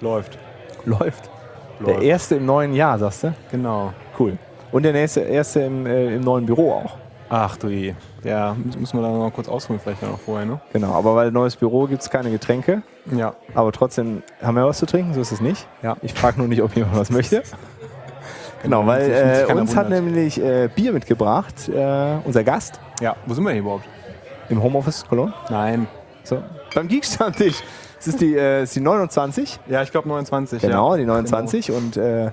Läuft. Läuft. Läuft. Der erste im neuen Jahr, sagst du? Genau. Cool. Und der nächste, erste im, äh, im neuen Büro auch. Ach du je. Ja, müssen wir da noch kurz ausholen, vielleicht noch vorher, ne? Genau, aber weil neues Büro gibt es keine Getränke. Ja. Aber trotzdem haben wir was zu trinken, so ist es nicht. Ja. Ich frage nur nicht, ob jemand was möchte. Genau, weil sich- sich äh, uns hat nämlich äh, Bier mitgebracht, äh, unser Gast Ja, wo sind wir hier überhaupt? im Homeoffice Cologne. Nein. So. Beim Geekstammtisch. Es ist die, äh, ist die 29. Ja, ich glaube 29. Genau, ja. die 29. Und äh,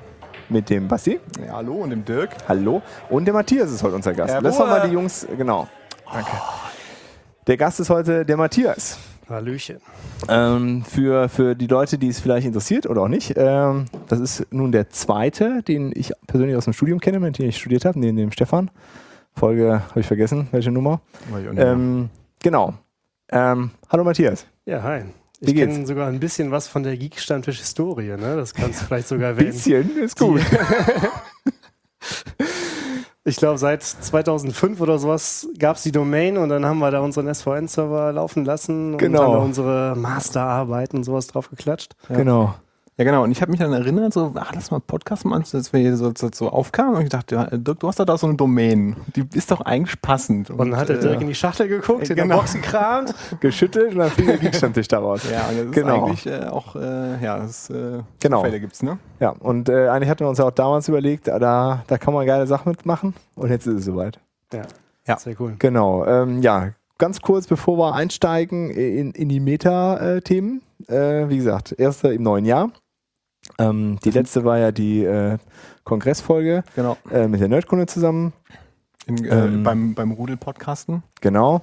mit dem Basti. Ja, hallo und dem Dirk. Hallo. Und der Matthias ist heute unser Gast. Jawohl. Lass doch mal die Jungs, genau. Danke. Der Gast ist heute der Matthias. Hallöchen. Ähm, für, für die Leute, die es vielleicht interessiert oder auch nicht, ähm, das ist nun der zweite, den ich persönlich aus dem Studium kenne, mit dem ich studiert habe, neben dem Stefan. Folge habe ich vergessen, welche Nummer. Ähm, genau. Ähm, hallo Matthias. Ja, hi. Wie Ich kenne sogar ein bisschen was von der Geek-Stammtisch-Historie, ne? Das kannst du vielleicht sogar erwähnen. Bisschen ist gut. Ich glaube, seit 2005 oder sowas gab es die Domain und dann haben wir da unseren SVN-Server laufen lassen Genau. und haben da unsere Masterarbeiten und sowas drauf geklatscht. Genau. Ja, genau. Und ich habe mich dann erinnert, so, ach, lass mal Podcast machen, als wir hier so, so, so aufkamen. Und ich dachte, ja, Dirk, du hast doch da so eine Domain. Die ist doch eigentlich passend. Und dann hat der äh, Dirk in die Schachtel geguckt, in genau. der Box gekramt. Geschüttelt und dann fing der Geekstammtisch daraus. Ja, und das ist Genau. eigentlich äh, auch, äh, ja, das äh, Genau. Zufälle gibt's, ne? Ja, und äh, eigentlich hatten wir uns ja auch damals überlegt, da, da kann man geile Sachen mitmachen. Und jetzt ist es soweit. Ja, Ja. sehr cool. Genau. Ähm, ja, ganz kurz, bevor wir einsteigen in, in die Meta-Themen. Äh, wie gesagt, erste im neuen Jahr. Ähm, die letzte war ja die äh, Kongressfolge Genau. äh, mit der Nerdkunde zusammen. In, äh, Ähm, beim, beim Rudel-Podcasten. Genau.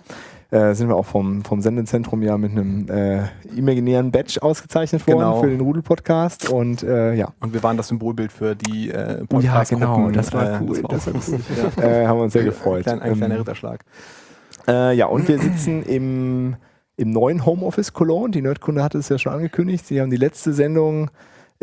Äh, sind wir auch vom, vom Sendezentrum ja mit einem äh, imaginären Badge ausgezeichnet worden Genau. für den Rudel-Podcast. Und äh, ja, Und wir waren das Symbolbild für die äh, Oh ja, genau, das war Äh, cool, das war lustig, ja. äh, haben wir uns sehr gefreut. Ein, kleiner- ein kleiner Ähm, Ritterschlag. Äh, ja, und wir sitzen im, im neuen Homeoffice Cologne. Die Nerdkunde hatte es ja schon angekündigt. Sie haben die letzte Sendung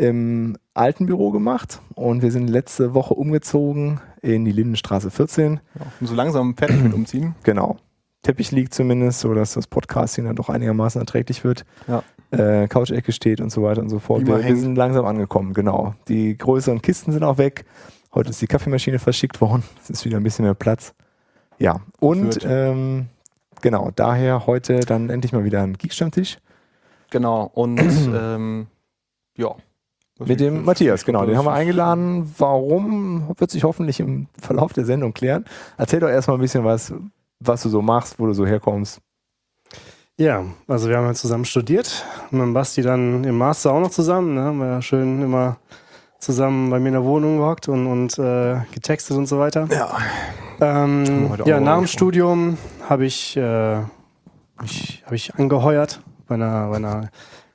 im alten Büro gemacht und wir sind letzte Woche umgezogen in die Lindenstraße 14. Ja, und so langsam fertig mit umziehen. Genau. Teppich liegt zumindest, sodass das Podcasting dann doch einigermaßen erträglich wird. Ja. Äh, Couch-Ecke steht und so weiter und so fort. Wir, wir sind langsam angekommen, genau. Die größeren Kisten sind auch weg. Heute ist die Kaffeemaschine verschickt worden. Es ist wieder ein bisschen mehr Platz. Ja, und ähm, genau, daher heute dann endlich mal wieder ein Geekstammtisch Genau. Und ähm, ja. Mit dem Matthias, genau. Den haben wir eingeladen. Warum, wird sich hoffentlich im Verlauf der Sendung klären. Erzähl doch erstmal ein bisschen was, was du so machst, wo du so herkommst. Ja, also wir haben ja zusammen studiert. Mit dem Basti dann im Master auch noch zusammen. Ne? Haben wir ja schön immer zusammen bei mir in der Wohnung gehockt und, und äh, getextet und so weiter. Ja. Ähm, ja, nach dem. Studium habe ich, äh, ich, hab ich angeheuert bei einer, bei einer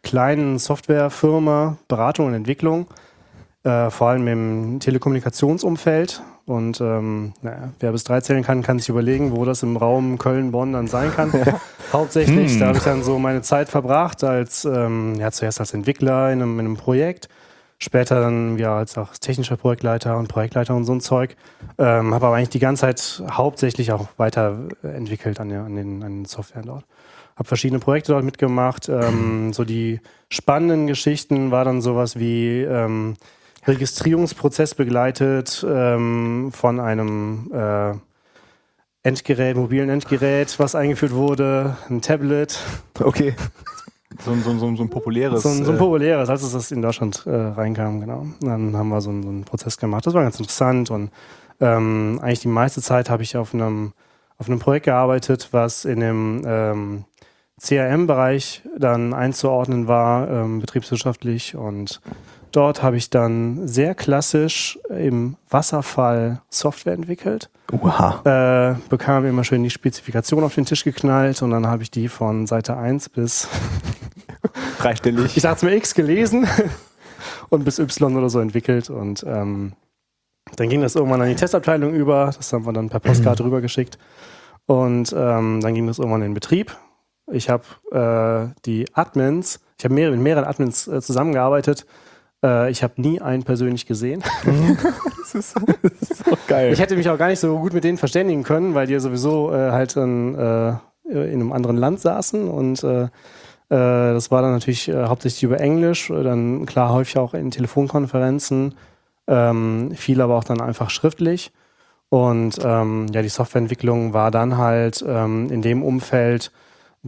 kleinen Softwarefirma, Beratung und Entwicklung, äh, vor allem im Telekommunikationsumfeld. Und ähm, naja, wer bis drei zählen kann, kann sich überlegen, wo das im Raum Köln-Bonn dann sein kann. Hauptsächlich, Hm. da habe ich dann so meine Zeit verbracht, als ähm, ja, zuerst als Entwickler in einem, in einem Projekt, später dann ja als auch technischer Projektleiter und Projektleiter und so ein Zeug. Ähm, habe aber eigentlich die ganze Zeit hauptsächlich auch weiterentwickelt an, der, an, den, an den Softwaren dort. Habe verschiedene Projekte dort mitgemacht. Ähm, so die spannenden Geschichten war dann sowas wie ähm, Registrierungsprozess begleitet ähm, von einem äh, Endgerät, mobilen Endgerät, was eingeführt wurde, ein Tablet, Okay. So, ein- so, ein- so, ein- so ein populäres. so ein, so ein äh, populäres, als es das in Deutschland äh, reinkam, genau. Und Dann haben wir so einen, so einen Prozess gemacht. Das war ganz interessant und ähm, eigentlich die meiste Zeit habe ich auf einem, auf einem Projekt gearbeitet, was in dem ähm, CRM-Bereich dann einzuordnen war, ähm, betriebswirtschaftlich. Und dort habe ich dann sehr klassisch im Wasserfall Software entwickelt Oha. äh, bekam immer schön die Spezifikation auf den Tisch geknallt und dann habe ich die von Seite 1 bis, Dreistellig. ich dachte mir X gelesen und bis Y oder so entwickelt und ähm, dann ging das irgendwann an die Testabteilung über, das haben wir dann per Postkarte rübergeschickt und ähm, dann ging das irgendwann in den Betrieb. Ich habe äh, die Admins, ich habe mehrere, mit mehreren Admins äh, zusammengearbeitet. Äh, ich habe nie einen persönlich gesehen. das ist so geil. Ich hätte mich auch gar nicht so gut mit denen verständigen können, weil die ja sowieso äh, halt in, äh, in einem anderen Land saßen und äh, das war dann natürlich hauptsächlich über Englisch, dann klar häufig auch in Telefonkonferenzen, ähm, viel aber auch dann einfach schriftlich. Und ähm, ja, die Softwareentwicklung war dann halt ähm, in dem Umfeld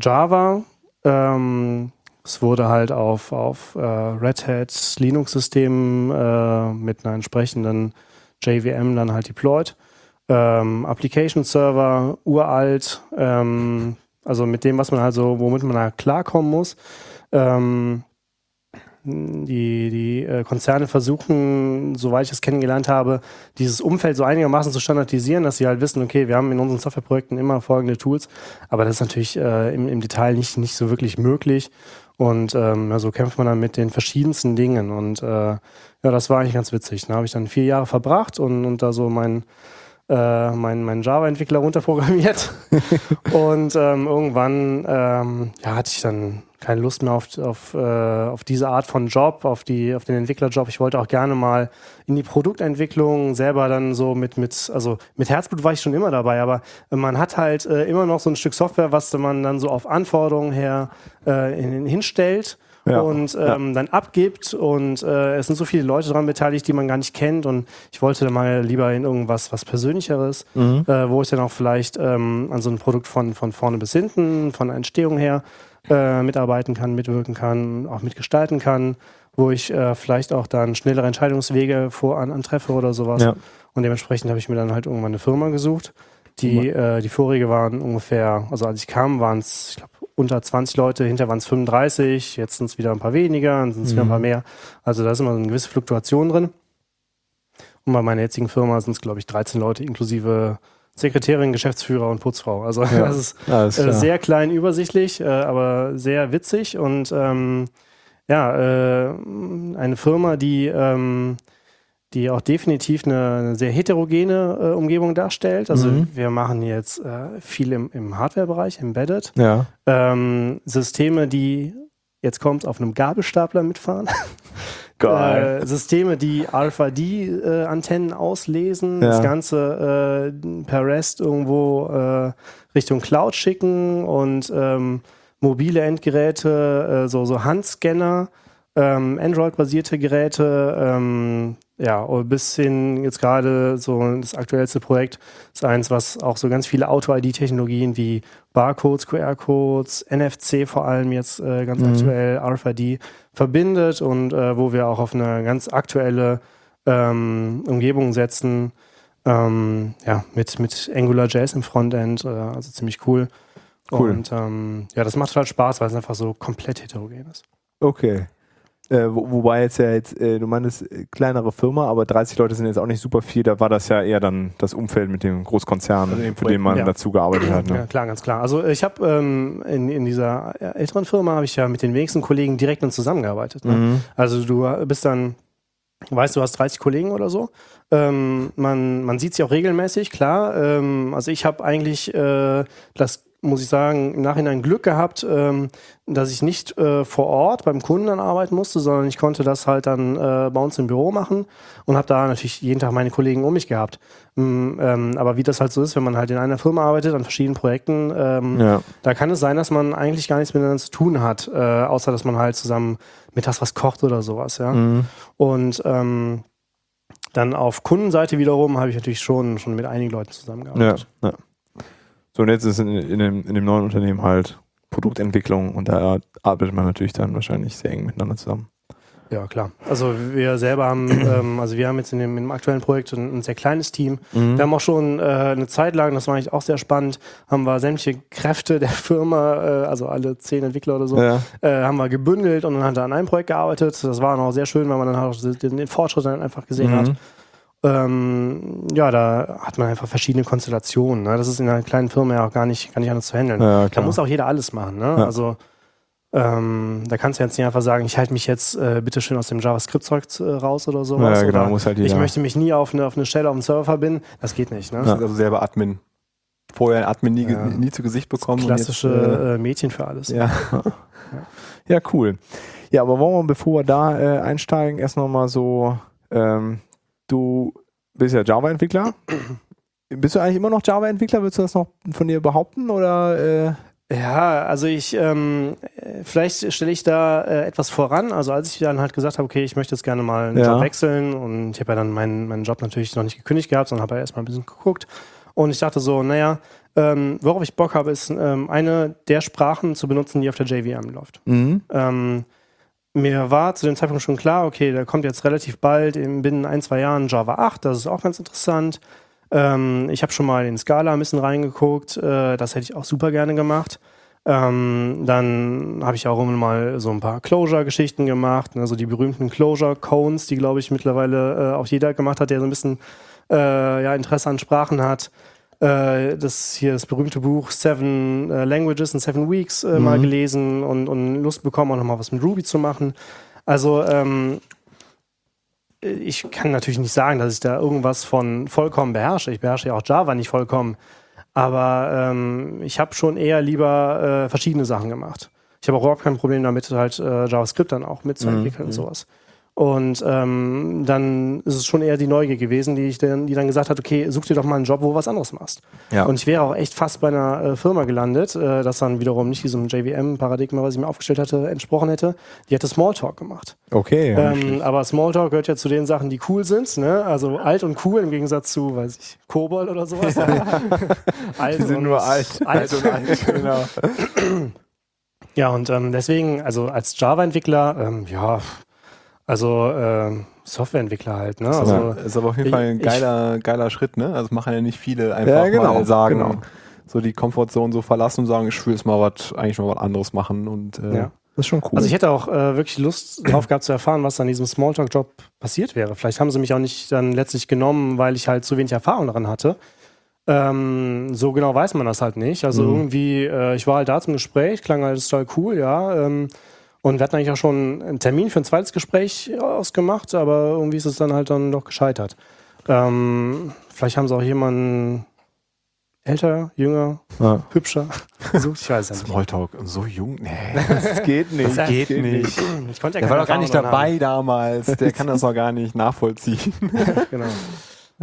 Java. Ähm, es wurde halt auf, auf äh, Red Hat Linux-Systemen äh, mit einer entsprechenden JVM dann halt deployed. Ähm, Application Server, uralt, ähm, also mit dem, was man also, womit man da klarkommen muss. Ähm, die, die äh, Konzerne versuchen, soweit ich es kennengelernt habe, dieses Umfeld so einigermaßen zu standardisieren, dass sie halt wissen, okay, wir haben in unseren Softwareprojekten immer folgende Tools, aber das ist natürlich äh, im, im Detail nicht, nicht so wirklich möglich. Und ähm, ja, so kämpft man dann mit den verschiedensten Dingen. Und äh, ja, das war eigentlich ganz witzig. Da habe ich dann vier Jahre verbracht und, und da so mein äh, mein, mein Java-Entwickler runterprogrammiert. und ähm, irgendwann ähm, ja, hatte ich dann keine Lust mehr auf, auf, äh, auf diese Art von Job, auf, die, auf den Entwicklerjob. Ich wollte auch gerne mal in die Produktentwicklung selber dann so mit, mit, also mit Herzblut war ich schon immer dabei, aber man hat halt äh, immer noch so ein Stück Software, was man dann so auf Anforderungen her äh, in, hinstellt ja. und ähm, ja. dann abgibt. Und äh, es sind so viele Leute daran beteiligt, die man gar nicht kennt. Und ich wollte dann mal lieber in irgendwas was Persönlicheres, mhm. äh, wo ich dann auch vielleicht ähm, an so einem Produkt von, von vorne bis hinten, von der Entstehung her äh, mitarbeiten kann, mitwirken kann, auch mitgestalten kann, wo ich äh, vielleicht auch dann schnellere Entscheidungswege vor an, antreffe oder sowas. Ja. Und dementsprechend habe ich mir dann halt irgendwann eine Firma gesucht. Die, äh, die vorige waren ungefähr, also als ich kam, waren es, ich glaube, unter 20 Leute, hinter waren es 35, jetzt sind es wieder ein paar weniger, dann sind es mhm. wieder ein paar mhm. mehr. Also da ist immer so eine gewisse Fluktuation drin. Und bei meiner jetzigen Firma sind es, glaube ich, 13 Leute inklusive Sekretärin, Geschäftsführer und Putzfrau. Also ja, das ist äh, sehr klein übersichtlich, äh, aber sehr witzig und ähm, ja, äh, eine Firma, die ähm, die auch definitiv eine, eine sehr heterogene äh, Umgebung darstellt. Also mhm. wir machen jetzt äh, viel im, im Hardware-Bereich, embedded. Ja. Ähm, Systeme, die, jetzt kommt auf einem Gabelstapler mitfahren. Geil. Äh, Systeme, die Alpha-D-Antennen auslesen, ja. das Ganze äh, per REST irgendwo äh, Richtung Cloud schicken und ähm, mobile Endgeräte, äh, so, so Handscanner, ähm, Android-basierte Geräte, ähm, ja, bis hin jetzt gerade so das aktuellste Projekt ist eins, was auch so ganz viele Auto-ID-Technologien wie Barcodes, QR-Codes, NFC vor allem jetzt äh, ganz mhm. aktuell, RFID verbindet und äh, wo wir auch auf eine ganz aktuelle ähm, Umgebung setzen. Ähm, ja, mit, mit AngularJS im Frontend, äh, also ziemlich cool. Cool. Und ähm, ja, das macht halt Spaß, weil es einfach so komplett heterogen ist. Okay. Äh, wo, wobei jetzt ja jetzt, äh, du meinst äh, kleinere Firma, aber 30 Leute sind jetzt auch nicht super viel. Da war das ja eher dann das Umfeld mit dem Großkonzern, also für den man ja. dazu gearbeitet hat. Ne? Ja, klar, ganz klar. Also ich habe ähm, in, in dieser älteren Firma habe ich ja mit den wenigsten Kollegen direkt dann zusammengearbeitet. Ne? Mhm. Also du bist dann weißt du, hast 30 Kollegen oder so. Ähm, man, man sieht sie auch regelmäßig, klar. Ähm, also ich habe eigentlich äh, das muss ich sagen, im Nachhinein Glück gehabt, ähm, dass ich nicht äh, vor Ort beim Kunden dann arbeiten musste, sondern ich konnte das halt dann äh, bei uns im Büro machen und habe da natürlich jeden Tag meine Kollegen um mich gehabt. Mm, ähm, aber wie das halt so ist, wenn man halt in einer Firma arbeitet, an verschiedenen Projekten, ähm, ja. da kann es sein, dass man eigentlich gar nichts miteinander zu tun hat, äh, außer dass man halt zusammen mittags was kocht oder sowas, ja. Mhm. Und ähm, dann auf Kundenseite wiederum habe ich natürlich schon, schon mit einigen Leuten zusammengearbeitet. Ja, ja. So, und jetzt ist in, in, dem, in dem neuen Unternehmen halt Produktentwicklung und da arbeitet man natürlich dann wahrscheinlich sehr eng miteinander zusammen. Ja, klar. Also wir selber haben, ähm, also wir haben jetzt in dem, in dem aktuellen Projekt ein, ein, sehr kleines Team. Mhm. Wir haben auch schon äh, eine Zeit lang, das war eigentlich auch sehr spannend, haben wir sämtliche Kräfte der Firma, äh, also alle zehn Entwickler oder so, ja. äh, haben wir gebündelt und dann hat er an einem Projekt gearbeitet. Das war auch sehr schön, weil man dann auch den, den Fortschritt dann einfach gesehen mhm. hat ähm, ja, da hat man einfach verschiedene Konstellationen. Ne? Das ist in einer kleinen Firma ja auch gar nicht, gar nicht anders zu handeln. Ja, da muss auch jeder alles machen. Ne? Ja. Also ähm, da kannst du jetzt nicht einfach sagen, ich halte mich jetzt äh, bitte schön aus dem JavaScript-Zeug äh, raus oder sowas. Ja, genau, oder muss halt ich möchte mich nie auf eine, auf eine Stelle auf dem Server verbinden. Das geht nicht. Ne? Ja. Also selber Admin. Vorher ein Admin nie, ja. nie zu Gesicht bekommen. Klassische jetzt, äh, äh, Mädchen für alles. Ja. ja. cool. Ja, aber wollen wir, bevor wir da äh, einsteigen, erst nochmal so ähm, du bist ja Java-Entwickler. bist du eigentlich immer noch Java-Entwickler? Würdest du das noch von dir behaupten? Oder, äh? Ja, also ich, ähm, äh, vielleicht stelle ich da äh, etwas voran. Also als ich dann halt gesagt habe, okay, ich möchte jetzt gerne mal einen Ja. Job wechseln und ich habe ja dann meinen, meinen Job natürlich noch nicht gekündigt gehabt, sondern habe ja erstmal ein bisschen geguckt. Und ich dachte so, naja, ähm, worauf ich Bock habe, ist ähm, eine der Sprachen zu benutzen, die auf der JVM läuft. Mhm. Ähm, mir war zu dem Zeitpunkt schon klar, okay, da kommt jetzt relativ bald in binnen ein, zwei Jahren Java 8, das ist auch ganz interessant. Ähm, ich habe schon mal in Scala ein bisschen reingeguckt, äh, das hätte ich auch super gerne gemacht. Ähm, dann habe ich auch immer mal so ein paar Closure-Geschichten gemacht, also die berühmten Closure-Cones, die, glaube ich, mittlerweile äh, auch jeder gemacht hat, der so ein bisschen äh, ja, Interesse an Sprachen hat. Äh, das hier das berühmte Buch Seven äh, Languages in Seven Weeks äh, mal gelesen und, und Lust bekommen, auch nochmal was mit Ruby zu machen. Also ähm, ich kann natürlich nicht sagen, dass ich da irgendwas von vollkommen beherrsche. Ich beherrsche ja auch Java nicht vollkommen. Aber ähm, ich habe schon eher lieber äh, verschiedene Sachen gemacht. Ich habe auch überhaupt kein Problem damit, halt JavaScript dann auch mitzuentwickeln und sowas. Und ähm, dann ist es schon eher die Neugier gewesen, die ich dann, die dann gesagt hat, okay, such dir doch mal einen Job, wo du was anderes machst. Ja. Und ich wäre auch echt fast bei einer äh, Firma gelandet, äh, das dann wiederum nicht diesem JVM-Paradigma, was ich mir aufgestellt hatte, entsprochen hätte. Die hätte Smalltalk gemacht. Okay. Ähm, aber Smalltalk gehört ja zu den Sachen, die cool sind. Ne? Also alt und cool im Gegensatz zu, weiß ich, Kobold oder sowas. alt Die sind und- nur alt. alt und alt. genau. Ja, und ähm, deswegen, also als Java-Entwickler, ähm, ja, also ähm, Softwareentwickler halt. Ne? Also, Also, ist aber auf jeden ich- Fall ein ich- geiler, geiler Schritt, ne? Also machen ja nicht viele einfach Ja, genau, mal sagen, genau. so die Komfortzone so verlassen und sagen, ich will jetzt mal was, eigentlich mal was anderes machen und äh, ja. Das ist schon cool. Also ich hätte auch äh, wirklich Lust drauf gehabt zu erfahren, was an diesem Smalltalk-Job passiert wäre. Vielleicht haben sie mich auch nicht dann letztlich genommen, weil ich halt zu wenig Erfahrung daran hatte. Ähm, so genau weiß man das halt nicht. Also irgendwie, äh, ich war halt da zum Gespräch, klang alles total cool, ja. Ähm, und wir hatten eigentlich auch schon einen Termin für ein zweites Gespräch ausgemacht, aber irgendwie ist es dann halt dann doch gescheitert. Ähm, vielleicht haben sie auch jemanden älter, jünger, ja. hübscher gesucht, ich weiß ja nicht. Smalltalk, so jung, nee. Das geht nicht. Das geht nicht. Ich konnte ja Der war doch gar nicht dabei damals, der kann das noch gar nicht nachvollziehen. haben. Genau.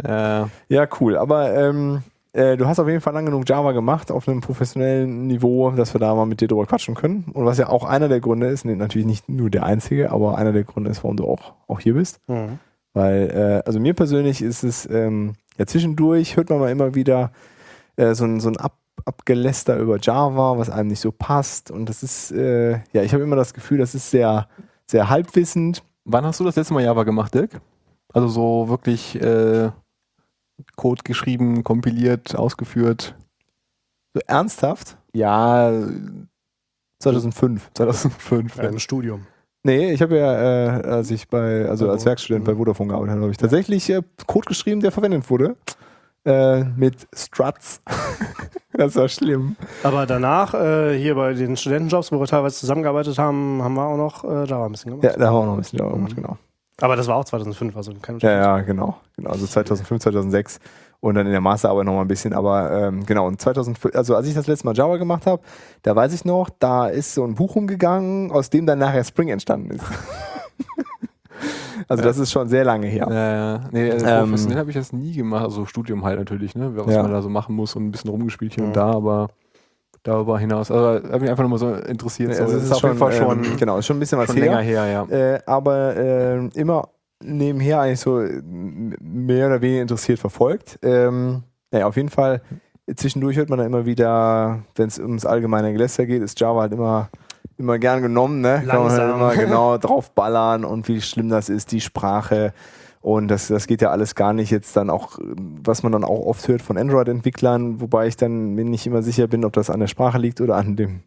Äh, Ja, cool. Aber ähm, äh, du hast auf jeden Fall lang genug Java gemacht auf einem professionellen Niveau, dass wir da mal mit dir drüber quatschen können. Und was ja auch einer der Gründe ist, nee, natürlich nicht nur der einzige, aber einer der Gründe ist, warum du auch, auch hier bist. Mhm. Weil, äh, also mir persönlich ist es, ähm, ja, zwischendurch hört man mal immer wieder äh, so ein, so ein Ab Abgeläster über Java, was einem nicht so passt. Und das ist, äh, ja, ich habe immer das Gefühl, das ist sehr, sehr halbwissend. wann hast du das letzte Mal Java gemacht, Dirk? Also so wirklich äh, Code geschrieben, kompiliert, ausgeführt. So ernsthaft? Ja, 2005. 2005. Ja, Im Studium. Nee, ich habe ja, äh, als ich bei, also als Werkstudent bei Vodafone gearbeitet habe, habe ich tatsächlich äh, Code geschrieben, der verwendet wurde. Äh, mit Struts. das war schlimm. Aber danach, äh, hier bei den Studentenjobs, wo wir teilweise zusammengearbeitet haben, haben wir auch noch äh, Java ein bisschen gemacht. Ja, da haben wir auch noch ein bisschen gemacht, genau. Aber das war auch 2005, also kein Ja, ja, genau. genau. Also 2005, 2006 und dann in der Masterarbeit noch mal ein bisschen. Aber ähm, genau, und 2005, also als ich das letzte Mal Java gemacht habe, da weiß ich noch, da ist so ein Buch rumgegangen, aus dem dann nachher Spring entstanden ist. also das ist schon sehr lange her. Ja, ja. Nee, äh, Ähm, professionell habe ich das nie gemacht. Also Studium halt natürlich, ne? Was Ja. man da so machen muss und ein bisschen rumgespielt hier Ja. und da, aber darüber hinaus. Also hat mich einfach nur mal so interessiert. Nee, so. also das es ist auf jeden Fall schon, ähm, genau, ist schon ein bisschen was schon her. länger her, ja. äh, aber äh, immer nebenher eigentlich so äh, mehr oder weniger interessiert verfolgt. Ähm, naja, auf jeden Fall, zwischendurch hört man dann immer wieder, wenn es ums allgemeine Geläster geht, ist Java halt immer, immer gern genommen, ne? Kann man halt Langsam. immer genau draufballern und wie schlimm das ist, die Sprache. Und das, das geht ja alles gar nicht jetzt dann auch, was man dann auch oft hört von Android-Entwicklern, wobei ich dann mir nicht immer sicher bin, ob das an der Sprache liegt oder an dem,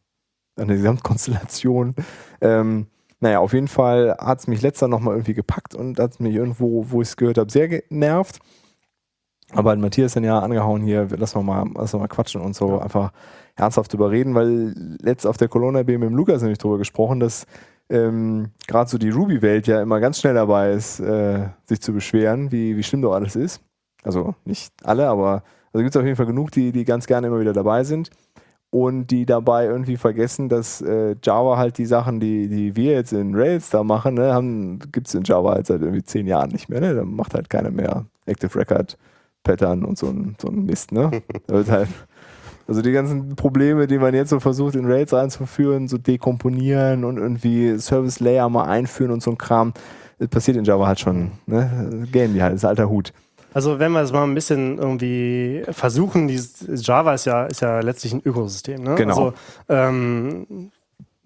an der Gesamtkonstellation. Ähm, naja, auf jeden Fall hat es mich letzter nochmal irgendwie gepackt und hat mich irgendwo, wo ich es gehört habe, sehr genervt. Aber hat Matthias dann ja angehauen hier, lass mal, lass mal quatschen und so einfach ernsthaft drüber reden, weil letzt auf der Corona B mit dem Lukas nämlich drüber gesprochen, dass ähm, gerade so die Ruby-Welt ja immer ganz schnell dabei ist, äh, sich zu beschweren, wie, wie schlimm doch alles ist. Also nicht alle, aber also gibt es auf jeden Fall genug, die, die ganz gerne immer wieder dabei sind und die dabei irgendwie vergessen, dass äh, Java halt die Sachen, die, die wir jetzt in Rails da machen, ne, gibt es in Java halt seit irgendwie zehn Jahren nicht mehr. Ne? Da macht halt keiner mehr Active Record Pattern und so ein, so ein Mist. Ne? Da wird halt Also die ganzen Probleme, die man jetzt so versucht in Rails einzuführen, so dekomponieren und irgendwie Service Layer mal einführen und so ein Kram, das passiert in Java halt schon. Ne? Gehen die halt, das ist alter Hut. Also wenn wir es mal ein bisschen irgendwie versuchen, dieses Java ist ja, ist ja letztlich ein Ökosystem. Ne? Genau. Also, ähm,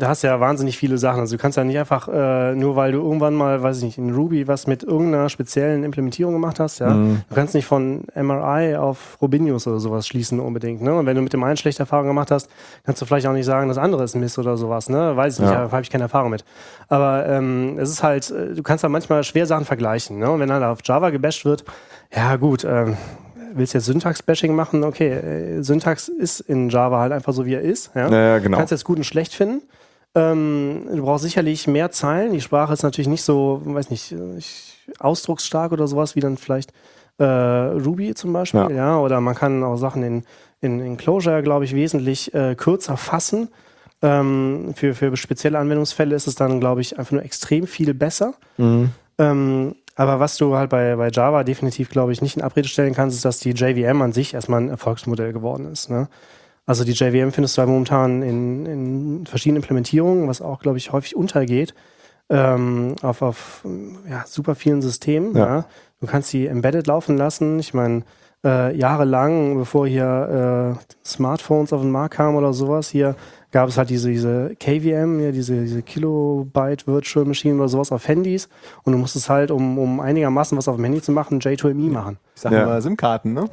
da hast du ja wahnsinnig viele Sachen. Also du kannst ja nicht einfach, äh, nur weil du irgendwann mal, weiß ich nicht, in Ruby was mit irgendeiner speziellen Implementierung gemacht hast, ja, Mhm. du kannst nicht von MRI auf Robinius oder sowas schließen unbedingt. Ne? Und wenn du mit dem einen schlechte Erfahrung gemacht hast, kannst du vielleicht auch nicht sagen, das andere ist Mist oder sowas. Ne? Weiß ich nicht, Ja. da habe ich keine Erfahrung mit. Aber ähm, es ist halt, äh, du kannst da manchmal schwer Sachen vergleichen. Ne? Und wenn halt auf Java gebasht wird, ja gut, ähm, willst du jetzt Syntax-Bashing machen? Okay, äh, Syntax ist in Java halt einfach so, wie er ist. Ja? Ja, genau. kannst jetzt gut und schlecht finden. Ähm, du brauchst sicherlich mehr Zeilen. Die Sprache ist natürlich nicht so, weiß nicht, ich, ausdrucksstark oder sowas wie dann vielleicht äh, Ruby zum Beispiel. Ja. Ja. oder man kann auch Sachen in, in, in Clojure, glaube ich, wesentlich äh, kürzer fassen. Ähm, für, für spezielle Anwendungsfälle ist es dann, glaube ich, einfach nur extrem viel besser. Mhm. Ähm, aber was du halt bei, bei Java definitiv, glaube ich, nicht in Abrede stellen kannst, ist, dass die JVM an sich erstmal ein Erfolgsmodell geworden ist. Ne? Also die JVM findest du halt momentan in, in verschiedenen Implementierungen, was auch, glaube ich, häufig untergeht, ähm, auf, auf ja, super vielen Systemen. Ja. Ja. Du kannst die embedded laufen lassen. Ich meine, äh, jahrelang, bevor hier äh, Smartphones auf den Markt kamen oder sowas, hier gab es halt diese, diese KVM, ja, diese, diese Kilobyte Virtual Machine oder sowas auf Handys. Und du musstest halt, um, um einigermaßen was auf dem Handy zu machen, J2ME machen. Ich sage Ja. immer SIM-Karten, ne?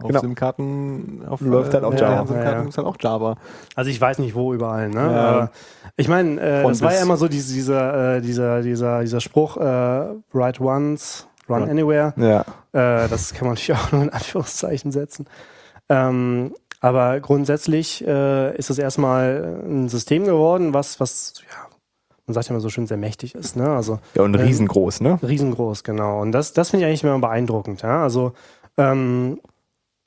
Ja, Auf genau. SIM-Karten auf, Läuft halt auch ja, Java. auf SIM-Karten Ja, ja. ist halt auch Java. Also ich weiß nicht wo überall, ne? Ja. Aber ich meine, äh, das war ja immer so diese, dieser, äh, dieser, dieser, dieser Spruch, äh, write once, run Run. anywhere. Ja. Äh, das kann man natürlich auch nur in Anführungszeichen setzen. Ähm, aber grundsätzlich äh, ist es erstmal ein System geworden, was, was, ja, man sagt ja immer so schön, sehr mächtig ist. Ne? Also Ja, und Ähm, riesengroß, ne? Riesengroß, genau. Und das, das finde ich eigentlich immer beeindruckend. Ja? Also ähm,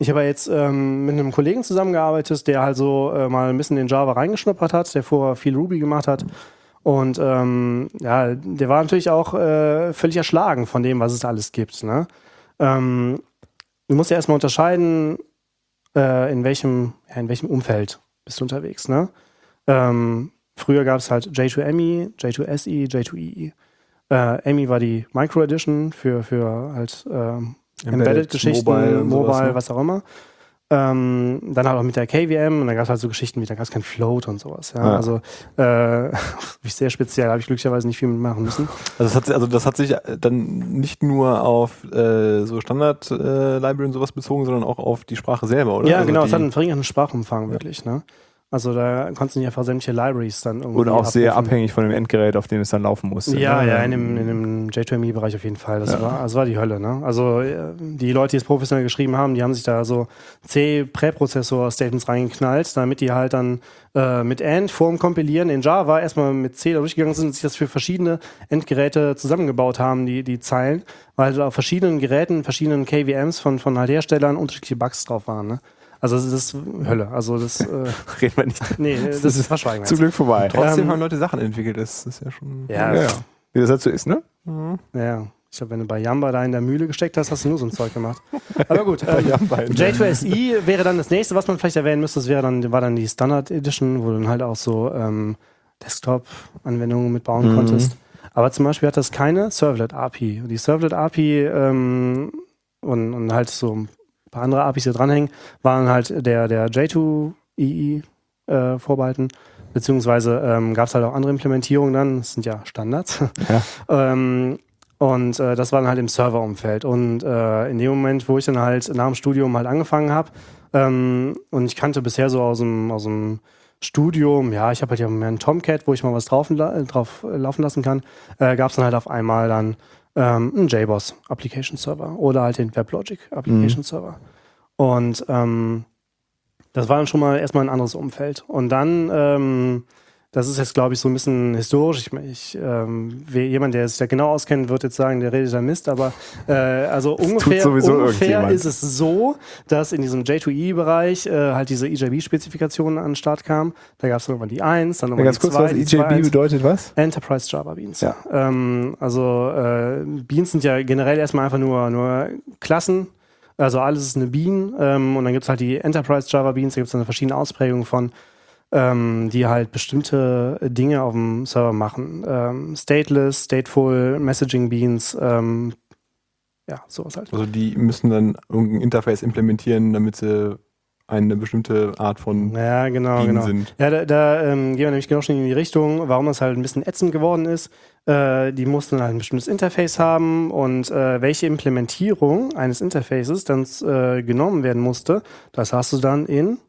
ich habe ja jetzt ähm, mit einem Kollegen zusammengearbeitet, der halt so äh, mal ein bisschen in Java reingeschnuppert hat, der vorher viel Ruby gemacht hat. Und ähm, ja, der war natürlich auch äh, völlig erschlagen von dem, was es alles gibt. Ne? Ähm, du musst ja erstmal unterscheiden, äh, in, welchem, ja, in welchem Umfeld bist du unterwegs. Ne? Ähm, früher gab es halt J2ME, J2SE, J2EE. Äh, ME war die Micro Edition für, für halt ähm, Embedded-Geschichten, Mobile, Mobile, sowas, ne? was auch immer. Ähm, dann halt auch mit der KVM und dann gab es halt so Geschichten wie, da gab es kein Float und sowas. Ja? Ja. Also äh, sehr speziell, habe ich glücklicherweise nicht viel mitmachen müssen. Also das hat, sich- also das hat sich äh, dann nicht nur auf äh, so Standard-Library und sowas bezogen, sondern auch auf die Sprache selber, oder? Ja, also genau, es hat einen verringerten Sprachumfang wirklich. Ne? Also da konntest du nicht einfach sämtliche Libraries dann irgendwie Und auch sehr abrufen. abhängig von dem Endgerät, auf dem es dann laufen muss. Ja, ja, in dem, in dem J2ME-Bereich auf jeden Fall. Das, Ja. war, das war die Hölle. Ne? Also äh, die Leute, die es professionell geschrieben haben, die haben sich da so C-Präprozessor-Statements reingeknallt, damit die halt dann äh, mit AND vorm Kompilieren in Java erstmal mit C da durchgegangen sind und sich das für verschiedene Endgeräte zusammengebaut haben, die, die Zeilen, weil da auf verschiedenen Geräten, verschiedenen KVMs von, von halt Herstellern unterschiedliche Bugs drauf waren. Ne? Also das ist Hölle. Also das, äh, Reden wir nicht. nee, das, das verschweigen wir Zum. Glück vorbei. Trotzdem Ähm, haben Leute Sachen entwickelt, das ist ja schon. Ja, Ja, ja. Wie das halt so ist, ne? Ja, ich glaube, wenn du bei Jamba da in der Mühle gesteckt hast, hast du nur so ein Zeug gemacht. Aber gut, ähm, Jamba in J2SE wäre dann das nächste, was man vielleicht erwähnen müsste. Das wäre dann, war dann die Standard Edition, wo du dann halt auch so ähm, Desktop-Anwendungen mitbauen Mhm. konntest. Aber zum Beispiel hat das keine Servlet-API. Die Servlet-API ähm, und, und halt so ein paar andere APIs, die dranhängen, waren halt der, der J2EE äh, vorbehalten. Beziehungsweise ähm, gab es halt auch andere Implementierungen dann. Das sind ja Standards. Ja. ähm, und äh, das war dann halt im Serverumfeld. Und äh, in dem Moment, wo ich dann halt nach dem Studium halt angefangen habe, ähm, und ich kannte bisher so aus dem, aus dem Studium, ja, ich habe halt ja mehr einen Tomcat, wo ich mal was drauf, drauf laufen lassen kann, äh, gab es dann halt auf einmal dann ähm, einen JBoss Application Server oder halt den WebLogic Application Server. Und ähm, das war dann schon mal erstmal ein anderes Umfeld. Und dann, ähm, das ist jetzt, glaube ich, so ein bisschen historisch. Ich, ich ähm, jemand, der sich da genau auskennt, wird jetzt sagen, der redet da Mist, aber äh, also ungefähr, sowieso ungefähr irgendjemand. ist es so, dass in diesem J2E-Bereich äh, halt diese EJB-Spezifikationen an den Start kamen. Da gab es dann irgendwann die 1, dann Ja, nochmal ganz die kurz, 2, was die EJB 2.1. bedeutet was? Enterprise Java Beans. Ja. Ähm, also äh, Beans sind ja generell erstmal einfach nur, nur Klassen, Also alles ist eine Bean ähm, und dann gibt es halt die Enterprise Java Beans, da gibt es dann verschiedene Ausprägungen von, ähm, die halt bestimmte Dinge auf dem Server machen. Ähm, stateless, stateful, Messaging Beans, ähm, ja, sowas halt. Also die müssen dann irgendein Interface implementieren, damit sie eine bestimmte Art von Ja, genau, Bean genau. sind. Ja, da, da ähm, gehen wir nämlich genau schon in die Richtung, warum das halt ein bisschen ätzend geworden ist. Äh, die mussten halt ein bestimmtes Interface haben und äh, welche Implementierung eines Interfaces dann äh, genommen werden musste, das hast du dann in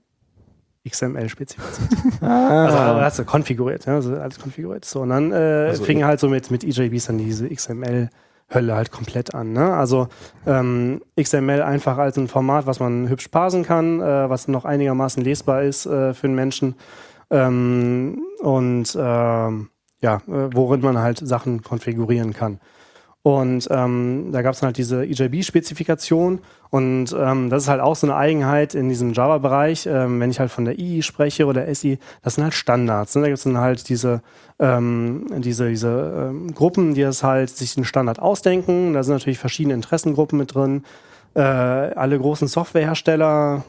XML spezifiziert. Also aber hast du konfiguriert, ja, also alles konfiguriert. So, und dann äh, Also- fing halt so mit, mit EJBs dann diese XML Hölle halt komplett an. Ne? Also ähm, XML einfach als ein Format, was man hübsch parsen kann, äh, was noch einigermaßen lesbar ist äh, für den Menschen. Ähm, und ähm, ja, äh, worin man halt Sachen konfigurieren kann. Und ähm, da gab es halt diese EJB-Spezifikation und ähm, das ist halt auch so eine Eigenheit in diesem Java-Bereich. Ähm, wenn ich halt von der II spreche oder SI, das sind halt Standards. Ne? Da gibt es dann halt diese, ähm, diese, diese ähm, Gruppen, die das halt sich den Standard ausdenken. Da sind natürlich verschiedene Interessengruppen mit drin. Äh, alle großen Softwarehersteller,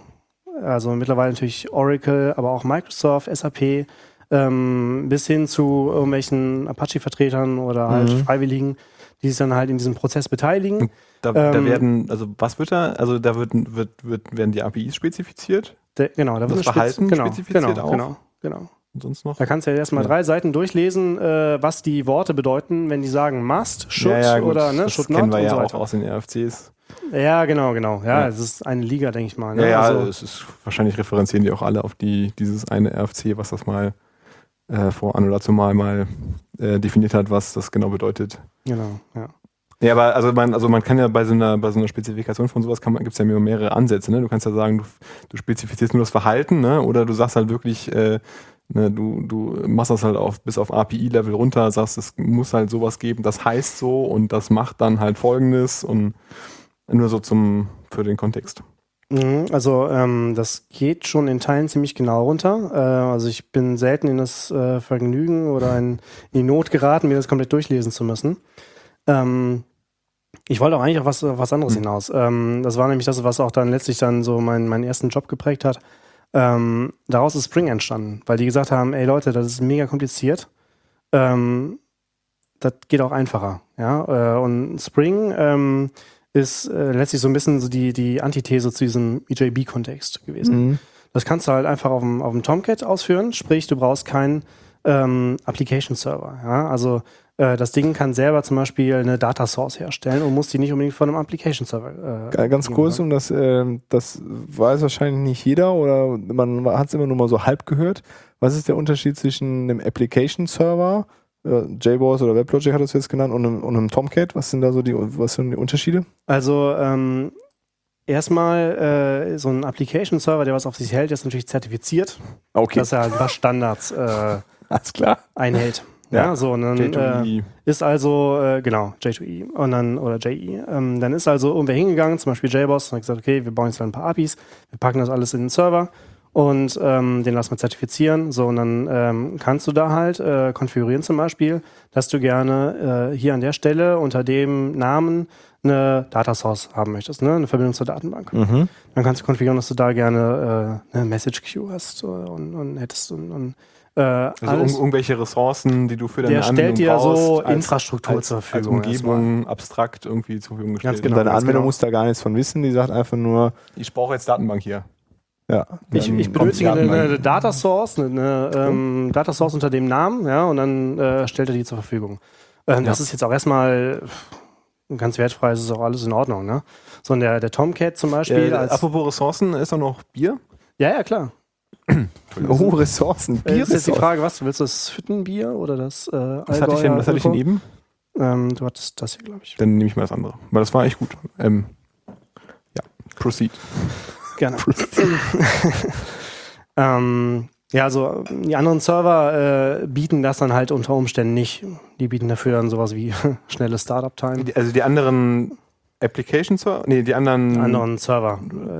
also mittlerweile natürlich Oracle, aber auch Microsoft, SAP, ähm, bis hin zu irgendwelchen Apache-Vertretern oder halt Mhm. Freiwilligen, die sich dann halt in diesem Prozess beteiligen. Da, da Ähm, werden, also was wird da? Also da wird, wird, wird, werden die APIs spezifiziert Der, genau, da wird Das eine Spez- Verhalten genau, spezifiziert genau, auch? Genau, genau. und sonst noch? Da kannst du ja erstmal Ja. drei Seiten durchlesen, äh, was die Worte bedeuten, wenn die sagen must, should gut, oder ne, das should kennen not wir und ja so auch aus den RFCs. Ja, genau, genau. Ja, Ja. es ist eine Liga, denke ich mal. Ne? Ja, ja, also, es ist wahrscheinlich referenzieren die auch alle auf die dieses eine RFC, was das mal äh, vor an oder zumal mal äh, definiert hat, was das genau bedeutet. genau, ja. Ja, aber also man, also man kann ja bei so einer, bei so einer Spezifikation von sowas kann man, gibt's ja mehr- mehrere Ansätze, ne? Du kannst ja sagen, du, du spezifizierst nur das Verhalten, ne? Oder du sagst halt wirklich, äh, ne, du, du machst das halt auf, bis auf API-Level runter, sagst, es muss halt sowas geben, das heißt so und das macht dann halt folgendes und nur so zum, für den Kontext. Mhm, Also ähm, das geht schon in Teilen ziemlich genau runter. Äh, also ich bin selten in das äh, Vergnügen oder in, in die Not geraten, mir das komplett durchlesen zu müssen. Ähm, ich wollte auch eigentlich auf was, auf was anderes Hm. hinaus. Ähm, das war nämlich das, was auch dann letztlich dann so mein, meinen ersten Job geprägt hat. Ähm, daraus ist Spring entstanden, weil die gesagt haben, ey Leute, das ist mega kompliziert. Ähm, das geht auch einfacher. Ja? Äh, und Spring ähm, ist äh, letztlich so ein bisschen so die, die Antithese zu diesem EJB-Kontext gewesen. Mhm. Das kannst du halt einfach auf dem, auf dem Tomcat ausführen, sprich, du brauchst keinen ähm, Application-Server. Ja? Also äh, das Ding kann selber zum Beispiel eine Data Source herstellen und muss die nicht unbedingt von einem Application-Server. Äh, Ga- Ganz kurz, ne? um das, ähm, das weiß wahrscheinlich nicht jeder oder man hat es immer nur mal so halb gehört. Was ist der Unterschied zwischen einem Application Server, äh, JBoss oder WebLogic hat das jetzt genannt, und einem, und einem Tomcat? Was sind da so die, was sind die Unterschiede? Also ähm, erstmal äh, so ein Application-Server, der was auf sich hält, ist natürlich zertifiziert, Okay, dass er halt ein paar Standards äh, alles klar. einhält. Ja, Ja. so und dann, äh, J2E. Ist also, äh, genau, J2E und dann, oder JE. Ähm, dann ist also irgendwer hingegangen, zum Beispiel JBoss, und hat gesagt, okay, wir bauen jetzt dann ein paar APIs, wir packen das alles in den Server und ähm, den lassen wir zertifizieren. So, und dann ähm, kannst du da halt äh, konfigurieren zum Beispiel, dass du gerne äh, hier an der Stelle unter dem Namen eine Data Source haben möchtest, ne? eine Verbindung zur Datenbank. Mhm. Dann kannst du konfigurieren, dass du da gerne äh, eine Message Queue hast äh, und, und hättest und, und äh, Also alles. um, irgendwelche Ressourcen, die du für deine Der Anwendung stellt dir brauchst, so als, Infrastruktur als, zur als Verfügung. Umgebung abstrakt irgendwie zur Verfügung gestellt. Ganz genau. Deine ganz Anwendung genau. muss da gar nichts von wissen, die sagt einfach nur, Ich brauche jetzt Datenbank hier. Ja. Ich, ich benötige eine, eine Data Source, eine, eine ähm, Data Source unter dem Namen, ja, und dann äh, stellt er die zur Verfügung. Ähm, Das ist jetzt auch erstmal ganz wertfrei, es ist auch alles in Ordnung, ne? So, und der, der Tomcat zum Beispiel Äh, als. apropos Ressourcen, ist da noch Bier? Ja, ja, klar. Oh, Ressourcen, Äh, ist jetzt die. Frage, was? Willst du das Hüttenbier oder das äh, Was hatte ich denn, was hatte ich denn eben? Ähm, du hattest das hier, glaube ich. Dann nehme ich mal das andere. Weil das war echt gut. Ähm, ja, proceed. Gerne. ähm, ja, also die anderen Server äh, bieten das dann halt unter Umständen nicht. Die bieten dafür dann sowas wie schnelle Startup-Time. Die- Also die anderen Applications, nee, die anderen. anderen Server.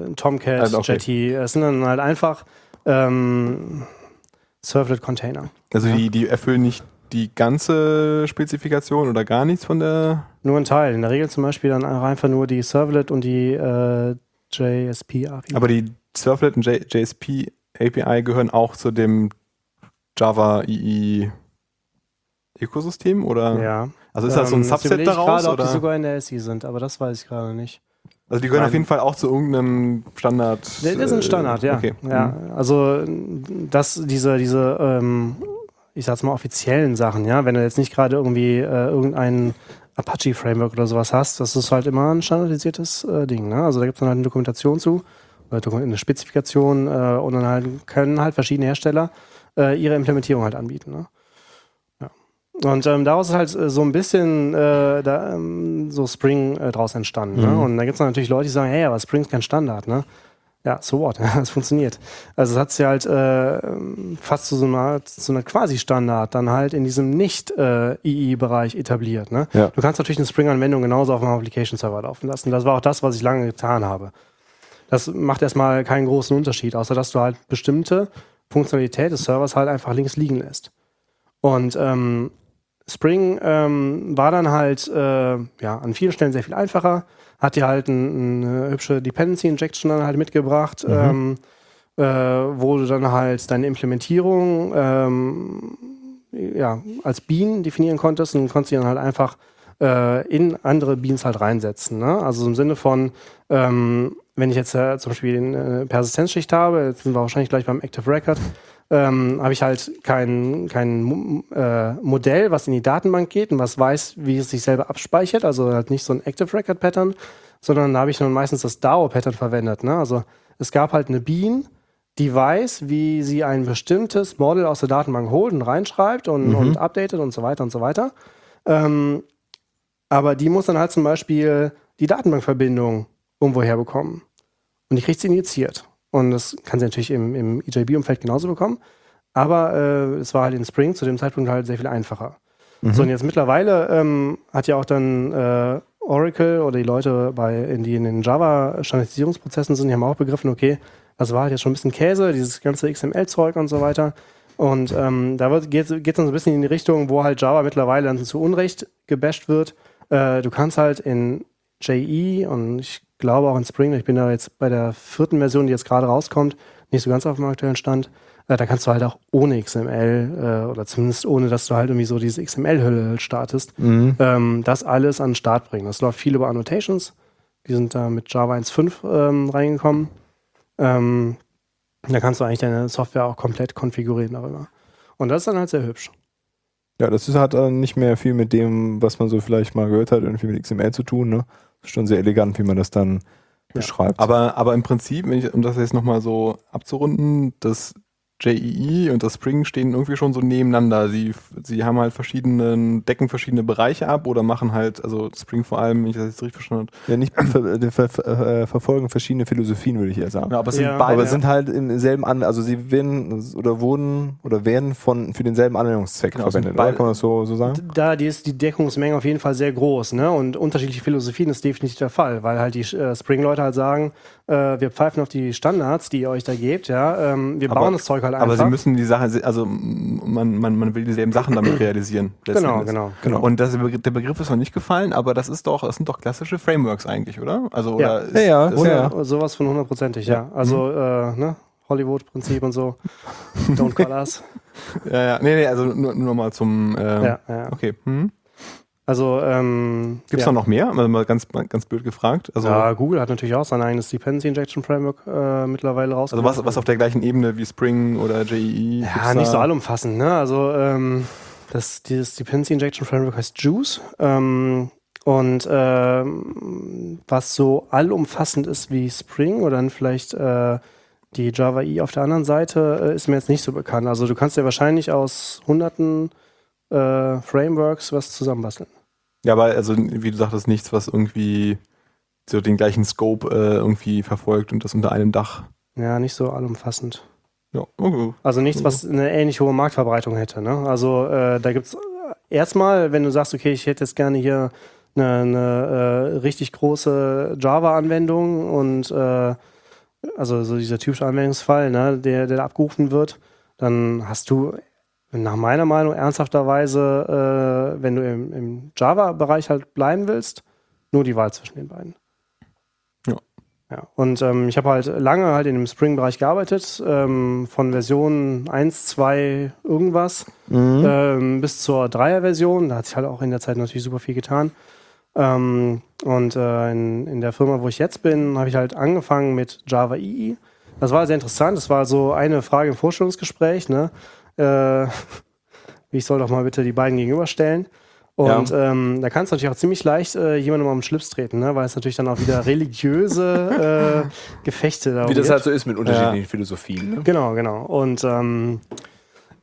Äh, Tomcat, Also, okay. Jetty. Es sind dann halt einfach ähm, Servlet-Container. Also Ja. die, die erfüllen nicht die ganze Spezifikation oder gar nichts von der. Nur ein Teil. In der Regel zum Beispiel dann auch einfach nur die Servlet und die äh, JSP API. Aber die Servlet und J JSP API gehören auch zu dem Java EE Ökosystem oder? ja. Also ist das so ein Ähm, Subset überlege ich daraus gerade, ob die oder? sogar in der SI sind, aber das weiß ich gerade nicht. Also die gehören Nein. auf jeden Fall auch zu irgendeinem Standard. Der, ist ein äh, Standard, ja. Okay. ja. Mhm. Also das, diese, diese, ähm, ich sag's mal, offiziellen Sachen, ja, wenn du jetzt nicht gerade irgendwie äh, irgendein Apache-Framework oder sowas hast, das ist halt immer ein standardisiertes äh, Ding. Ne? Also da gibt es dann halt eine Dokumentation zu, oder Doku- eine Spezifikation äh, und dann halt können halt verschiedene Hersteller äh, ihre Implementierung halt anbieten. Ne? Ja. Und ähm, daraus ist halt äh, so ein bisschen äh, da, ähm, so Spring äh, draus entstanden. Ne? Mhm. Und da gibt es natürlich Leute, die sagen, hey, aber Spring ist kein Standard. Ne? Ja, so what? Es funktioniert. Also es hat sich halt äh, fast zu so einer, zu einer Quasi-Standard dann halt in diesem Nicht-II-Bereich etabliert. Ne? Ja. Du kannst natürlich eine Spring-Anwendung genauso auf einem Application-Server laufen lassen. Das war auch das, was ich lange getan habe. Das macht erstmal keinen großen Unterschied, außer dass du halt bestimmte Funktionalität des Servers halt einfach links liegen lässt. Und ähm, Spring ähm, war dann halt äh, ja, an vielen Stellen sehr viel einfacher, hat dir halt ein, eine hübsche Dependency Injection dann halt mitgebracht, ähm, äh, wo du dann halt deine Implementierung ähm, ja, als Bean definieren konntest und konntest die dann halt einfach äh, in andere Beans halt reinsetzen. Ne? Also im Sinne von, ähm, wenn ich jetzt äh, zum Beispiel eine Persistenzschicht habe, jetzt sind wir wahrscheinlich gleich beim Active Record, ähm, habe ich halt kein, kein äh, Modell, was in die Datenbank geht und was weiß, wie es sich selber abspeichert, also halt nicht so ein Active Record Pattern, sondern da habe ich dann meistens das DAO Pattern verwendet. Ne? Also es gab halt eine Bean, die weiß, wie sie ein bestimmtes Model aus der Datenbank holt und reinschreibt und, Mhm. und updatet und so weiter und so weiter. Ähm, aber die muss dann halt zum Beispiel die Datenbankverbindung irgendwo herbekommen. Und die kriegt sie injiziert. Und das kann sie natürlich im, im EJB-Umfeld genauso bekommen. Aber äh, es war halt in Spring zu dem Zeitpunkt halt sehr viel einfacher. Mhm. So, und jetzt mittlerweile ähm, hat ja auch dann äh, Oracle oder die Leute, bei, in die in den Java-Standardisierungsprozessen sind, die haben auch begriffen, okay, das war halt jetzt schon ein bisschen Käse, dieses ganze XML-Zeug und so weiter. Und ähm, da geht es dann so ein bisschen in die Richtung, wo halt Java mittlerweile dann zu Unrecht gebasht wird. Äh, du kannst halt in JE und ich glaube auch in Spring, ich bin da jetzt bei der vierten Version, die jetzt gerade rauskommt, nicht so ganz auf dem aktuellen Stand, äh, da kannst du halt auch ohne XML äh, oder zumindest ohne, dass du halt irgendwie so diese XML-Hülle startest, Mhm. ähm, das alles an den Start bringen. Das läuft viel über Annotations. Die sind da mit Java 1.5 ähm, reingekommen. Ähm, da kannst du eigentlich deine Software auch komplett konfigurieren darüber. Und das ist dann halt sehr hübsch. Ja, das ist, hat äh, nicht mehr viel mit dem, was man so vielleicht mal gehört hat, irgendwie mit XML zu tun. Ne? Schon sehr elegant, wie man das dann beschreibt. Aber, aber im Prinzip, wenn ich, um das jetzt nochmal so abzurunden, das JEE und das Spring stehen irgendwie schon so nebeneinander. Sie, sie haben halt verschiedene, decken verschiedene Bereiche ab oder machen halt, also Spring vor allem, wenn ich das jetzt richtig verstanden habe. ja, nicht ver, ver, ver, äh, verfolgen verschiedene Philosophien, würde ich eher sagen. Ja, aber es sind Ja. beide. Aber sind halt im selben An, also sie werden oder wurden oder werden von für denselben Anwendungszweck Genau, verwendet. beide-? Kann man das so, so sagen? Da die ist die Deckungsmenge auf jeden Fall sehr groß, ne? Und unterschiedliche Philosophien ist definitiv der Fall, weil halt die äh, Spring-Leute halt sagen, äh, wir pfeifen auf die Standards, die ihr euch da gebt, ja. Ähm, wir Aber- bauen das Zeug halt einfach. aber sie müssen die Sache, also man, man, man will dieselben Sachen damit realisieren. Genau, Endes. genau, genau. Und das, der Begriff ist noch nicht gefallen, aber das ist doch, das sind doch klassische Frameworks eigentlich, oder? Also, Ja. oder ist, Ja, ja, ist, ja. Ohne, Sowas von hundertprozentig, ja. Also, äh, ne? Hollywood-Prinzip und so. Don't call us. ja, ja. Nee, nee, also nur, nur mal zum, äh, Ja, ja. okay. Hm. Also, ähm, Gibt's ja. da noch mehr? Also mal ganz, mal ganz blöd gefragt. Also, ja, Google hat natürlich auch sein eigenes Dependency Injection Framework äh, mittlerweile also rausgebracht. was, was auf der gleichen Ebene wie Spring oder JEE? Ja, Gibt's nicht so allumfassend, ne? Also ähm, das, dieses Dependency Injection Framework heißt Juice. Ähm, und ähm, was so allumfassend ist wie Spring oder dann vielleicht äh, die Java E auf der anderen Seite, äh, ist mir jetzt nicht so bekannt. Also du kannst ja wahrscheinlich aus hunderten äh, Frameworks was zusammenbasteln. Ja, aber also, wie du sagtest, nichts, was irgendwie so den gleichen Scope äh, irgendwie verfolgt und das unter einem Dach. Ja, nicht so allumfassend. Ja, okay. Also nichts, was eine ähnlich hohe Marktverbreitung hätte. Ne? Also äh, da gibt's erstmal, wenn du sagst, okay, ich hätte jetzt gerne hier eine, eine äh, richtig große Java-Anwendung und äh, also so dieser typische Anwendungsfall, ne, der, der da abgerufen wird, dann hast du nach meiner Meinung ernsthafterweise, äh, wenn du im, im Java-Bereich halt bleiben willst, nur die Wahl zwischen den beiden. Ja. Ja, und ähm, ich habe halt lange halt in dem Spring-Bereich gearbeitet, ähm, von Version 1, 2, irgendwas Mhm. ähm, bis zur Dreier-Version. Da hat sich halt auch in der Zeit natürlich super viel getan. Ähm, und äh, in, in der Firma, wo ich jetzt bin, habe ich halt angefangen mit Java EE. Das war sehr interessant. Das war so eine Frage im Vorstellungsgespräch. Ne? Äh, ich soll doch mal bitte die beiden gegenüberstellen. Und ähm, da kannst du natürlich auch ziemlich leicht äh, jemandem auf den Schlips treten, ne? weil es natürlich dann auch wieder religiöse äh, Gefechte da Wie das halt so ist mit unterschiedlichen Philosophien. Ne? Genau, genau. Und ähm,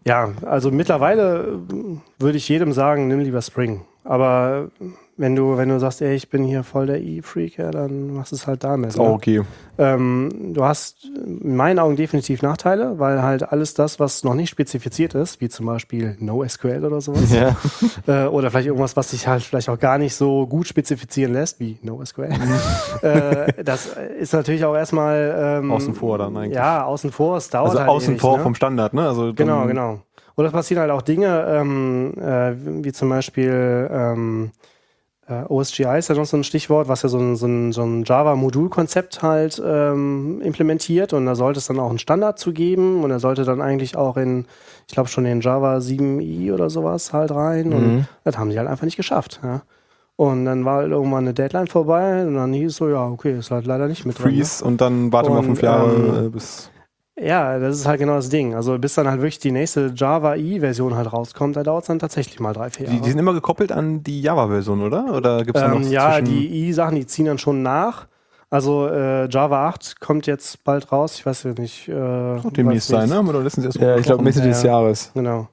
ja, also mittlerweile würde ich jedem sagen, nimm lieber Spring. Aber wenn du, wenn du sagst, ey, ich bin hier voll der E-Freak, ja, dann machst du es halt damit. Ne? okay. Ähm, du hast in meinen Augen definitiv Nachteile, weil halt alles das, was noch nicht spezifiziert ist, wie zum Beispiel NoSQL oder sowas, Ja. äh, oder vielleicht irgendwas, was sich halt vielleicht auch gar nicht so gut spezifizieren lässt, wie NoSQL, äh, das ist natürlich auch erstmal ähm, Außen vor dann eigentlich. Ja, außen vor, es dauert Also halt außen ewig, vor ne? vom Standard, ne? Also Genau, genau. Oder es passieren halt auch Dinge, ähm, äh, wie zum Beispiel ähm, äh, OSGI ist ja noch so ein Stichwort, was ja so ein, so ein, so ein Java-Modul-Konzept halt ähm, implementiert und da sollte es dann auch einen Standard zu geben und er sollte dann eigentlich auch in, ich glaube schon in Java 7i oder sowas halt rein und Mhm. das haben sie halt einfach nicht geschafft. Ja. Und dann war halt irgendwann eine Deadline vorbei und dann hieß es so, ja, okay, ist halt leider nicht mit drin. ne? Freeze und dann warte mal Und, fünf Jahre ähm, äh, bis. Ja, das ist halt genau das Ding. Also bis dann halt wirklich die nächste Java E-Version halt rauskommt, da dauert es dann tatsächlich mal drei, vier Jahre. Die, die sind immer gekoppelt an die Java-Version, oder? Oder gibt es da noch ähm, ja, die I-Sachen, die ziehen dann schon nach. Also äh, Java 8 kommt jetzt bald raus. Ich weiß ja nicht. Äh, demnächst sein, ne? Oder letztens erst Ja, ich glaube. Mitte des Ja. Jahres. Genau.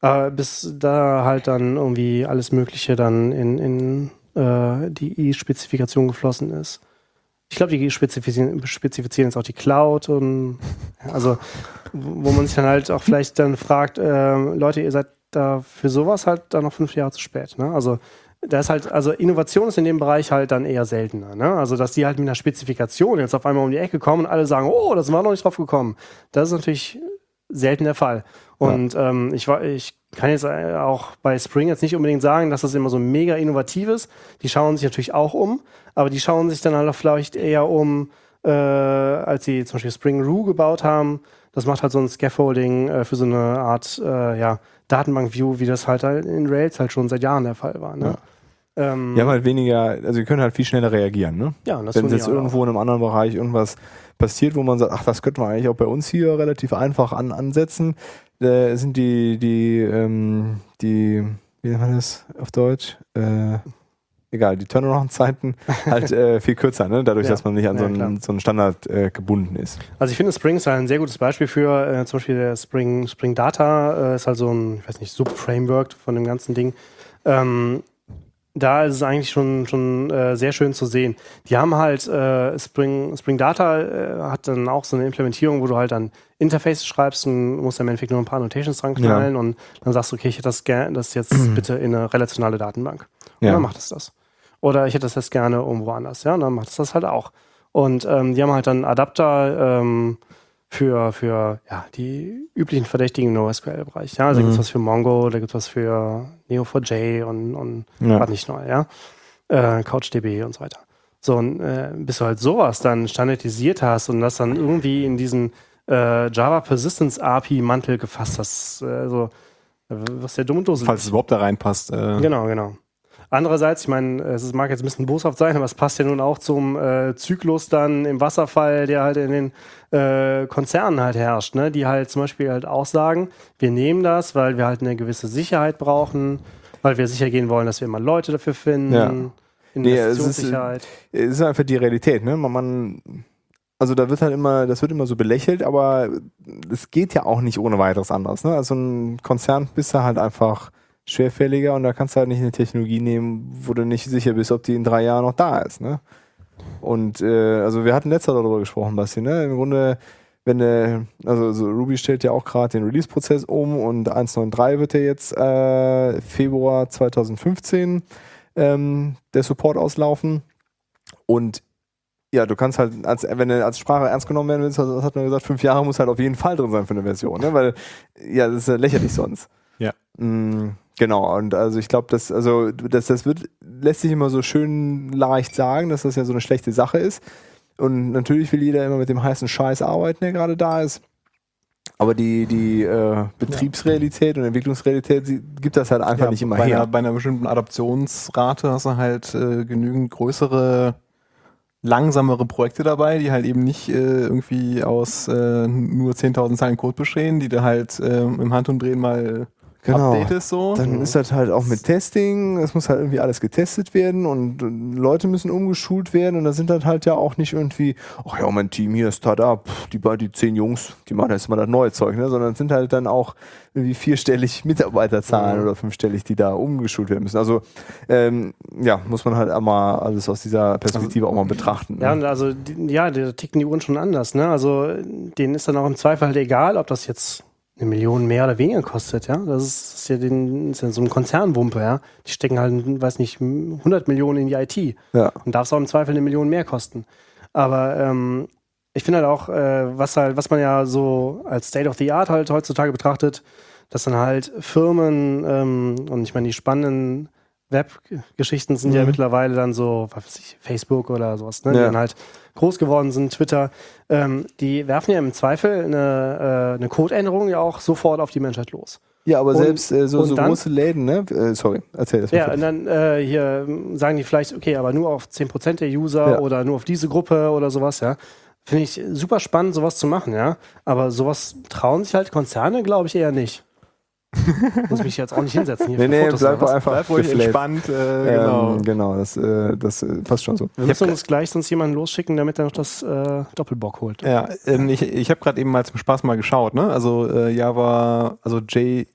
Aber bis da halt dann irgendwie alles Mögliche dann in, in äh, die I-Spezifikation geflossen ist. Ich glaube, die spezifizieren, spezifizieren jetzt auch die Cloud und also wo man sich dann halt auch vielleicht dann fragt, ähm, Leute, ihr seid da für sowas halt dann noch fünf Jahre zu spät. Ne? Also da ist halt, also Innovation ist in dem Bereich halt dann eher seltener. Ne? Also dass die halt mit einer Spezifikation jetzt auf einmal um die Ecke kommen und alle sagen, oh, das sind wir noch nicht drauf gekommen. Das ist natürlich selten der Fall. Und ähm, ich, war, ich kann jetzt äh, auch bei Spring jetzt nicht unbedingt sagen, dass das immer so mega innovativ ist. Die schauen sich natürlich auch um, aber die schauen sich dann halt auch vielleicht eher um, äh, als sie zum Beispiel Spring Roo gebaut haben. Das macht halt so ein Scaffolding äh, für so eine Art äh, ja, Datenbank-View, wie das halt, halt in Rails halt schon seit Jahren der Fall war. Ne? Ähm, Die haben halt weniger, also die können halt viel schneller reagieren, ne? ja, und das Wenn die jetzt halt irgendwo in einem anderen Bereich irgendwas passiert, wo man sagt, ach, das könnten wir eigentlich auch bei uns hier relativ einfach an, ansetzen, äh, sind die, die, ähm, die, wie nennt man das auf Deutsch? Äh, egal, die Turnaround-Zeiten halt äh, viel kürzer, ne? Dadurch, Ja. dass man nicht an Ja, so, einen, klar. so einen Standard äh, gebunden ist. Also ich finde Spring ist halt ein sehr gutes Beispiel für, äh, zum Beispiel der Spring, Spring Data äh, ist halt so ein, ich weiß nicht, Sub-Framework von dem ganzen Ding. Ähm, da ist es eigentlich schon, schon äh, sehr schön zu sehen. Die haben halt äh, Spring, Spring Data äh, hat dann auch so eine Implementierung, wo du halt dann Interfaces schreibst und musst im Endeffekt nur ein paar Annotations dran knallen und dann sagst du, okay, ich hätte das gerne, das jetzt bitte in eine relationale Datenbank. Und Ja. dann macht es das. Oder ich hätte das jetzt gerne irgendwo anders, ja, und dann macht es das halt auch. Und ähm, die haben halt dann Adapter ähm, für, für ja, die üblichen verdächtigen NoSQL-Bereich. Ja, also da Mhm. gibt's was für Mongo, da gibt's was für Neo4j und, und Ja. was nicht neu, ja. Äh, CouchDB und so weiter. So, und äh, bis du halt sowas dann standardisiert hast und das dann irgendwie in diesen äh, Java Persistence API Mantel gefasst hast, äh, so, äh, was der dumm und doof Falls es überhaupt da reinpasst. Äh, Genau, genau. Andererseits, ich meine, es mag jetzt ein bisschen boshaft sein, aber es passt ja nun auch zum äh, Zyklus dann im Wasserfall, der halt in den äh, Konzernen halt herrscht, ne? die halt zum Beispiel halt auch sagen, wir nehmen das, weil wir halt eine gewisse Sicherheit brauchen, weil wir sicher gehen wollen, dass wir immer Leute dafür finden, Ja. Nee, es ist, Investitionssicherheit. Es ist einfach die Realität, ne? Man, man, also da wird halt immer, das wird immer so belächelt, aber es geht ja auch nicht ohne weiteres anders. Ne? Also ein Konzern bist du halt einfach schwerfälliger und da kannst du halt nicht eine Technologie nehmen, wo du nicht sicher bist, ob die in drei Jahren noch da ist. Ne? Und äh, also wir hatten letztes Jahr darüber gesprochen, Basti, ne? Im Grunde, wenn du, also so Ruby stellt ja auch gerade den Release-Prozess um und 1.9.3 wird ja jetzt äh, Februar 2015 ähm, der Support auslaufen. Und ja, du kannst halt, als, wenn du als Sprache ernst genommen werden willst, das hat man gesagt, fünf Jahre muss halt auf jeden Fall drin sein für eine Version, ne? Weil, ja, das ist ja lächerlich sonst. Ja. Mm, genau, und also ich glaube, das, also das, das wird, lässt sich immer so schön leicht sagen, dass das ja so eine schlechte Sache ist. Und natürlich will jeder immer mit dem heißen Scheiß arbeiten, der gerade da ist. Aber die, die äh, Betriebsrealität und Entwicklungsrealität sie, gibt das halt einfach Ja, nicht immer bei her. Einer, bei einer bestimmten Adaptionsrate hast du halt äh, genügend größere, langsamere Projekte dabei, die halt eben nicht äh, irgendwie aus äh, nur 10.000 Zeilen Code bestehen, die du halt äh, im Handumdrehen mal Genau. updatest so. Dann ist das halt auch mit Testing, es muss halt irgendwie alles getestet werden und äh, Leute müssen umgeschult werden und da sind dann halt ja auch nicht irgendwie, ach ja, mein Team hier ist Startup, die beiden, die zehn Jungs, die machen jetzt mal das neue Zeug, ne? sondern es sind halt dann auch irgendwie vierstellig Mitarbeiterzahlen oder fünfstellig, die da umgeschult werden müssen. Also ähm, ja, muss man halt einmal alles aus dieser Perspektive auch mal betrachten. Ja, ne? und also, die, ja, da ticken die Uhren schon anders, ne? Also, denen ist dann auch im Zweifel halt egal, ob das jetzt eine Million mehr oder weniger kostet, ja? Das ist, ist ja, den, ist ja so ein Konzernwumpe, ja? Die stecken halt, weiß nicht, 100 Millionen in die IT. ja. Und darf es auch im Zweifel eine Million mehr kosten. Aber ähm, ich finde halt auch, äh, was halt, was man ja so als State of the Art halt heutzutage betrachtet, dass dann halt Firmen ähm, und ich meine, die spannenden Web-Geschichten sind ja Mhm. mittlerweile dann so, was weiß ich, Facebook oder sowas, ne? die Ja. dann halt groß geworden sind, Twitter, ähm, die werfen ja im Zweifel eine, äh, eine Codeänderung ja auch sofort auf die Menschheit los. ja, aber Und- selbst äh, so, so dann- große Läden, ne? Äh, sorry, erzähl das mal. Ja, und dann äh, hier ähm, sagen die vielleicht, okay, aber nur auf 10% der User Ja. oder nur auf diese Gruppe oder sowas, ja. Finde ich super spannend, sowas zu machen, ja. Aber sowas trauen sich halt Konzerne, glaube ich, eher nicht. Muss mich jetzt auch nicht hinsetzen hier nee, für nee, Fotos bleib einfach Bleib ruhig entspannt, äh, genau. Ähm, genau, das, äh, das äh, passt schon so. Wir müssen uns gleich sonst jemanden losschicken, damit er noch das äh, Doppelbock holt. Ja, ähm, ich, ich habe gerade eben mal zum Spaß mal geschaut, ne? Also äh, Java, also JSI5.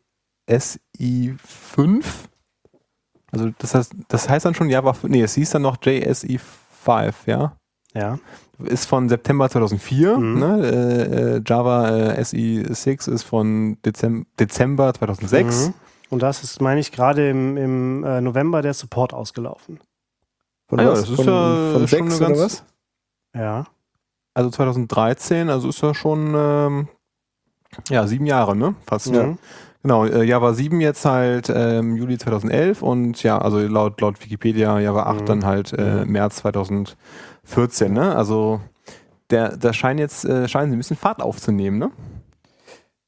Also das heißt, das heißt dann schon Java, nee, es hieß dann noch JSI5, ja? Ja. Ist von September 2004, Mhm. ne? Äh, äh, Java äh, SI6 ist von Dezem Dezember 2006. Mhm. Und das ist, meine ich, gerade im, im äh, November der Support ausgelaufen. Von Ah ja, das ist von, ja von schon sechs eine oder ganz- was? Ja. Also 2013, also ist ja schon ähm, ja sieben Jahre, ne? Fast. Mhm. Genau, äh, Java 7 jetzt halt ähm, Juli 2011 und ja, also laut, laut Wikipedia Java 8 Mhm. dann halt äh, März 2014, ne? Also der, da scheinen jetzt, äh, scheinen sie ein bisschen Fahrt aufzunehmen, ne?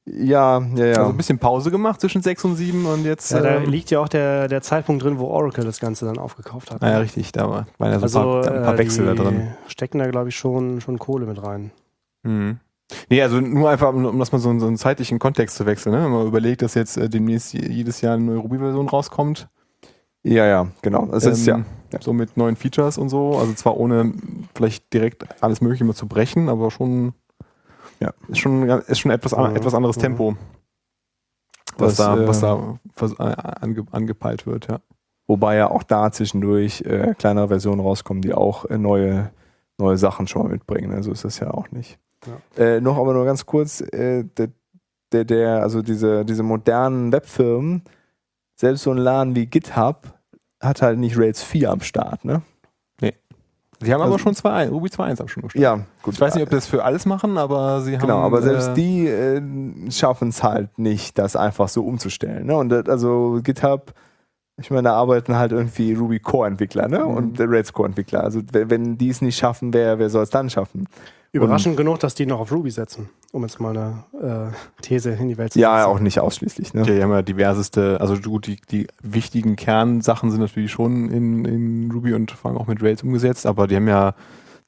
Ja, ja, ja. Also ein bisschen Pause gemacht zwischen 6 und 7 und jetzt. Ja, da ähm, liegt ja auch der, der Zeitpunkt drin, wo Oracle das Ganze dann aufgekauft hat. naja, richtig, da war- waren ja so ein Also paar, ein paar äh, Wechsel da drin. stecken da, glaube ich, schon, schon Kohle mit rein. Mhm. Nee, also nur einfach, um, um das mal so, so einen zeitlichen Kontext zu wechseln, ne? Wenn man überlegt, dass jetzt äh, demnächst je- jedes Jahr eine neue Ruby-Version rauskommt. ja, ja, genau. Das ist ja. Ähm, So mit neuen Features und so. Also zwar ohne vielleicht direkt alles Mögliche mal zu brechen, aber schon, Ja. ist schon, ist schon etwas, an- etwas anderes Mhm. Tempo, was, Das, da, äh, was da ange, angepeilt wird, ja. Wobei ja auch da zwischendurch äh, kleinere Versionen rauskommen, die auch äh, neue, neue Sachen schon mal mitbringen. Ne? So ist das ja auch nicht. Äh, noch aber nur ganz kurz, äh, der, der, der, also diese, diese modernen Webfirmen, selbst so ein Laden wie GitHub hat halt nicht Rails 4 am Start, ne? Sie haben Also- aber schon 2.1, Ruby 2.1 auch schon gestartet. Ja, gut. Ich weiß nicht, ob das für alles machen, aber sie haben. Genau, aber selbst äh, die äh, schaffen es halt nicht, das einfach so umzustellen. Ne? Und das, also GitHub, ich meine, da arbeiten halt irgendwie Ruby Core Entwickler ne? Mhm. und äh, Rails Core Entwickler. Also wenn, wenn die es nicht schaffen, wer, wer soll es dann schaffen? Überraschend genug, dass die noch auf Ruby setzen, um jetzt mal eine äh, These in die Welt zu Ja, setzen. auch nicht ausschließlich. Ne? Ja, die haben ja diverseste, also gut, die, die wichtigen Kernsachen sind natürlich schon in, in Ruby und vor allem auch mit Rails umgesetzt, aber die haben ja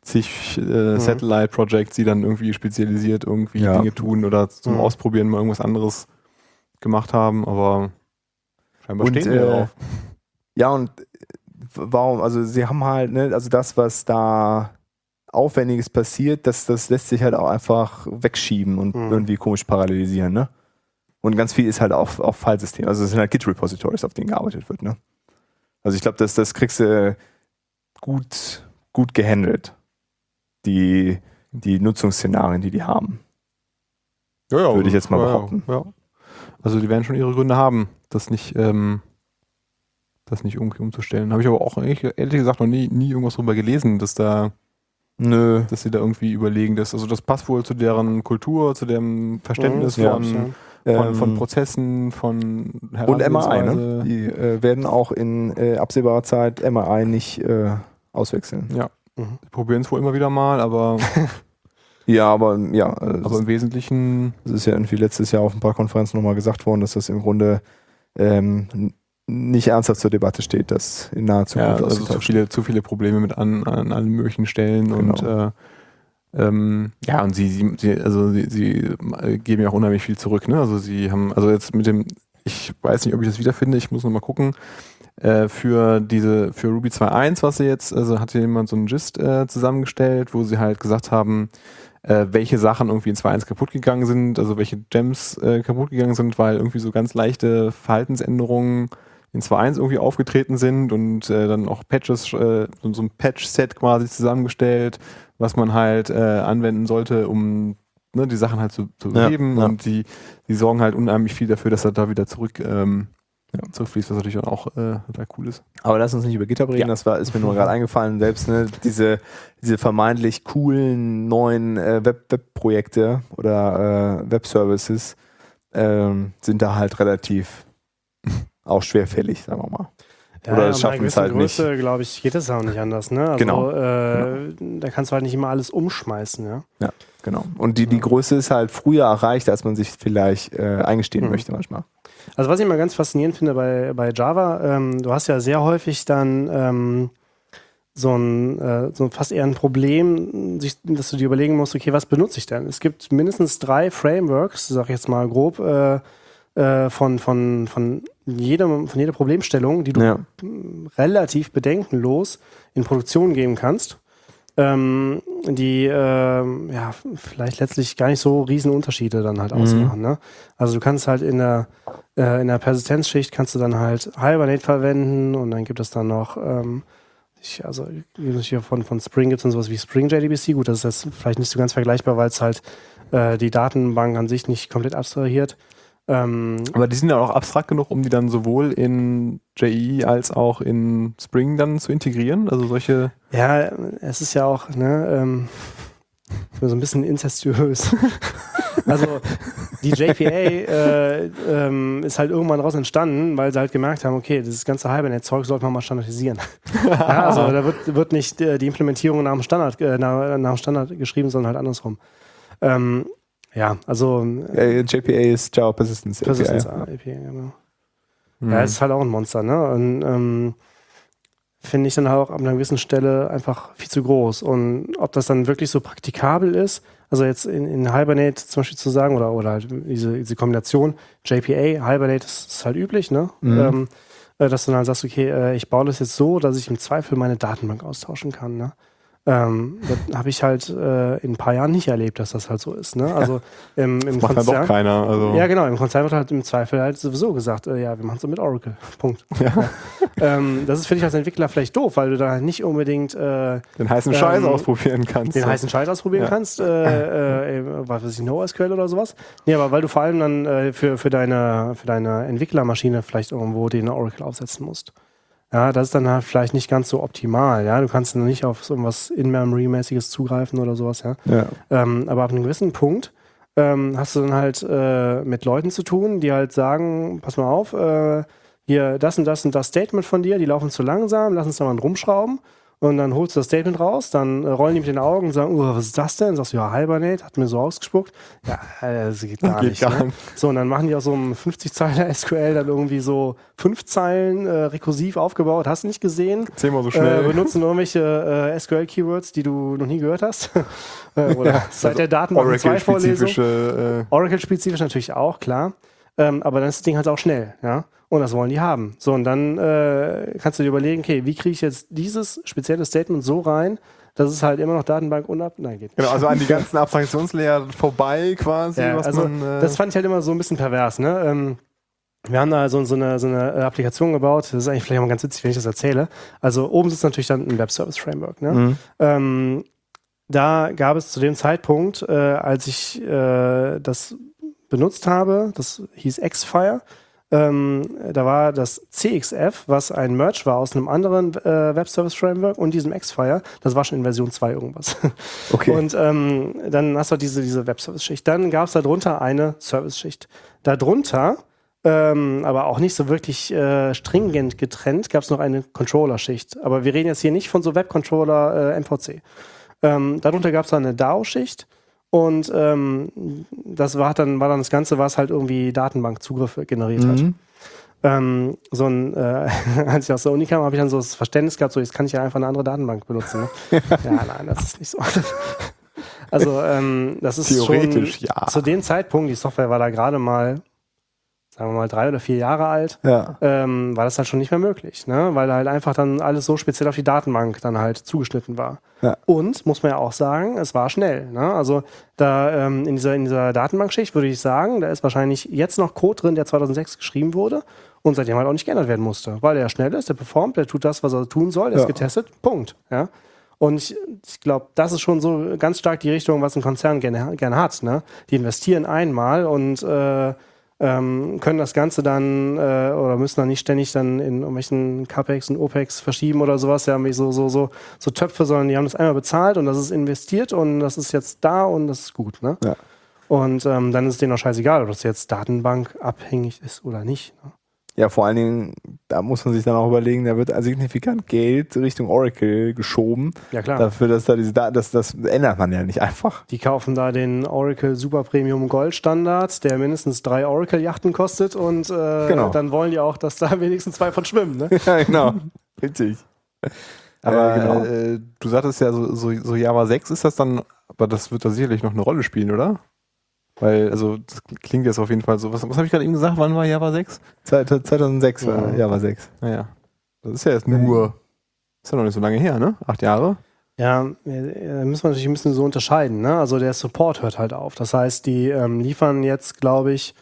zig äh, Satellite-Projects, die dann irgendwie spezialisiert irgendwie Ja. Dinge tun oder zum Mhm. Ausprobieren mal irgendwas anderes gemacht haben, aber scheinbar Und, stehen die äh, darauf. Ja, und warum? Also sie haben halt, ne, also das, was da Aufwendiges passiert, das, das lässt sich halt auch einfach wegschieben und Mhm. irgendwie komisch parallelisieren, ne? Und ganz viel ist halt auf, auf Filesystem. Also es sind halt Git-Repositories, auf denen gearbeitet wird, ne? Also ich glaube, das, das kriegst du gut, gut gehandelt. Die, die Nutzungsszenarien, die die haben. Ja, ja, würde ich jetzt mal ja, behaupten. Ja. Also die werden schon ihre Gründe haben, das nicht, ähm, das nicht irgendwie umzustellen. Habe ich aber auch ehrlich, ehrlich gesagt noch nie, nie irgendwas drüber gelesen, dass da Nö. dass sie da irgendwie überlegen, dass, also das passt wohl zu deren Kultur, zu dem Verständnis Mhm, von, ja. von, von Ähm, Prozessen, von Und MRI, ne? Die äh, werden auch in äh, absehbarer Zeit MRI nicht äh, auswechseln. Ja, Mhm. Probieren es wohl immer wieder mal, aber, Ja, aber ja, äh, aber im Wesentlichen es ist ja irgendwie letztes Jahr auf ein paar Konferenzen nochmal gesagt worden, dass das im Grunde ähm, nicht ernsthaft zur Debatte steht, dass in naher ja, Zukunft also zu viele, zu viele Probleme mit an, an allen möglichen Stellen und Genau. äh, ähm, ja, und sie, sie, also sie, sie äh, geben ja auch unheimlich viel zurück, ne? Also sie haben, also jetzt mit dem, ich weiß nicht, ob ich das wiederfinde, ich muss noch mal gucken. Äh, für diese, für Ruby 2.1, was sie jetzt, also hat hier jemand so einen Gist äh, zusammengestellt, wo sie halt gesagt haben, äh, welche Sachen irgendwie in 2.1 kaputt gegangen sind, also welche Gems äh, kaputt gegangen sind, weil irgendwie so ganz leichte Verhaltensänderungen in 2.1 irgendwie aufgetreten sind und äh, dann auch Patches, äh, so, ein Patch-Set quasi zusammengestellt, was man halt äh, anwenden sollte, um ne, die Sachen halt zu, zu Ja, beheben ja. und die, die sorgen halt unheimlich viel dafür, dass er da wieder zurück ähm, Ja. zurückfließt, was natürlich auch äh, total cool ist. Aber lass uns nicht über GitHub reden, Ja. das war, ist mir nur gerade eingefallen, selbst ne, diese, diese vermeintlich coolen neuen äh, Web- Web-Projekte oder äh, Web-Services ähm, sind da halt relativ auch schwerfällig, sagen wir mal. Oder es ab schaffen es halt nicht. Größe, glaube ich, geht es auch nicht anders. Ne? Also, Genau. Äh, Da kannst du halt nicht immer alles umschmeißen. Ja? Genau. Und die, die Größe ist halt früher erreicht, als man sich vielleicht äh, eingestehen Mhm. möchte manchmal. Also was ich immer ganz faszinierend finde bei, bei Java, ähm, du hast ja sehr häufig dann ähm, so ein, äh, so fast eher ein Problem, sich, dass du dir überlegen musst, okay, was benutze ich denn? Es gibt mindestens drei Frameworks, sag ich jetzt mal grob, äh, äh, von, von, von, jedem, von jeder Problemstellung, die du Ja. relativ bedenkenlos in Produktion geben kannst, ähm, die ähm, ja vielleicht letztlich gar nicht so riesen Unterschiede dann halt Mhm. ausmachen. Ne? Also du kannst halt in der äh, in der Persistenzschicht kannst du dann halt Hibernate verwenden und dann gibt es dann noch ähm, ich, also hier von, von Spring gibt es dann sowas wie Spring JDBC. Gut, das ist jetzt vielleicht nicht so ganz vergleichbar, weil es halt äh, die Datenbank an sich nicht komplett abstrahiert. Ähm, Aber die sind ja auch abstrakt genug, um die dann sowohl in JE als auch in Spring dann zu integrieren. Also solche. Ja, es ist ja auch, ne, ähm, so ein bisschen incestuös. also die JPA äh, ähm, ist halt irgendwann daraus entstanden, weil sie halt gemerkt haben, okay, dieses ganze Hibernate-Zeug sollte man mal standardisieren. ja, also da wird, wird nicht äh, die Implementierung nach dem Standard, äh, nach, nach dem Standard geschrieben, sondern halt andersrum. Ähm, ja, also JPA ist Java Persistence. Persistence API. API, genau. Hm. Ja, ist halt auch ein Monster, ne? Und ähm, finde ich dann auch an einer gewissen Stelle einfach viel zu groß. Und ob das dann wirklich so praktikabel ist, also jetzt in, in Hibernate zum Beispiel zu sagen, oder, oder halt diese, diese Kombination JPA, Hibernate ist, ist halt üblich, ne? Mhm. Ähm, äh, dass du dann sagst, okay, äh, ich baue das jetzt so, dass ich im Zweifel meine Datenbank austauschen kann, ne? Ähm, das habe ich halt äh, in ein paar Jahren nicht erlebt, dass das halt so ist. Ne? Also im, im Macht doch Konzern, keiner. Also. ja, genau. Im Konzern wird halt im Zweifel halt sowieso gesagt, äh, ja, wir machen es so mit Oracle. Punkt. Ja. ähm, das ist für dich als Entwickler vielleicht doof, weil du da nicht unbedingt äh, Den heißen Ähm, Scheiß ausprobieren kannst. den heißen Scheiß ausprobieren Ja. kannst, äh, äh, was weiß ich, NoSQL oder sowas. Nee, aber weil du vor allem dann äh, für, für, deine, für deine Entwicklermaschine vielleicht irgendwo den Oracle aufsetzen musst. Ja, das ist dann halt vielleicht nicht ganz so optimal. Ja, du kannst dann nicht auf so was In-Memory-mäßiges zugreifen oder sowas. Ja. Ja. Ähm, aber ab einem gewissen Punkt ähm, hast du dann halt äh, mit Leuten zu tun, die halt sagen, pass mal auf, äh, hier das und das und das Statement von dir, die laufen zu langsam, lass uns da mal rumschrauben. Und dann holst du das Statement raus, dann äh, rollen die mit den Augen und sagen, uh, was ist das denn? Sagst du, ja, Hibernate, hat mir so ausgespuckt. Ja, äh, das geht gar Geht nicht. gar ne? So, und dann machen die aus so einem 50-Zeiler SQL dann irgendwie so fünf Zeilen äh, rekursiv aufgebaut. Hast du nicht gesehen? Zehnmal so Äh, schnell. benutzen irgendwelche äh, SQL-Keywords, die du noch nie gehört hast. äh, oder seit der Datenbank 2 Vorlesung. Oracle-spezifische. Oracle-spezifisch natürlich auch, klar. Ähm, aber dann ist das Ding halt auch schnell, ja. Und das wollen die haben. So, und dann äh, kannst du dir überlegen, okay, wie kriege ich jetzt dieses spezielle Statement so rein, dass es halt immer noch Datenbank unab... Nein, geht Äh, genau, also an die ganzen Abstraktionslayer vorbei quasi, ja, was also man. Äh, das fand ich halt immer so ein bisschen pervers, ne? Ähm, wir haben da so, so, eine, so eine äh, Applikation gebaut, das ist eigentlich vielleicht auch mal ganz witzig, wenn ich das erzähle. Also oben sitzt natürlich dann ein Web-Service-Framework, ne? Mhm. Ähm, da gab es zu dem Zeitpunkt, äh, als ich äh, das benutzt habe, das hieß Xfire, ähm, da war das CXF, was ein Merge war aus einem anderen äh, Web-Service-Framework und diesem Xfire, das war schon in Version 2 irgendwas. Okay. Und ähm, dann hast du diese, diese Web-Service-Schicht. Dann gab es darunter eine Service-Schicht. Darunter ähm, aber auch nicht so wirklich äh, stringent getrennt, gab es noch eine Controller-Schicht. Aber wir reden jetzt hier nicht von so Webcontroller äh, MVC. Ähm, darunter gab es eine DAO-Schicht und ähm, das war dann, war dann das Ganze, was halt irgendwie Datenbankzugriffe generiert hat. Mhm. Ähm, so ein, äh, als ich aus der Uni kam, habe ich dann so das Verständnis gehabt, so jetzt kann ich ja einfach eine andere Datenbank benutzen. Ne? ja, nein, das ist nicht so. also ähm, das ist Theoretisch, schon ja. zu dem Zeitpunkt, die Software war da gerade mal, sagen wir mal, drei oder vier Jahre alt, Ja. ähm, war das halt schon nicht mehr möglich, ne? weil halt einfach dann alles so speziell auf die Datenbank dann halt zugeschnitten war. Ja. Und, muss man ja auch sagen, es war schnell. Ne? Also da ähm, in, dieser, in dieser Datenbankschicht würde ich sagen, da ist wahrscheinlich jetzt noch Code drin, der 2006 geschrieben wurde und seitdem halt auch nicht geändert werden musste, weil der schnell ist, der performt, der tut das, was er tun soll, der Ja. ist getestet, Punkt. Ja? Und ich, ich glaube, das ist schon so ganz stark die Richtung, was ein Konzern gerne, gerne hat. Ne? Die investieren einmal und äh, ähm, können das Ganze dann äh, oder müssen dann nicht ständig dann in irgendwelchen CAPEX und OPEX verschieben oder sowas, ja, so, so, so, so Töpfe, sondern die haben das einmal bezahlt und das ist investiert und das ist jetzt da und das ist gut. Ne? Ja. Und ähm, dann ist es denen auch scheißegal, ob das jetzt Datenbank abhängig ist oder nicht. Ne? Ja, vor allen Dingen, da muss man sich dann auch überlegen, da wird signifikant Geld Richtung Oracle geschoben. Ja, klar. Dafür, dass da diese Daten, das, das ändert man ja nicht einfach. Die kaufen da den Oracle Super Premium Gold Standard, der mindestens drei Oracle-Yachten kostet und äh, Genau. dann wollen die auch, dass da wenigstens zwei von schwimmen. Ne? ja, genau. Richtig. Aber Äh, genau. äh, du sagtest ja, so, so, so Java 6 ist das dann, aber das wird da sicherlich noch eine Rolle spielen, oder? Weil, also, das klingt jetzt auf jeden Fall so. Was, was habe ich gerade eben gesagt? Wann war Java 6? Zeit- 2006 war Ja. Java 6. Naja. Das ist ja jetzt nur, ist ja noch nicht so lange her, ne? Acht Jahre. Ja, da müssen wir natürlich ein bisschen so unterscheiden. Ne? Also der Support hört halt auf. Das heißt, die ähm, liefern jetzt, glaube ich,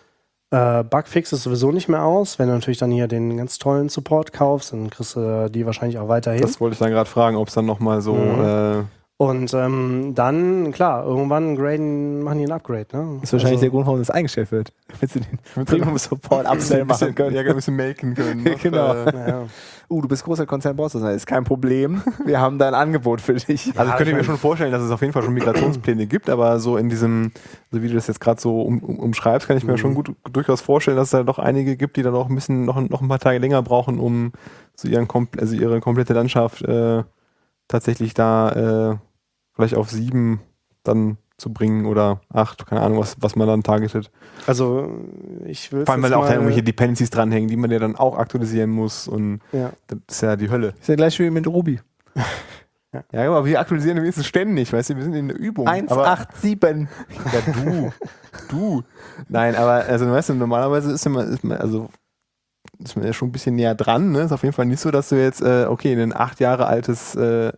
äh, Bugfixes sowieso nicht mehr aus. Wenn du natürlich dann hier den ganz tollen Support kaufst, dann kriegst du die wahrscheinlich auch weiterhin. Das wollte ich dann gerade fragen, ob es dann nochmal so, Mhm. äh, Und ähm, dann, klar, irgendwann graden, machen die ein Upgrade. Ne? Das ist wahrscheinlich also, der Grund, warum das eingestellt wird. Damit sie den Premium Support Upsell machen können. ja, ein bisschen melken können. noch, Genau. Äh, ja. Uh, du bist großer Konzern, brauchst du das. Ist kein Problem. Wir haben da ein Angebot für dich. Also Ja, könnte ich mir ich schon vorstellen, dass es auf jeden Fall schon Migrationspläne gibt, aber so in diesem, so wie du das jetzt gerade so um, um, umschreibst, kann ich mir Mhm. schon gut durchaus vorstellen, dass es da doch einige gibt, die dann auch ein bisschen noch, noch ein paar Tage länger brauchen, um so ihren also ihre komplette Landschaft äh, tatsächlich da äh, vielleicht auf sieben dann zu bringen oder acht, keine Ahnung, was, was man dann targetet. also ich will Vor allem, weil auch da irgendwelche Dependencies dranhängen, die man ja dann auch aktualisieren muss und ja. das ist ja die Hölle. Ist ja gleich wie mit Ruby. Ja, aber wir aktualisieren wenigstens ständig, weißt du, wir sind in der Übung. aber, 187. Ja, du. du. Nein, aber also weißt du, normalerweise ist man, ist man, also ist man ja schon ein bisschen näher dran, ne? Ist auf jeden Fall nicht so, dass du jetzt, äh, okay, ein acht Jahre altes äh,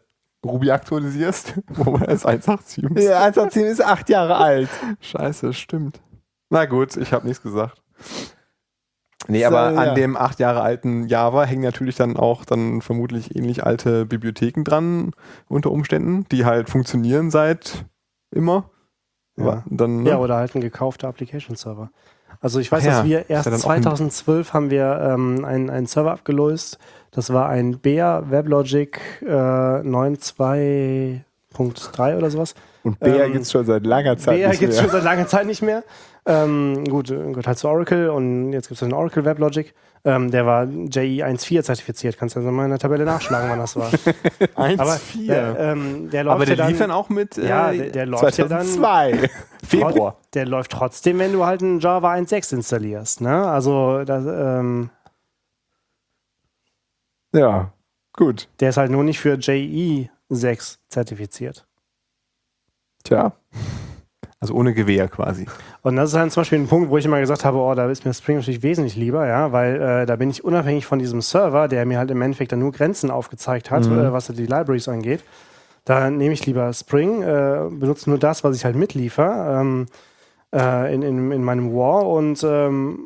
Ruby aktualisierst, wo man es 187 ist. Ja, 187 ist acht Jahre alt. Scheiße, stimmt. Na gut, ich habe nichts gesagt. Nee, So, aber an ja. dem acht Jahre alten Java hängen natürlich dann auch dann vermutlich ähnlich alte Bibliotheken dran, unter Umständen, die halt funktionieren seit immer. Ja. Dann, ne? ja, oder halt ein gekaufter Application Server. Also ich weiß, Ach ja, dass wir erst dann auch ein- 2012 haben wir ähm, einen, einen Server abgelöst. Das war ein Bear WebLogic äh, 9.2.3 oder sowas. Und Bär Ähm, gibt's schon seit langer Zeit Bear nicht gibt es mehr. schon seit langer Zeit nicht mehr. Ähm, gut, äh, gehört halt zu Oracle und jetzt gibt es den Oracle WebLogic. Ähm, der war JE 1.4 zertifiziert. Kannst du also mal in der Tabelle nachschlagen, wann das war. 1, Aber 4. der, ähm, der läuft aber der ja dann, lief dann auch mit. Äh, ja, der, der läuft ja dann 2002. Februar. Der läuft trotzdem, wenn du halt einen Java 1.6 installierst. Ne? Also das, ähm, Ja, gut. der ist halt nur nicht für JE 6 zertifiziert. Tja. also ohne Gewehr quasi. Und das ist halt zum Beispiel ein Punkt, wo ich immer gesagt habe, oh, da ist mir Spring natürlich wesentlich lieber, ja, weil äh, da bin ich unabhängig von diesem Server, der mir halt im Endeffekt dann nur Grenzen aufgezeigt hat, Mhm. äh, was die Libraries angeht. Da nehme ich lieber Spring, äh, benutze nur das, was ich halt mitliefer ähm, äh, in, in, in meinem War und ähm,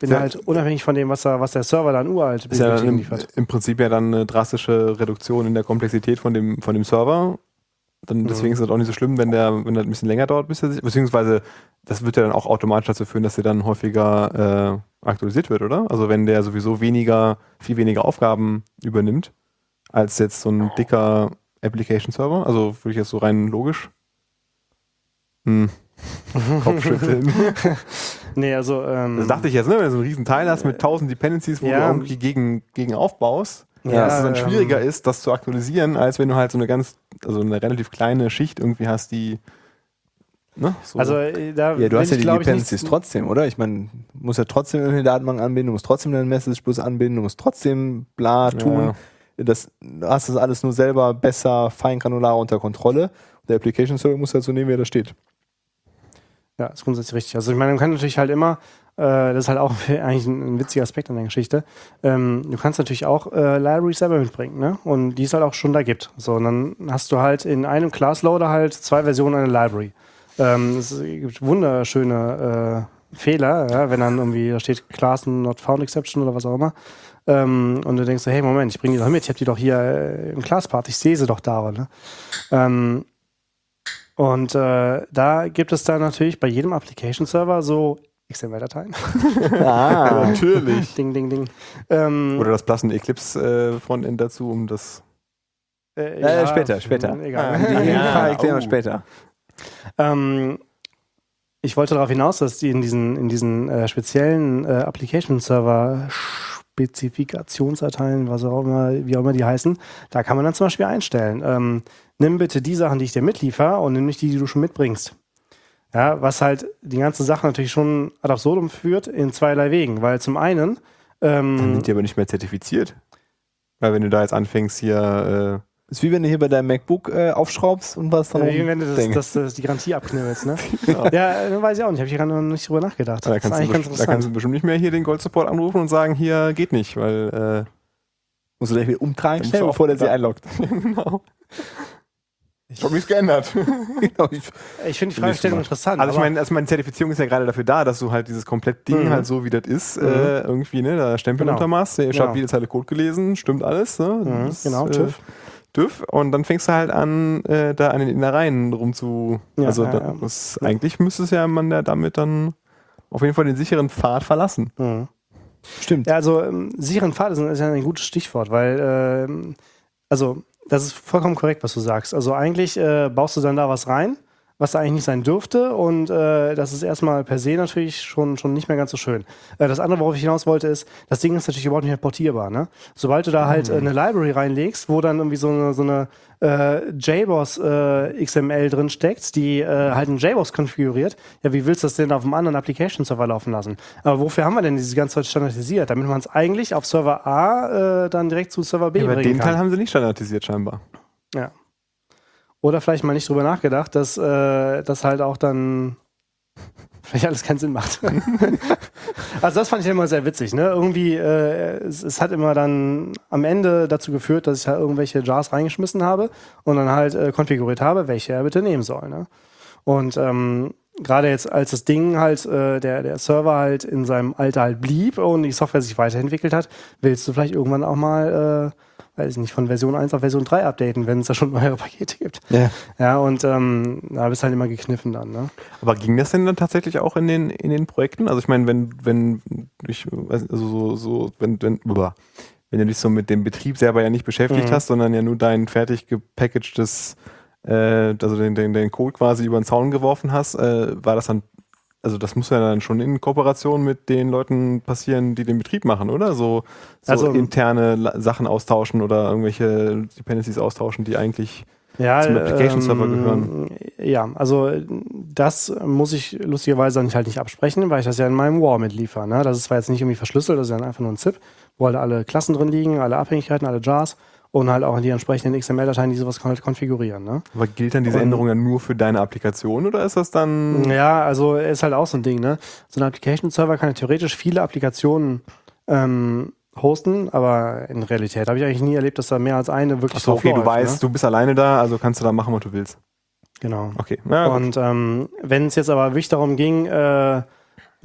bin Ja. halt unabhängig von dem, was, er, was der Server dann uralt Ist ja im, liefert. im Prinzip ja dann eine drastische Reduktion in der Komplexität von dem, von dem Server. Dann, Mhm. deswegen ist es auch nicht so schlimm, wenn der, wenn das ein bisschen länger dauert, bis er sich, beziehungsweise das wird ja dann auch automatisch dazu führen, dass der dann häufiger äh, aktualisiert wird, oder? Also wenn der sowieso weniger, viel weniger Aufgaben übernimmt, als jetzt so ein dicker Application Server. Also würde ich jetzt so rein logisch. Hm. Kopfschütteln. Nee, also. Ähm, Das dachte ich jetzt, ne? wenn du so einen riesen Teil hast mit tausend Dependencies, wo Ja. du irgendwie gegen, gegen aufbaust, Ja, dass es dann ähm, schwieriger ist, das zu aktualisieren, als wenn du halt so eine ganz, also eine relativ kleine Schicht irgendwie hast, die. Ne? So. also, äh, da Ja, du hast ja die Dependencies trotzdem, oder? Ich meine, du musst ja trotzdem irgendeine Datenbank anbinden, du musst trotzdem deinen Message-Bus anbinden, du musst trotzdem bla tun. Das, du hast das alles nur selber besser, feingranularer unter Kontrolle. Der Application Server muss halt so nehmen, wie er da steht. Ja, ist grundsätzlich richtig. Also ich meine, man kann natürlich halt immer, äh, das ist halt auch eigentlich ein, ein witziger Aspekt an der Geschichte, ähm, du kannst natürlich auch äh, Libraries selber mitbringen, ne? Und die es halt auch schon da gibt. So, und dann hast du halt in einem Class-Loader halt zwei Versionen einer Library. Ähm, es gibt wunderschöne äh, Fehler, ja, wenn dann irgendwie da steht Class not found exception oder was auch immer. Ähm, und du denkst so, hey, Moment, ich bringe die doch mit, ich habe die doch hier äh, im Class-Part, ich sehe sie doch da, ne? Ähm, und äh, da gibt es dann natürlich bei jedem Application-Server so XML-Dateien. Ah, Natürlich. ding, ding, ding. Ähm, Oder das Blassen Eclipse äh, dazu, um das. äh, äh, später, später. Egal. Die Ja, erklären wir oh. später. Ähm, ich wollte darauf hinaus, dass die in diesen, in diesen äh, speziellen äh, Application-Server Spezifikationsdateien, was auch immer, wie auch immer die heißen, da kann man dann zum Beispiel einstellen. Ähm, nimm bitte die Sachen, die ich dir mitliefer und nimm nicht die, die du schon mitbringst. Ja, was halt die ganze Sache natürlich schon ad absurdum führt in zweierlei Wegen, weil zum einen Dann ähm, sind die aber nicht mehr zertifiziert. Weil wenn du da jetzt anfängst, hier. ist wie wenn du hier bei deinem MacBook äh, aufschraubst und was dann äh, wenn du das, das, das, die Garantie abknibbelst, ne? ja, äh, weiß ich auch nicht, habe ich gerade noch nicht drüber nachgedacht. Äh, da, kannst du, ganz da kannst du bestimmt nicht mehr hier den Gold-Support anrufen und sagen, hier geht nicht, weil. Äh, musst du gleich wieder umtragen, Dann schnell, bevor der sie einloggt. genau. Ich habe mich geändert. Genau, ich- Ich finde die Fragestellung interessant. Also ich meine, also meine Zertifizierung ist ja gerade dafür da, dass du halt dieses komplett Ding Mhm. halt so wie das ist, Mhm. äh, irgendwie, ne, da Stempel Genau. untermachst, ich Genau. habe jede Zeile Code gelesen, stimmt alles, ne? Mhm, Das, genau, äh, TÜV. TÜV und dann fängst du halt an, äh, da an den Innereien rum zu, Ja, also ja, da, ja. Das, eigentlich müsste es ja man ja damit dann auf jeden Fall den sicheren Pfad verlassen. Mhm. Stimmt. Ja, also ähm, sicheren Pfad ist, ist ja ein gutes Stichwort, weil ähm, also das ist vollkommen korrekt, was du sagst. Also eigentlich äh, baust du dann da was rein, was da eigentlich nicht sein dürfte und äh, das ist erstmal per se natürlich schon, schon nicht mehr ganz so schön. Äh, das andere, worauf ich hinaus wollte, ist, das Ding ist natürlich überhaupt nicht mehr portierbar. Ne? Sobald du da halt äh, eine Library reinlegst, wo dann irgendwie so eine, so eine äh, JBoss äh, XML drin steckt, die äh, halt einen JBoss konfiguriert, ja, wie willst du das denn auf einem anderen Application-Server laufen lassen? Aber wofür haben wir denn diese ganze Zeit standardisiert? Damit man es eigentlich auf Server A äh, dann direkt zu Server B Ja, bringen den kann. Teil haben sie nicht standardisiert scheinbar. Ja. Oder vielleicht mal nicht drüber nachgedacht, dass äh, das halt auch dann vielleicht alles keinen Sinn macht. also das fand ich immer sehr witzig. Ne? Irgendwie, äh, es, es hat immer dann am Ende dazu geführt, dass ich halt irgendwelche Jars reingeschmissen habe und dann halt äh, konfiguriert habe, welche er bitte nehmen soll. Ne? Und ähm, gerade jetzt, als das Ding halt, äh, der, der Server halt in seinem Alter halt blieb und die Software sich weiterentwickelt hat, willst du vielleicht irgendwann auch mal, äh, weiß ich nicht, von Version 1 auf Version 3 updaten, wenn es da schon neuere Pakete gibt. Ja. Ja, und ähm, da bist halt immer gekniffen dann, ne? Aber ging das denn dann tatsächlich auch in den, in den Projekten? Also ich meine, wenn, wenn ich, also so, so, wenn, wenn, uah, wenn du dich so mit dem Betrieb selber ja nicht beschäftigt Mhm. hast, sondern ja nur dein fertig gepackagedes, äh, also den, den, den Code quasi über den Zaun geworfen hast, äh, war das dann, also das muss ja dann schon in Kooperation mit den Leuten passieren, die den Betrieb machen, oder? So, so Also- interne Sachen austauschen oder irgendwelche Dependencies austauschen, die eigentlich Ja, Zum Application-Server ähm, gehören. Ja, also das muss ich lustigerweise nicht halt nicht absprechen, weil ich das ja in meinem War mitliefer. Ne? Das ist zwar jetzt nicht irgendwie verschlüsselt, das ist ja einfach nur ein ZIP, wo halt alle Klassen drin liegen, alle Abhängigkeiten, alle Jars und halt auch die entsprechenden XML-Dateien, die sowas halt konfigurieren. Ne? Aber gilt dann diese Und- Änderung ja nur für deine Applikation oder ist das dann Ja, also ist halt auch so ein Ding, ne? So ein Application-Server kann ja theoretisch viele Applikationen ähm, hosten, aber in Realität habe ich eigentlich nie erlebt, dass da mehr als eine wirklich Achso, okay, du weißt, Ne? du bist alleine da, also kannst du da machen, was du willst. Genau. Okay. Gut. Und ähm, wenn es jetzt aber wirklich darum ging, äh,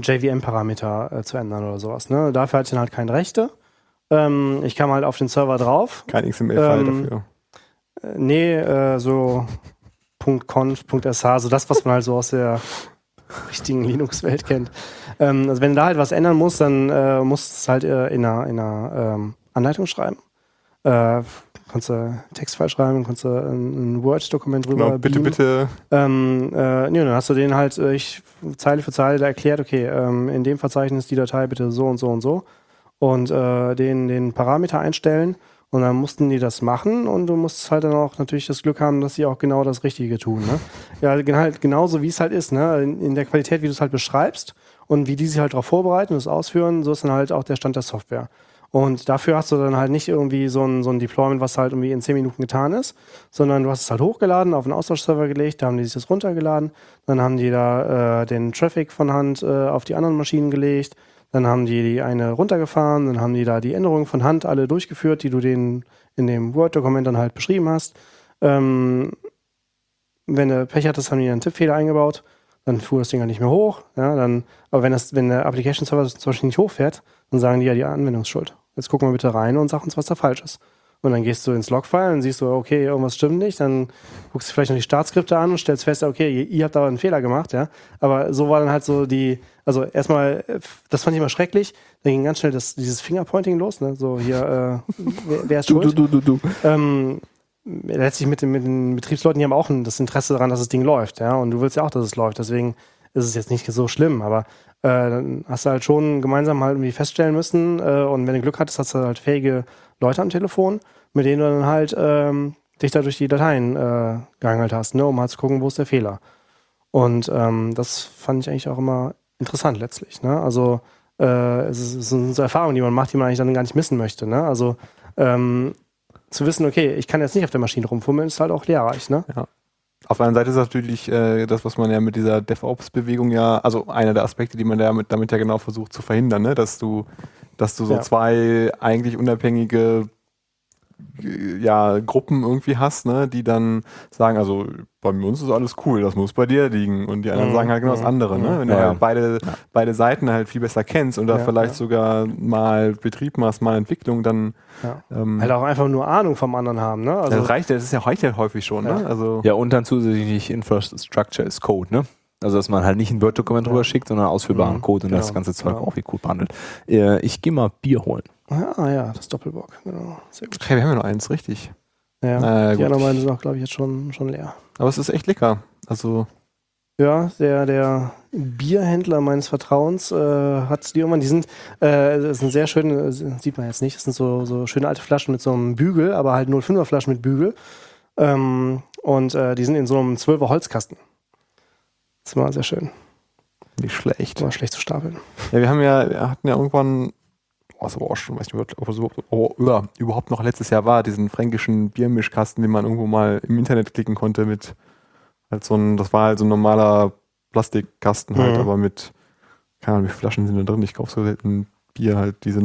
JVM-Parameter äh, zu ändern oder sowas, ne? dafür hatte ich dann halt keine Rechte. Ähm, ich kam halt auf den Server drauf. Kein XML-File ähm, dafür. Äh, nee, äh, so .conf, .sh, so das, was man halt so aus der richtigen Linux-Welt kennt. Ähm, also wenn du da halt was ändern musst, dann äh, musst du es halt äh, in einer, in einer ähm, Anleitung schreiben. äh, kannst du Textfile schreiben, kannst du ein, ein Word-Dokument drüber Genau, bitte, beamen. bitte. Ähm, äh, nee, dann hast du den halt äh, ich, Zeile für Zeile da erklärt, okay, ähm, in dem Verzeichnis die Datei bitte so und so und so und äh, den, den Parameter einstellen und dann mussten die das machen und du musst halt dann auch natürlich das Glück haben, dass sie auch genau das Richtige tun. Ne? Ja, gen- halt genauso wie es halt ist, ne? in, in der Qualität, wie du es halt beschreibst und wie die sich halt darauf vorbereiten und es ausführen, so ist dann halt auch der Stand der Software. Und dafür hast du dann halt nicht irgendwie so ein, so ein Deployment, was halt irgendwie in 10 Minuten getan ist, sondern du hast es halt hochgeladen, auf einen Austauschserver gelegt, da haben die sich das runtergeladen, dann haben die da äh, den Traffic von Hand äh, auf die anderen Maschinen gelegt, dann haben die die eine runtergefahren, dann haben die da die Änderungen von Hand alle durchgeführt, die du denen in dem Word-Dokument dann halt beschrieben hast. Ähm, wenn du Pech hattest, haben die einen Tippfehler eingebaut, dann fuhr das Ding halt nicht mehr hoch. Ja, dann, aber wenn, das, wenn der Application-Server zum Beispiel nicht hochfährt, dann sagen die ja die Anwendung ist schuld. Jetzt gucken wir bitte rein und sag uns, was da falsch ist. Und dann gehst du ins Logfile und siehst du, okay, irgendwas stimmt nicht. Dann guckst du vielleicht noch die Startskripte an und stellst fest, okay, ihr, ihr habt da einen Fehler gemacht, ja. Aber so war dann halt so die, also erstmal, äh, das fand ich immer schrecklich. Dann ging ganz schnell das, dieses Fingerpointing los, ne? So hier, äh, wer, wer ist schuld? du, du, du. ähm, letztlich mit, den- mit den Betriebsleuten, die haben auch ein, das Interesse daran, dass das Ding läuft, ja. Und du willst ja auch, dass es läuft. Deswegen ist es jetzt nicht so schlimm, aber äh, dann hast du halt schon gemeinsam halt irgendwie feststellen müssen. Äh, und wenn du Glück hattest, hast du halt fähige Leute am Telefon, mit denen du dann halt ähm, dich da durch die Dateien äh, gehangelt hast, ne, um halt zu gucken, wo ist der Fehler. Und ähm, das fand ich eigentlich auch immer interessant letztlich. Ne? Also äh, es, ist, es sind so Erfahrungen, die man macht, die man eigentlich dann gar nicht missen möchte. Ne? Also ähm, zu wissen, okay, ich kann jetzt nicht auf der Maschine rumfummeln, ist halt auch lehrreich. Ne? Auf der anderen Seite ist natürlich äh, das, was man ja mit dieser DevOps-Bewegung ja, also einer der Aspekte, die man da mit, damit ja genau versucht zu verhindern, ne? dass du, dass du so Ja. zwei eigentlich unabhängige ja, Gruppen irgendwie hast, ne, die dann sagen, also bei uns ist alles cool, das muss bei dir liegen. Und die anderen Mhm. sagen halt genau das Mhm. andere, ne? Wenn du Ja, ja. halt beide, beide Seiten halt viel besser kennst und da Ja, vielleicht ja. sogar mal Betrieb machst, mal Entwicklung, dann Ja. ähm, Halt auch einfach nur Ahnung vom anderen haben. Ne? Also, das reicht, das ist ja heute häufig schon, ne? Ja. Also Ja, und dann zusätzlich Infrastructure is Code, ne? Also, dass man halt nicht ein Word-Dokument Ja. rüber schickt, sondern ausführbaren Mhm, Code und das genau, ganze Zeug genau. auch wie gut behandelt. Äh, ich gehe mal Bier holen. Ah ja, das Doppelbock. Genau. Sehr gut. Okay, wir haben ja nur eins, richtig. Ja. Na die anderen beiden sind auch, glaube ich, jetzt schon, schon leer. Aber es ist echt lecker. Also, Ja, der, der Bierhändler meines Vertrauens äh, hat die irgendwann, die sind, äh, das sind sehr schöne, sieht man jetzt nicht, das sind so, so schöne alte Flaschen mit so einem Bügel, aber halt 05er Flaschen mit Bügel. Ähm, und äh, die sind in so einem 12er Holzkasten. Das war sehr schön. nicht schlecht. War schlecht zu stapeln. Ja, wir haben ja, wir hatten ja irgendwann, das war auch schon, weiß nicht, ob es überhaupt, oh, überhaupt noch letztes Jahr war, diesen fränkischen Biermischkasten, den man irgendwo mal im Internet klicken konnte mit halt so ein, das war halt so ein normaler Plastikkasten halt, Mhm. aber mit, keine Ahnung, wie viele Flaschen sind da drin? Ich kaufe so selten Bier halt, diese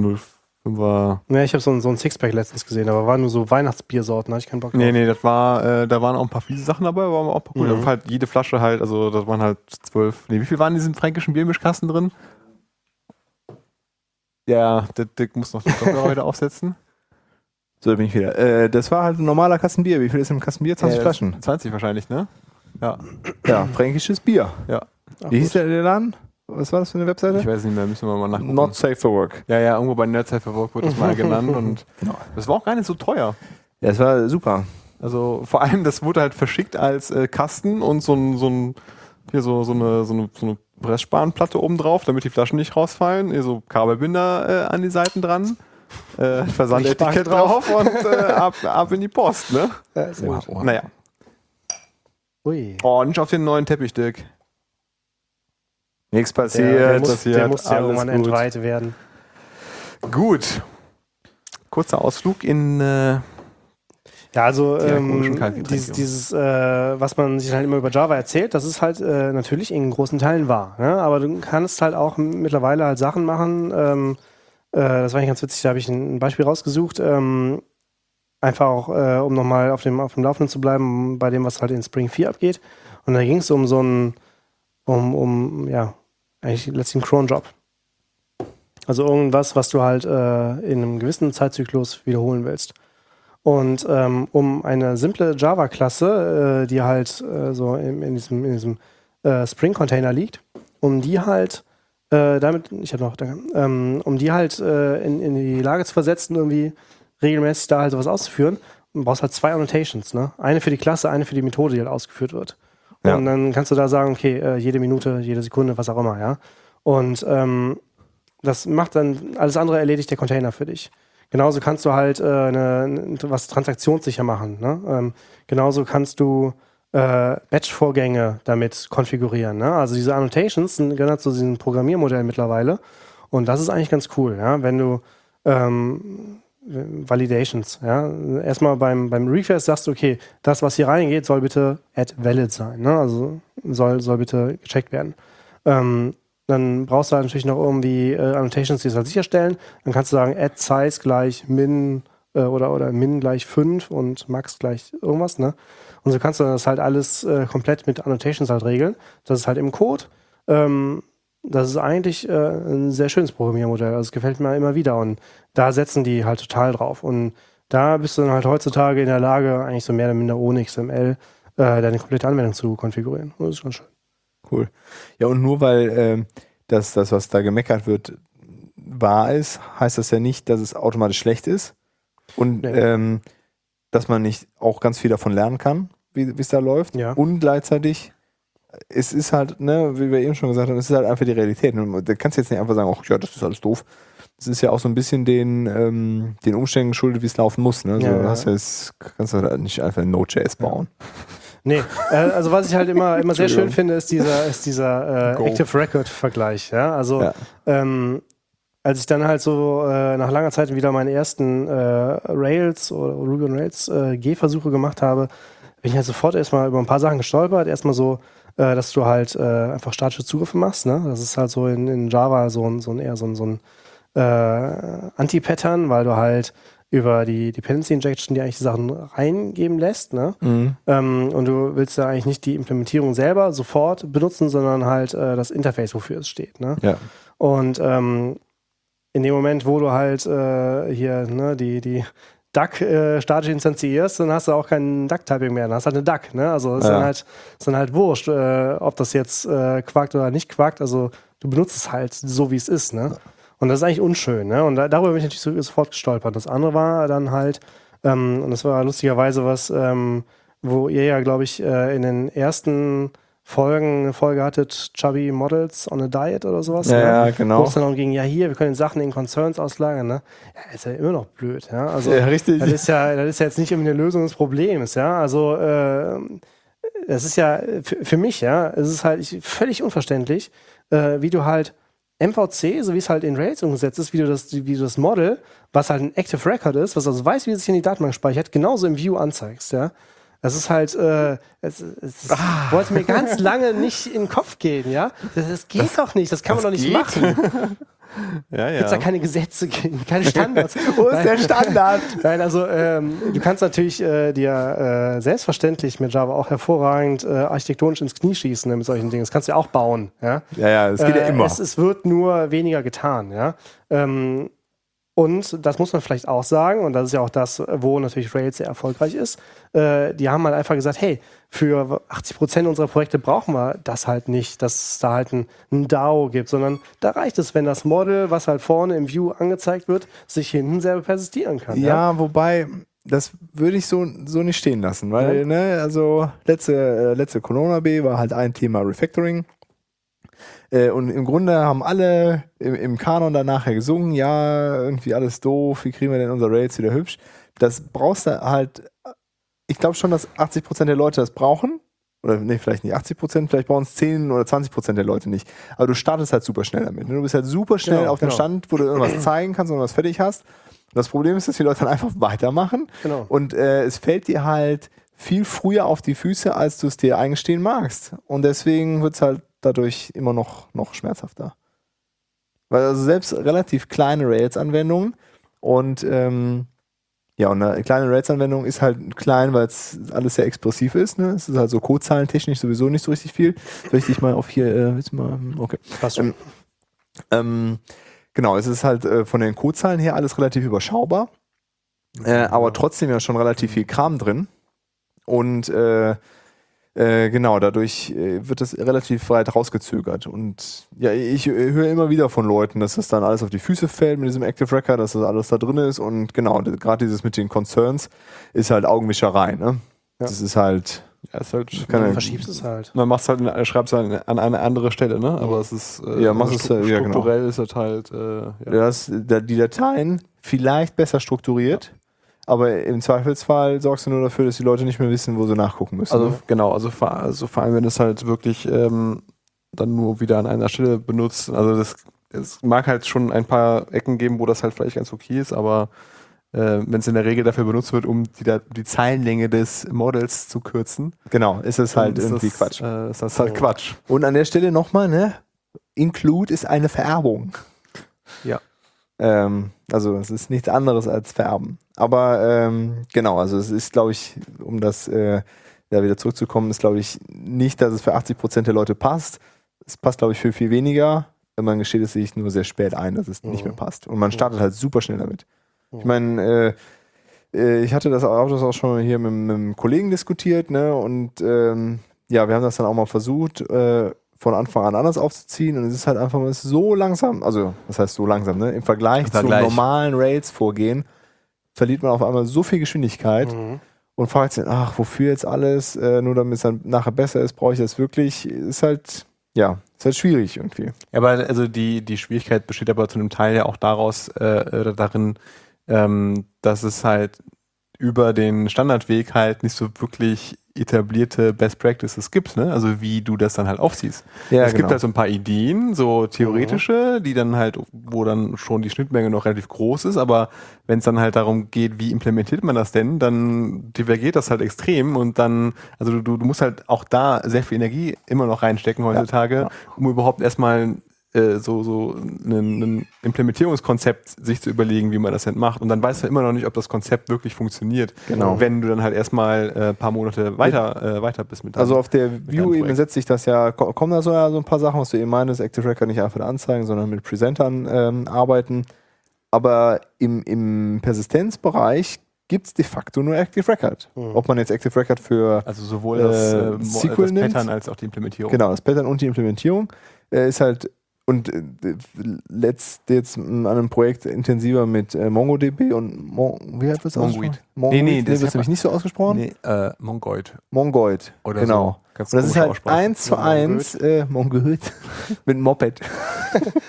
05er. Ja, ich habe so, ein- so ein Sixpack letztens gesehen, aber waren nur so Weihnachtsbiersorten, hatte ich keinen Bock drauf. Nee, nee, das war, äh, da waren auch ein paar fiese Sachen dabei, aber waren auch ein paar cool. Mhm. Da war halt jede Flasche halt, also das waren halt zwölf, nee, wie viel waren in diesem fränkischen Biermischkasten drin? Ja, der Dick muss noch den Kopfhörer wieder aufsetzen. So, da bin ich wieder. Äh, das war halt ein normaler Kasten Bier. Wie viel ist im Kasten Bier? 20 Äh, Flaschen. 20 wahrscheinlich, ne? Ja. Ja, fränkisches Bier. Ach, Wie hieß der, der Laden? Was war das für eine Webseite? Ich weiß nicht mehr, müssen wir mal nachgucken. Not safe for work. ja, ja, irgendwo bei Nerdzeit for Work wurde das mal genannt und Genau. das war auch gar nicht so teuer. Ja, das war super. Also vor allem, das wurde halt verschickt als äh, Kasten und so ein, so ein hier so, so eine, so eine, so eine Pressspanplatte oben drauf, damit die Flaschen nicht rausfallen. Hier so Kabelbinder äh, an die Seiten dran. Äh, Versandetikett drauf und äh, ab, ab in die Post, ne? Ja, sehr gut. Wow. Naja. Ui. Oh, nicht auf den neuen Teppich, Dirk. Nichts Der, passiert. der, muss, passiert, der muss ja irgendwann gut. entweiht werden. Gut. Kurzer Ausflug in äh, Ja, also Die ähm, dieses, dieses äh, was man sich halt immer über Java erzählt, das ist halt äh, natürlich in großen Teilen wahr. Ne? Aber du kannst halt auch mittlerweile halt Sachen machen. Ähm, äh, das war eigentlich ganz witzig, da habe ich ein Beispiel rausgesucht. Ähm, einfach auch, äh, um nochmal auf dem, auf dem Laufenden zu bleiben, bei dem, was halt in Spring 4 abgeht. Und da ging es um so ein, um, um, ja, eigentlich letztlich einen Cron-Job. Also irgendwas, was du halt äh, in einem gewissen Zeitzyklus wiederholen willst. Und ähm, um eine simple Java-Klasse, äh, die halt äh, so in, in diesem, in diesem äh, Spring-Container liegt, um die halt äh, damit, ich habe noch, danke, ähm, um die halt äh, in, in die Lage zu versetzen, irgendwie regelmäßig da halt sowas auszuführen. Und brauchst halt zwei Annotations, ne? Eine für die Klasse, eine für die Methode, die halt ausgeführt wird. Ja. Und dann kannst du da sagen, okay, äh, jede Minute, jede Sekunde, was auch immer, ja. Und ähm, das macht dann alles andere erledigt der Container für dich. Genauso kannst du halt äh, eine, was transaktionssicher machen. Ne? Ähm, genauso kannst du äh, Batch-Vorgänge damit konfigurieren. Ne? Also diese Annotations sind gehören zu diesem Programmiermodell mittlerweile. Und das ist eigentlich ganz cool, ja? wenn du ähm, Validations, ja. Erstmal beim, beim Refresh sagst okay, das, was hier reingeht, soll bitte add valid sein, ne? Also soll, soll bitte gecheckt werden. Ähm, dann brauchst du halt natürlich noch irgendwie äh, Annotations, die es halt sicherstellen. Dann kannst du sagen, add size gleich min äh, oder, oder min gleich 5 und max gleich irgendwas, ne? Und so kannst du das halt alles äh, komplett mit Annotations halt regeln. Das ist halt im Code. Ähm, das ist eigentlich äh, ein sehr schönes Programmiermodell. Also es gefällt mir immer wieder und da setzen die halt total drauf. Und da bist du dann halt heutzutage in der Lage, eigentlich so mehr oder minder ohne XML äh, deine komplette Anwendung zu konfigurieren. Das ist schon schön. Cool. Ja, und nur weil ähm, das, das, was da gemeckert wird, wahr ist, heißt das ja nicht, dass es automatisch schlecht ist. Und Nee. ähm, dass man nicht auch ganz viel davon lernen kann, wie es da läuft. Ja. Und gleichzeitig, es ist halt, ne, wie wir eben schon gesagt haben, es ist halt einfach die Realität. Und Da kannst du jetzt nicht einfach sagen, ach ja, das ist alles doof. Das ist ja auch so ein bisschen den, ähm, den Umständen geschuldet, wie es laufen muss. Ne? So, Ja, ja. Hast du jetzt, kannst du halt nicht einfach Node.js bauen. Nee, äh, also was ich halt immer, immer sehr schön finde, ist dieser, ist dieser äh. Active Record Vergleich. Ja? Also Ja. ähm, als ich dann halt so äh, nach langer Zeit wieder meine ersten äh, Rails oder Ruby on Rails äh, Gehversuche gemacht habe, bin ich halt sofort erstmal über ein paar Sachen gestolpert. Erstmal so, äh, dass du halt äh, einfach statische Zugriffe machst. Ne? Das ist halt so in, in Java so ein, so ein eher so ein, so ein Anti-Pattern, weil du halt über die Dependency Injection dir eigentlich die Sachen reingeben lässt. Ne? Ähm, und du willst ja eigentlich nicht die Implementierung selber sofort benutzen, sondern halt äh, das Interface, wofür es steht. Ne? Ja. Und ähm, in dem Moment, wo du halt äh, hier ne, die, die Duck äh, statisch instanzierst, dann hast du auch kein Duck-Typing mehr, dann hast du halt eine Duck. Ne? Also ist, Ja. dann halt, ist dann halt wurscht, äh, ob das jetzt äh, quackt oder nicht quackt. Also du benutzt es halt so, wie es ist. Ne? Und das ist eigentlich unschön. Ne? Und da, darüber bin ich natürlich so, sofort gestolpert. Das andere war dann halt, ähm, und das war lustigerweise was, ähm, wo ihr ja, glaube ich, äh, in den ersten Folgen eine Folge hattet, Chubby Models on a Diet oder sowas. Ja, ne? ja, Wo genau. es dann darum ging, ja hier, wir können Sachen in Concerns auslagern, ne? Ja, ist ja immer noch blöd, ja. Also Ja, richtig. das ist ja, das ist ja jetzt nicht irgendwie eine Lösung des Problems, ja. Also äh, das ist ja für, für mich, ja, es ist halt ich, völlig unverständlich, äh, wie du halt MVC, so wie es halt in Rails umgesetzt ist, wie du das, wie du das Model, was halt ein Active Record ist, was also weiß, wie es sich in die Datenbank speichert, genauso im View anzeigst, ja. Das ist halt, äh, es, es Ah. wollte mir ganz lange nicht in den Kopf gehen, ja. Das, das geht doch nicht, das kann man doch nicht geht? machen. Ja, ja. Gibt es da keine Gesetze, keine Standards? Wo ist der Standard? Nein, also ähm, du kannst natürlich äh, dir äh, selbstverständlich mit Java auch hervorragend äh, architektonisch ins Knie schießen ne, mit solchen Dingen. Das kannst du ja auch bauen. Ja, Ja, ja, das geht ja Äh, immer. Es, es wird nur weniger getan. Ja. Ähm, und das muss man vielleicht auch sagen, und das ist ja auch das, wo natürlich Rails sehr erfolgreich ist. Äh, die haben halt einfach gesagt, hey, für 80 Prozent unserer Projekte brauchen wir das halt nicht, dass es da halt ein, ein DAO gibt, sondern da reicht es, wenn das Model, was halt vorne im View angezeigt wird, sich hinten selber persistieren kann. Ja, wobei, das würde ich so, so nicht stehen lassen, weil, ne, also letzte, äh, letzte Corona B war halt ein Thema Refactoring. Äh, und im Grunde haben alle im, im Kanon dann nachher gesungen, ja, irgendwie alles doof, wie kriegen wir denn unser Rails wieder hübsch? Das brauchst du halt, ich glaube schon, dass 80% der Leute das brauchen. Oder nee, vielleicht nicht 80%, vielleicht brauchen es 10 oder 20% der Leute nicht. Aber du startest halt super schnell damit. ne? Du bist halt super schnell Genau, auf dem genau. Stand, wo du irgendwas zeigen kannst und was fertig hast. Und das Problem ist, dass die Leute dann einfach weitermachen. Genau. Und äh, es fällt dir halt viel früher auf die Füße, als du es dir eingestehen magst. Und deswegen wird es halt dadurch immer noch, noch schmerzhafter. Weil also selbst relativ kleine Rails-Anwendungen und ähm, ja, und eine kleine Rails-Anwendung ist halt klein, weil es alles sehr expressiv ist. Ne? Es ist halt so codezahlentechnisch sowieso nicht so richtig viel. Soll ich dich mal auf hier, äh, willst du mal, okay. Passt schon. Ähm, genau, es ist halt äh, von den Codezahlen her alles relativ überschaubar, äh, aber trotzdem ja schon relativ viel Kram drin. Und äh, Äh, genau, dadurch äh, wird das relativ weit rausgezögert. Und ja, ich äh, höre immer wieder von Leuten, dass das dann alles auf die Füße fällt mit diesem Active Record, dass das alles da drin ist. Und genau, gerade dieses mit den Concerns ist halt Augenwischerei. Ne? Ja. Das ist halt. Ja, ist halt, Kann Du ja- verschiebst es halt. man macht halt, schreibt es halt an eine andere Stelle, ne? Aber es ist äh, Ja, machst stru- äh, ja, genau. strukturell ist es halt äh, ja. dass da- die Dateien vielleicht besser strukturiert, aber im Zweifelsfall sorgst du nur dafür, dass die Leute nicht mehr wissen, wo sie nachgucken müssen. Also ne? genau, also vor, also vor allem, wenn es halt wirklich ähm, dann nur wieder an einer Stelle benutzt. Also das es mag halt schon ein paar Ecken geben, wo das halt vielleicht ganz okay ist, aber äh, wenn es in der Regel dafür benutzt wird, um die, Da- die Zeilenlänge des Models zu kürzen, genau, ist es halt ist irgendwie das, Quatsch. Äh, ist das halt Oh. Quatsch. Und an der Stelle nochmal, ne? Include ist eine Vererbung. Ähm, also es ist nichts anderes als Vererben. Aber ähm, genau, also es ist, glaube ich, um das äh, da wieder zurückzukommen, ist, glaube ich, nicht, dass es für 80 Prozent der Leute passt. Es passt, glaube ich, für viel weniger. Man gesteht es sich nur sehr spät ein, dass es nicht Mhm. mehr passt. Und man startet halt super schnell damit. Ich meine, äh, äh, ich hatte das auch, das auch schon hier mit, mit einem Kollegen diskutiert, ne? Und ähm, ja, wir haben das dann auch mal versucht, äh, von Anfang an anders aufzuziehen. Und es ist halt einfach mal so langsam, also das heißt so langsam, ne? Im Vergleich Im zum Vergleich. normalen Rails-Vorgehen verliert man auf einmal so viel Geschwindigkeit Mhm. und fragt sich, ach, wofür jetzt alles? Äh, nur damit es dann nachher besser ist, brauche ich das wirklich? Ist halt, ja, ist halt schwierig irgendwie. Ja, aber also die, die Schwierigkeit besteht aber zu einem Teil ja auch daraus, äh, äh, darin, ähm, dass es halt über den Standardweg halt nicht so wirklich etablierte Best Practices gibt, ne? Also wie du das dann halt aufziehst. Ja, es gibt halt so ein paar Ideen, so theoretische, die dann halt, wo dann schon die Schnittmenge noch relativ groß ist, aber wenn es dann halt darum geht, wie implementiert man das denn, dann divergiert das halt extrem und dann, also du, du musst halt auch da sehr viel Energie immer noch reinstecken heutzutage, ja. um überhaupt erstmal äh, so, so ein, ein Implementierungskonzept sich zu überlegen, wie man das denn macht. Und dann weißt du immer noch nicht, ob das Konzept wirklich funktioniert, Genau. wenn du dann halt erstmal äh, ein paar Monate weiter, äh, weiter bist mit deinem- Also auf der View-Ebene setzt sich das ja, ko- kommen da so, ja, so ein paar Sachen, was du eben meinst, Active Record nicht einfach anzeigen, sondern mit Presentern ähm, arbeiten. Aber im, im Persistenzbereich gibt es de facto nur Active Record. Mhm. Ob man jetzt Active Record für Also sowohl das, Äh, äh, das nimmt. Pattern als auch die Implementierung. Genau, das Pattern und die Implementierung äh, ist halt und äh, letzt jetzt an einem Projekt intensiver mit äh, MongoDB und Mon wie hat das Mongoid. ausgesprochen? Mongoid. Nee, nee, nee, das wird nämlich nicht so ausgesprochen. Nee, äh, Mongoid. Mongoid. Oder genau. so. Ganz Und das ist halt eins zu eins äh, Mongoid mit Moped.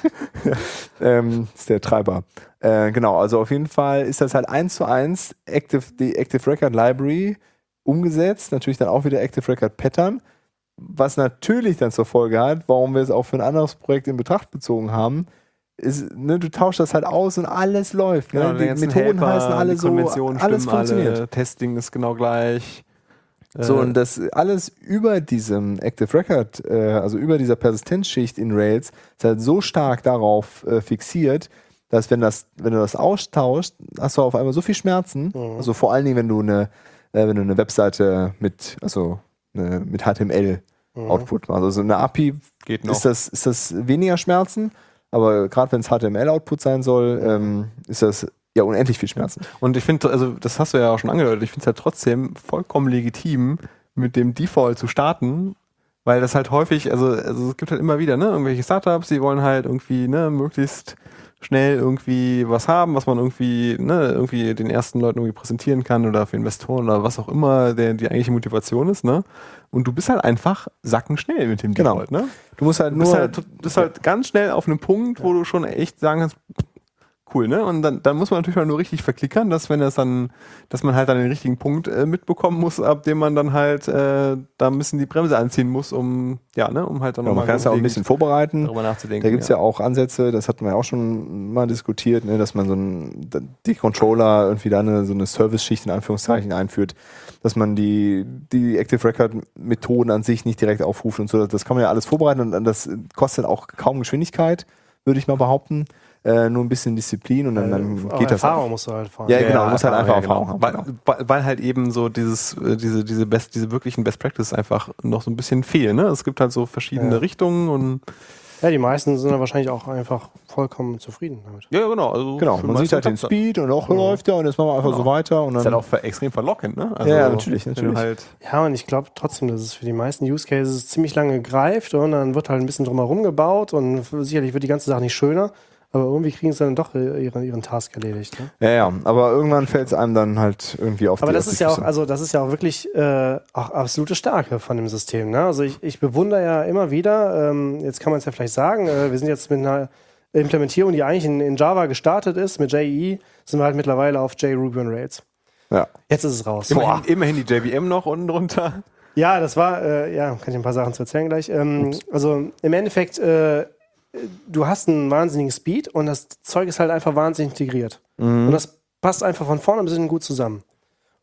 ähm, ist der Treiber. Äh, genau, also auf jeden Fall ist das halt eins zu eins Active, die Active Record Library umgesetzt. Natürlich dann auch wieder Active Record Pattern. Was natürlich dann zur Folge hat, warum wir es auch für ein anderes Projekt in Betracht bezogen haben, ist, ne, du tauschst das halt aus und alles läuft. Genau, ne? die Methoden Helper, heißen alle so, alles funktioniert. Alle, Testing ist genau gleich. So, Äh, und das alles über diesem Active Record, äh, also über dieser Persistenzschicht in Rails, ist halt so stark darauf äh, fixiert, dass wenn das, wenn du das austauschst, hast du auf einmal so viel Schmerzen. Mhm. Also vor allen Dingen, wenn du eine, äh, wenn du eine Webseite mit, also eine, mit HTML Mhm. Output machst. Also eine API geht noch. ist das, ist das weniger Schmerzen, aber gerade wenn es HTML-Output sein soll, ähm, ist das ja unendlich viel Schmerzen. Und ich finde, also das hast du ja auch schon angedeutet, ich finde es halt trotzdem vollkommen legitim, mit dem Default zu starten, weil das halt häufig, also, also es gibt halt immer wieder, ne, irgendwelche Startups, die wollen halt irgendwie, ne, möglichst schnell irgendwie was haben, was man irgendwie, ne, irgendwie den ersten Leuten irgendwie präsentieren kann oder für Investoren oder was auch immer der, die eigentliche Motivation ist, ne? Und du bist halt einfach sackenschnell mit dem Genau. Default, ne? Du musst halt Du nur bist halt, du bist halt ganz schnell auf einem Punkt, wo du schon echt sagen kannst, cool, ne? Und dann, dann muss man natürlich mal nur richtig verklickern, dass wenn das dann, dass man halt dann den richtigen Punkt äh, mitbekommen muss, ab dem man dann halt äh, da ein bisschen die Bremse anziehen muss, um ja, ne, um halt dann Ja, man nochmal kann es ja auch ein bisschen vorbereiten. darüber nachzudenken. Da gibt es ja. auch Ansätze, das hatten wir auch schon mal diskutiert, ne, dass man so ein, die Controller irgendwie da eine, so eine Service-Schicht in Anführungszeichen einführt, dass man die, die Active Record Methoden an sich nicht direkt aufruft und so. Das kann man ja alles vorbereiten und das kostet auch kaum Geschwindigkeit, würde ich mal behaupten. Äh, nur ein bisschen Disziplin und dann, dann Aber geht das. Erfahrung auch. musst du halt fahren. Ja, genau, du musst halt einfach Erfahrung haben, Weil, genau. weil, weil halt eben so dieses, äh, diese, diese best, diese wirklichen Best Practices einfach noch so ein bisschen fehlen, ne? Es gibt halt so verschiedene Ja. Richtungen und Ja, die meisten sind dann wahrscheinlich auch einfach vollkommen zufrieden damit. Ja, ja, genau. Also Genau, man sieht halt den. Speed und auch läuft er und jetzt machen wir einfach Genau. so weiter und Das dann ist halt auch extrem verlockend, ne? Also, Ja, ja, natürlich, natürlich. Halt, Ja, und ich glaube trotzdem, dass es für die meisten Use Cases ziemlich lange greift und dann wird halt ein bisschen drumherum gebaut und sicherlich wird die ganze Sache nicht schöner, aber irgendwie kriegen sie dann doch ihren, ihren Task erledigt. Ne? Ja, ja, aber irgendwann fällt es einem dann halt irgendwie auf Aber die das ist ja auch, also das ist ja auch wirklich äh, auch absolute Stärke von dem System. Ne? Also ich, ich bewundere ja immer wieder, ähm, jetzt kann man es ja vielleicht sagen, äh, wir sind jetzt mit einer Implementierung, die eigentlich in, in Java gestartet ist, mit JEE, sind wir halt mittlerweile auf JRuby on Rails. Ja. Jetzt ist es raus. immerhin, immerhin die JVM noch unten drunter. Ja, das war, äh, ja, kann ich ein paar Sachen zu erzählen gleich. Ähm, also im Endeffekt, äh, du hast einen wahnsinnigen Speed und das Zeug ist halt einfach wahnsinnig integriert. Und das passt einfach von vorne bis hinten gut zusammen.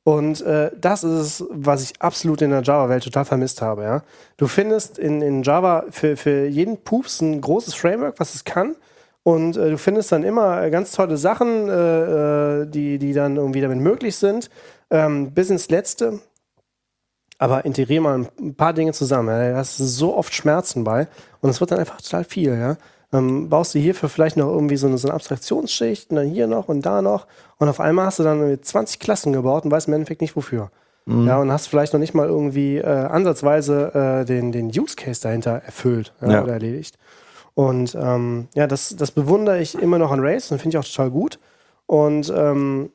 Und äh, das ist es, was ich absolut in der Java-Welt total vermisst habe. Ja? Du findest in, in Java für, für jeden Pups ein großes Framework, was es kann. Und äh, du findest dann immer äh, ganz tolle Sachen, äh, äh, die, die dann irgendwie damit möglich sind. Ähm, bis ins Letzte. Aber integrier mal ein paar Dinge zusammen. Ja? Da hast du so oft Schmerzen bei. Und es wird dann einfach total viel. Ja? Ähm, baust du hierfür vielleicht noch irgendwie so eine, so eine Abstraktionsschicht und dann hier noch und da noch. Und auf einmal hast du dann irgendwie 20 Klassen gebaut und weißt im Endeffekt nicht wofür. Ja, und hast vielleicht noch nicht mal irgendwie äh, ansatzweise äh, den, den Use Case dahinter erfüllt ja, Ja. oder erledigt. Und ähm, ja, das, das bewundere ich immer noch an Rails und finde ich auch total gut. Und ähm,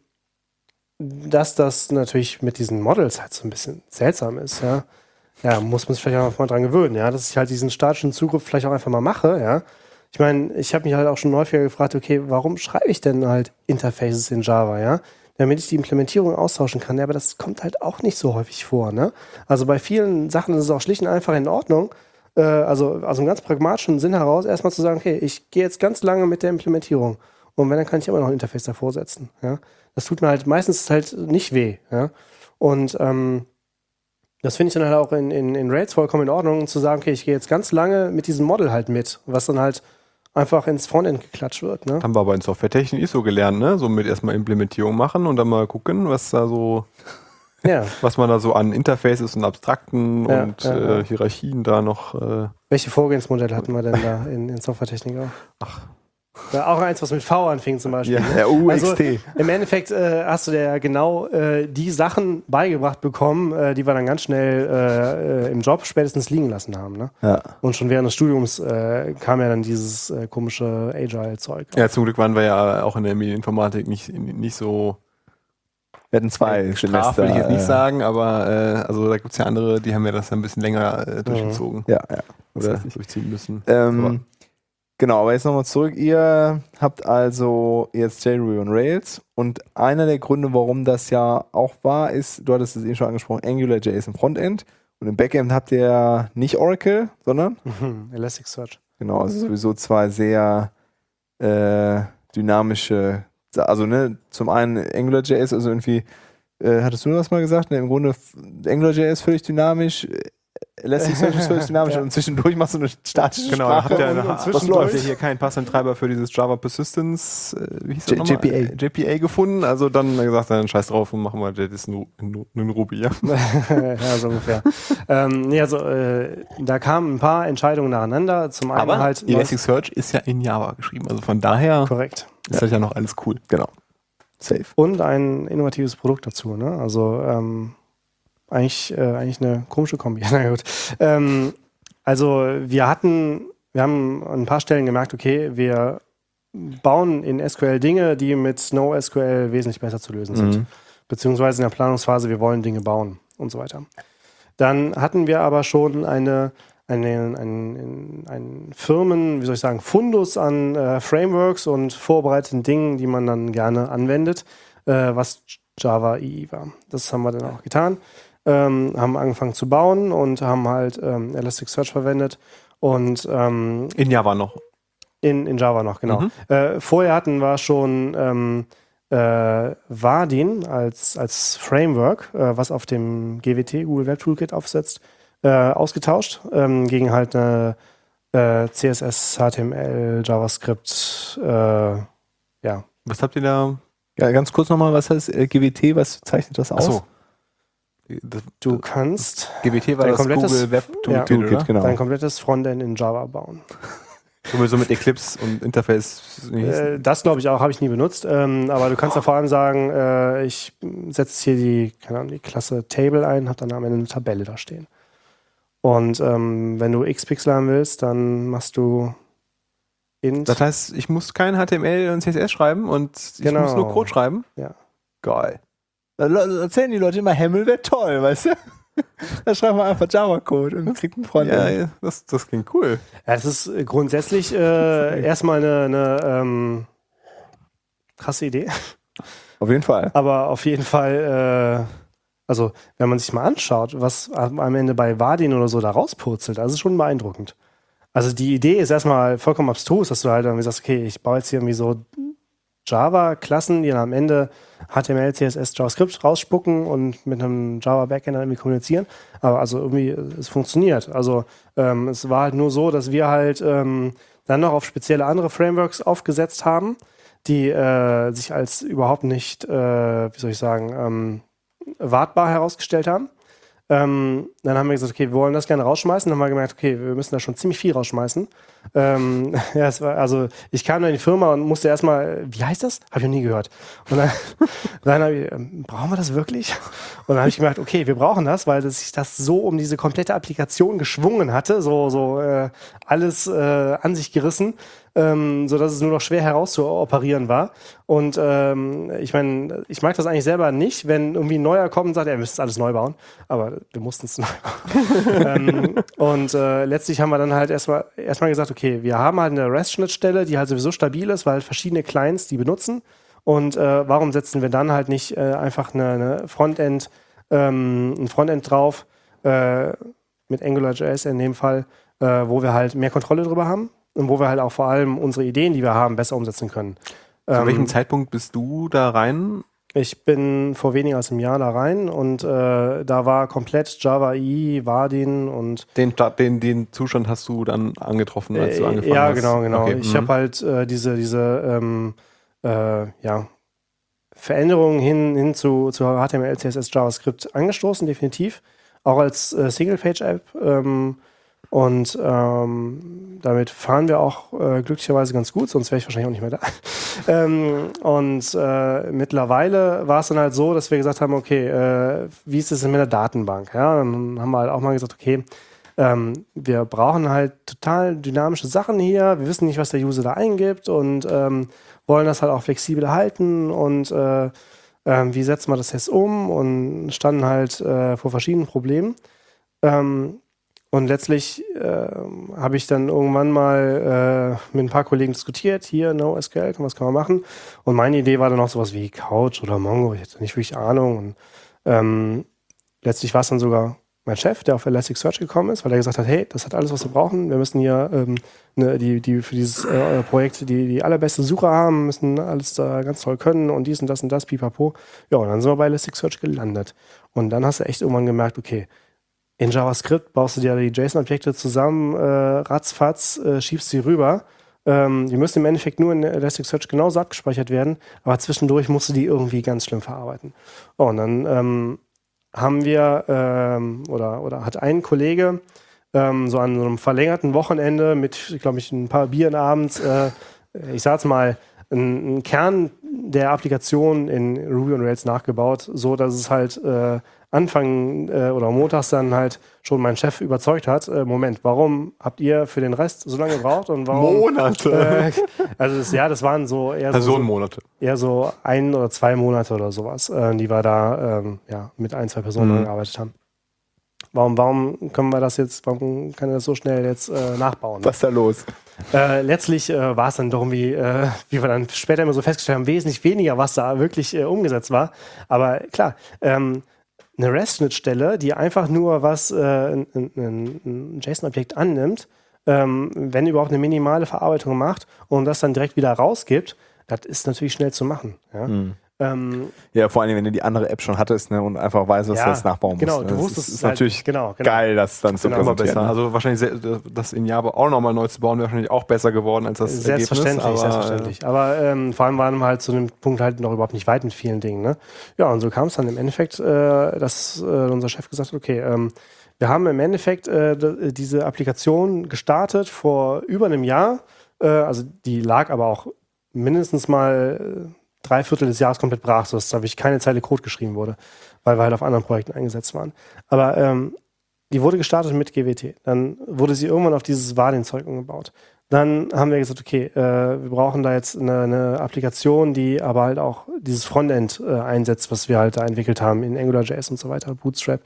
dass das natürlich mit diesen Models halt so ein bisschen seltsam ist, ja, ja muss man sich vielleicht auch mal dran gewöhnen, ja, dass ich halt diesen statischen Zugriff vielleicht auch einfach mal mache, ja. Ich meine, ich habe mich halt auch schon häufiger gefragt, okay, warum schreibe ich denn halt Interfaces in Java, ja? Damit ich die Implementierung austauschen kann. Ja, aber das kommt halt auch nicht so häufig vor, ne? Also bei vielen Sachen ist es auch schlicht und einfach in Ordnung, äh, also aus einem ganz pragmatischen Sinn heraus, erstmal zu sagen, okay, ich gehe jetzt ganz lange mit der Implementierung. Und wenn, dann kann ich immer noch ein Interface davor setzen, ja? Das tut mir halt meistens halt nicht weh, ja? Und ähm, das finde ich dann halt auch in, in, in Rails vollkommen in Ordnung, zu sagen, okay, ich gehe jetzt ganz lange mit diesem Model halt mit, was dann halt einfach ins Frontend geklatscht wird. Ne? Haben wir aber in Softwaretechnik nicht so gelernt, ne? So mit erstmal Implementierung machen und dann mal gucken, was da so, Ja. was man da so an Interfaces und Abstrakten Ja, und ja, äh. Hierarchien da noch. Äh, Welche Vorgehensmodelle hatten wir denn da in, in Softwaretechnik auch? ach, Ja, auch eins, was mit V anfing zum Beispiel. Ja. ne? Der UXT. Also, Im Endeffekt äh, hast du dir ja genau äh, die Sachen beigebracht bekommen, äh, die wir dann ganz schnell äh, äh, im Job spätestens liegen lassen haben. Ne? ja. Und schon während des Studiums äh, kam ja dann dieses komische Agile-Zeug. ja, zum Glück waren wir ja auch in der Medieninformatik nicht, nicht so Wir hatten zwei Straf, will ich jetzt nicht sagen, aber äh, also da gibt es ja andere, die haben ja das ein bisschen länger äh, durchgezogen. Ja, ja. Oder Oder? durchziehen müssen. Ähm, genau, aber jetzt nochmal zurück. Ihr habt also jetzt JRuby und Rails und einer der Gründe, warum das ja auch war, ist, du hattest es eben schon angesprochen, AngularJS im Frontend und im Backend habt ihr ja nicht Oracle, sondern Mhm. Elasticsearch. genau, also sowieso zwei sehr äh, dynamische, also ne, zum einen AngularJS, also irgendwie, äh, hattest du das mal gesagt? Ne, Im Grunde AngularJS völlig dynamisch, äh, Elasticsearch ist völlig dynamisch Ja. und zwischendurch machst du eine statische Genau, Sprache. habt ihr, und, habt und zwischendurch hier keinen passenden Treiber für dieses Java Persistence, äh, wie hieß das J- nochmal? JPA. JPA gefunden, also dann gesagt, dann scheiß drauf und machen wir das nur in, in Ruby, ja. ja, so ungefähr. ähm, nee, also äh, da kamen ein paar Entscheidungen nacheinander. Zum einen Aber halt Elasticsearch ist ja in Java geschrieben, also von daher korrekt. ist das ja noch alles cool. Genau. Safe. Und ein innovatives Produkt dazu. Ne? Also ähm, eigentlich, äh, eigentlich eine komische Kombi. Na gut. Ähm, also wir hatten, wir haben an ein paar Stellen gemerkt, okay, wir bauen in SQL Dinge, die mit NoSQL wesentlich besser zu lösen sind. Mhm. Beziehungsweise in der Planungsphase, wir wollen Dinge bauen und so weiter. Dann hatten wir aber schon eine, eine, ein, ein Firmen, wie soll ich sagen, Fundus an äh, Frameworks und vorbereiteten Dingen, die man dann gerne anwendet, äh, was Java EE war. Das haben wir dann auch getan. Ähm, haben angefangen zu bauen und haben halt ähm, Elasticsearch verwendet und ähm, In Java noch. in, in Java noch, genau. Mhm. Äh, vorher hatten wir schon ähm, äh, Vardin als, als Framework, äh, was auf dem GWT, Google Web Toolkit, aufsetzt, äh, ausgetauscht ähm, gegen halt eine äh, CSS, HTML, JavaScript, äh, ja. Was habt ihr da? Ja, ganz kurz nochmal, was heißt GWT, was zeichnet das aus? Achso. Das, Du kannst GWT war Dein das komplettes- Google Web ja. Toolkit, oder? genau. dein komplettes Frontend in Java bauen. Sowieso mit Eclipse und Interface. Äh, das glaube ich auch, habe ich nie benutzt. Ähm, aber du kannst da vor allem sagen, äh, ich setze hier die, keine Ahnung, die Klasse Table ein, habe dann am Ende eine Tabelle da stehen. Und ähm, wenn du X-Pixel haben willst, dann machst du int. Das heißt, ich muss kein HTML und CSS schreiben und ich Genau. muss nur Code schreiben. Ja. Geil. Da le- erzählen die Leute immer, Hemmel wäre toll, weißt du? Da schreiben wir einfach Java-Code und kriegt ein Frontend. Ja, ja, das, das klingt cool. Ja, das ist äh, grundsätzlich äh, erstmal eine, eine ähm, krasse Idee. Auf jeden Fall. Aber auf jeden Fall, äh, also wenn man sich mal anschaut, was am Ende bei Vardin oder so da rauspurzelt, das ist schon beeindruckend. Also die Idee ist erstmal vollkommen abstrus, dass du halt irgendwie sagst, okay, ich baue jetzt hier irgendwie so Java-Klassen, die dann am Ende HTML, CSS, JavaScript rausspucken und mit einem Java-Backend irgendwie kommunizieren. Aber also irgendwie, es funktioniert. Also ähm, es war halt nur so, dass wir halt ähm, dann noch auf spezielle andere Frameworks aufgesetzt haben, die äh, sich als überhaupt nicht, äh, wie soll ich sagen, ähm, wartbar herausgestellt haben. Ähm, dann haben wir gesagt, okay, wir wollen das gerne rausschmeißen. Dann haben wir gemerkt, okay, wir müssen da schon ziemlich viel rausschmeißen. Ähm, ja, es war, also ich kam in die Firma und musste erstmal, wie heißt das? Habe ich noch nie gehört. Und dann, dann ich, ähm, brauchen wir das wirklich? Und dann habe ich gemerkt, okay, wir brauchen das, weil sich das so um diese komplette Applikation geschwungen hatte, so, so äh, alles äh, an sich gerissen, ähm, so dass es nur noch schwer herauszuoperieren war. Und ähm, ich meine, ich mag das eigentlich selber nicht, wenn irgendwie ein neuer kommt und sagt, ja, wir müssen alles neu bauen. Aber wir mussten es neu bauen. ähm, und äh, letztlich haben wir dann halt erstmal erstmal gesagt, okay, wir haben halt eine REST-Schnittstelle, die halt sowieso stabil ist, weil halt verschiedene Clients die benutzen. Und äh, warum setzen wir dann halt nicht äh, einfach eine, eine Frontend, ähm, ein Frontend drauf äh, mit AngularJS in dem Fall, äh, wo wir halt mehr Kontrolle drüber haben und wo wir halt auch vor allem unsere Ideen, die wir haben, besser umsetzen können. Zu Ähm, welchem Zeitpunkt bist du da rein? ich bin vor weniger als einem Jahr da rein und äh, da war komplett Java EE, Vardin und Den, den, den Zustand hast du dann angetroffen, als du Äh, angefangen ja, hast? genau, genau. Okay, ich mhm. habe halt äh, diese, diese ähm, äh, ja, Veränderungen hin, hin zu, zu HTML, CSS, JavaScript angestoßen, definitiv. Auch als äh, Single-Page-App. Ähm, und ähm, damit fahren wir auch äh, glücklicherweise ganz gut, sonst wäre ich wahrscheinlich auch nicht mehr da. ähm, und äh, mittlerweile war es dann halt so, dass wir gesagt haben, okay, äh, wie ist es denn mit der Datenbank? Ja, dann haben wir halt auch mal gesagt, okay, ähm, wir brauchen halt total dynamische Sachen hier. Wir wissen nicht, was der User da eingibt und ähm, wollen das halt auch flexibel halten und äh, ähm, wie setzt man das jetzt um und standen halt äh, vor verschiedenen Problemen. Ähm, und letztlich äh, habe ich dann irgendwann mal äh, mit ein paar Kollegen diskutiert, hier NoSQL, was kann man machen? Und meine Idee war dann auch sowas wie Couch oder Mongo, ich hatte nicht wirklich Ahnung. Und ähm, letztlich war es dann sogar mein Chef, der auf Elasticsearch gekommen ist, weil er gesagt hat, hey, das hat alles, was wir brauchen. Wir müssen hier ähm, ne, die, die für dieses äh, Projekt die, die allerbeste Suche haben, müssen alles da ganz toll können und dies und das und das, pipapo. Ja, und dann sind wir bei Elasticsearch gelandet. Und dann hast du echt irgendwann gemerkt, okay, in JavaScript baust du dir die JSON-Objekte zusammen, äh, ratzfatz, äh, schiebst sie rüber. Ähm, die müssen im Endeffekt nur in Elasticsearch genauso abgespeichert werden, aber zwischendurch musst du die irgendwie ganz schlimm verarbeiten. Oh, und dann ähm, haben wir, ähm, oder, oder hat ein Kollege ähm, so an so einem verlängerten Wochenende mit, glaube ich, ein paar Bieren abends, äh, ich sag's mal, einen Kern der Applikation in Ruby on Rails nachgebaut, so dass es halt äh, Anfang äh, oder montags dann halt schon mein Chef überzeugt hat, äh, Moment, warum habt ihr für den Rest so lange gebraucht und warum Monate. äh, also das, ja, das waren so eher so, Personenmonate. eher so ein oder zwei Monate oder sowas, äh, die wir da ähm, ja, mit ein, zwei Personen Mhm. gearbeitet haben. Warum, warum können wir das jetzt, warum kann er das so schnell jetzt äh, nachbauen? Was ist da los? Äh, letztlich äh, war es dann doch irgendwie, äh, wie wir dann später immer so festgestellt haben, wesentlich weniger, was da wirklich äh, umgesetzt war. Aber klar, ähm, eine REST-Schnittstelle, die einfach nur was, äh, ein, ein, ein JSON-Objekt annimmt, ähm, wenn überhaupt eine minimale Verarbeitung macht und das dann direkt wieder rausgibt, das ist natürlich schnell zu machen. Ja, Hm. Ähm, Ja, vor allem, wenn du die andere App schon hattest ne, und einfach weißt, was Ja, du jetzt nachbauen musst. genau, ne? du wusstest ist, es ist halt, natürlich genau, genau. geil, das dann zu Genau. Präsentieren. besser. ne? Also wahrscheinlich sehr, das in Java auch nochmal neu zu bauen, wäre wahrscheinlich auch besser geworden als das Selbstverständlich, Ergebnis. aber, selbstverständlich. Aber ähm, vor allem waren wir halt zu dem Punkt halt noch überhaupt nicht weit mit vielen Dingen. Ne? Ja, und so kam es dann im Endeffekt, äh, dass äh, unser Chef gesagt hat, okay, ähm, wir haben im Endeffekt äh, diese Applikation gestartet vor über einem Jahr Äh, also die lag aber auch mindestens mal äh, drei Viertel des Jahres komplett brach, sodass da wirklich keine Zeile Code geschrieben wurde, weil wir halt auf anderen Projekten eingesetzt waren. Aber ähm, die wurde gestartet mit GWT. Dann wurde sie irgendwann auf dieses Vadin-Zeug umgebaut. Dann haben wir gesagt, okay, äh, wir brauchen da jetzt eine, eine, Applikation, die aber halt auch dieses Frontend äh, einsetzt, was wir halt da entwickelt haben in AngularJS und so weiter, Bootstrap,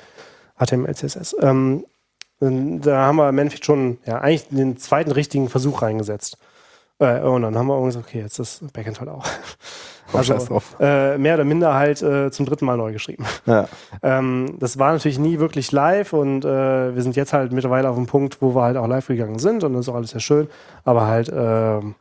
HTML, CSS. Ähm, da haben wir im Endeffekt schon ja, eigentlich den zweiten richtigen Versuch reingesetzt. Äh, und dann haben wir gesagt, okay, jetzt ist Backend halt auch. Also äh, mehr oder minder halt äh, zum dritten Mal neu geschrieben. Ja. Ähm, das war natürlich nie wirklich live und äh, wir sind jetzt halt mittlerweile auf dem Punkt, wo wir halt auch live gegangen sind und das ist auch alles sehr schön, aber halt ähm,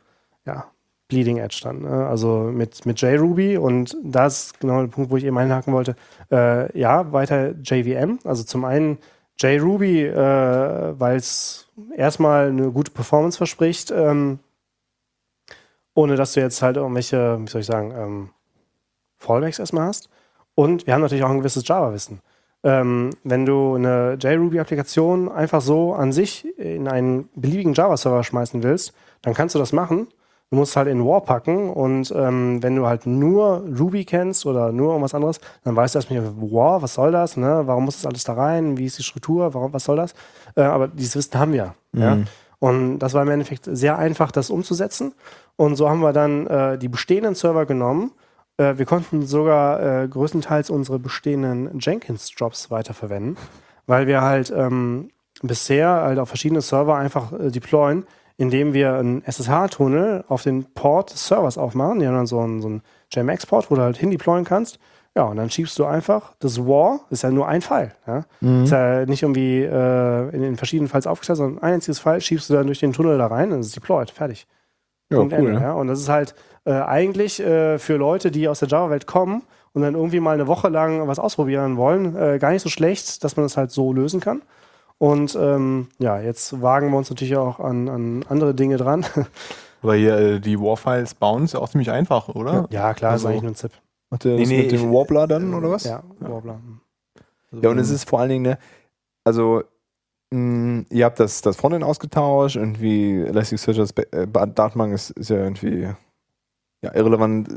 ja, Bleeding Edge dann. Ne? Also mit, mit JRuby und das ist genau der Punkt, wo ich eben einhaken wollte. Äh, ja, weiter JVM. Also zum einen JRuby, äh, weil es erstmal eine gute Performance verspricht. Ähm, ohne dass du jetzt halt irgendwelche, wie soll ich sagen, ähm, Fallbacks erstmal hast. Und wir haben natürlich auch ein gewisses Java-Wissen. Ähm, wenn du eine JRuby-Applikation einfach so an sich in einen beliebigen Java-Server schmeißen willst, dann kannst du das machen. Du musst halt in War packen und ähm, wenn du halt nur Ruby kennst oder nur irgendwas anderes, dann weißt du erstmal, War, was soll das? Ne? Warum muss das alles da rein? Wie ist die Struktur? Warum, was soll das? Äh, aber dieses Wissen haben wir. Mhm. Ja? Und das war im Endeffekt sehr einfach, das umzusetzen. Und so haben wir dann äh, die bestehenden Server genommen. Äh, wir konnten sogar äh, größtenteils unsere bestehenden Jenkins-Jobs weiterverwenden, weil wir halt ähm, bisher halt auf verschiedene Server einfach äh, deployen, indem wir einen SSH-Tunnel auf den Port des Servers aufmachen. Die haben dann so einen, so einen JMX-Port, wo du halt hin deployen kannst. Ja, und dann schiebst du einfach das WAR, ist ja nur ein Pfeil. Ja? Mhm. Ist ja nicht irgendwie äh, in den verschiedenen Files aufgeteilt, sondern ein einziges Pfeil schiebst du dann durch den Tunnel da rein und es ist deployed, fertig. Ja, cool, Ende, ja. Und das ist halt äh, eigentlich äh, für Leute, die aus der Java-Welt kommen und dann irgendwie mal eine Woche lang was ausprobieren wollen, äh, gar nicht so schlecht, dass man das halt so lösen kann. Und ähm, ja, jetzt wagen wir uns natürlich auch an, an andere Dinge dran. Aber hier äh, die War-Files bauen ist ja auch ziemlich einfach, oder? Ja, klar, also, ist eigentlich nur ein Zip. Macht ihr das nee, mit dem Warbler dann, oder was? Ja, Warbler. Ja, und es ist vor allen Dingen, ne, also mh, mm, ihr habt das, das Frontend ausgetauscht, irgendwie Elasticsearch als äh, Datenbank ist, ist ja irgendwie ja, irrelevant,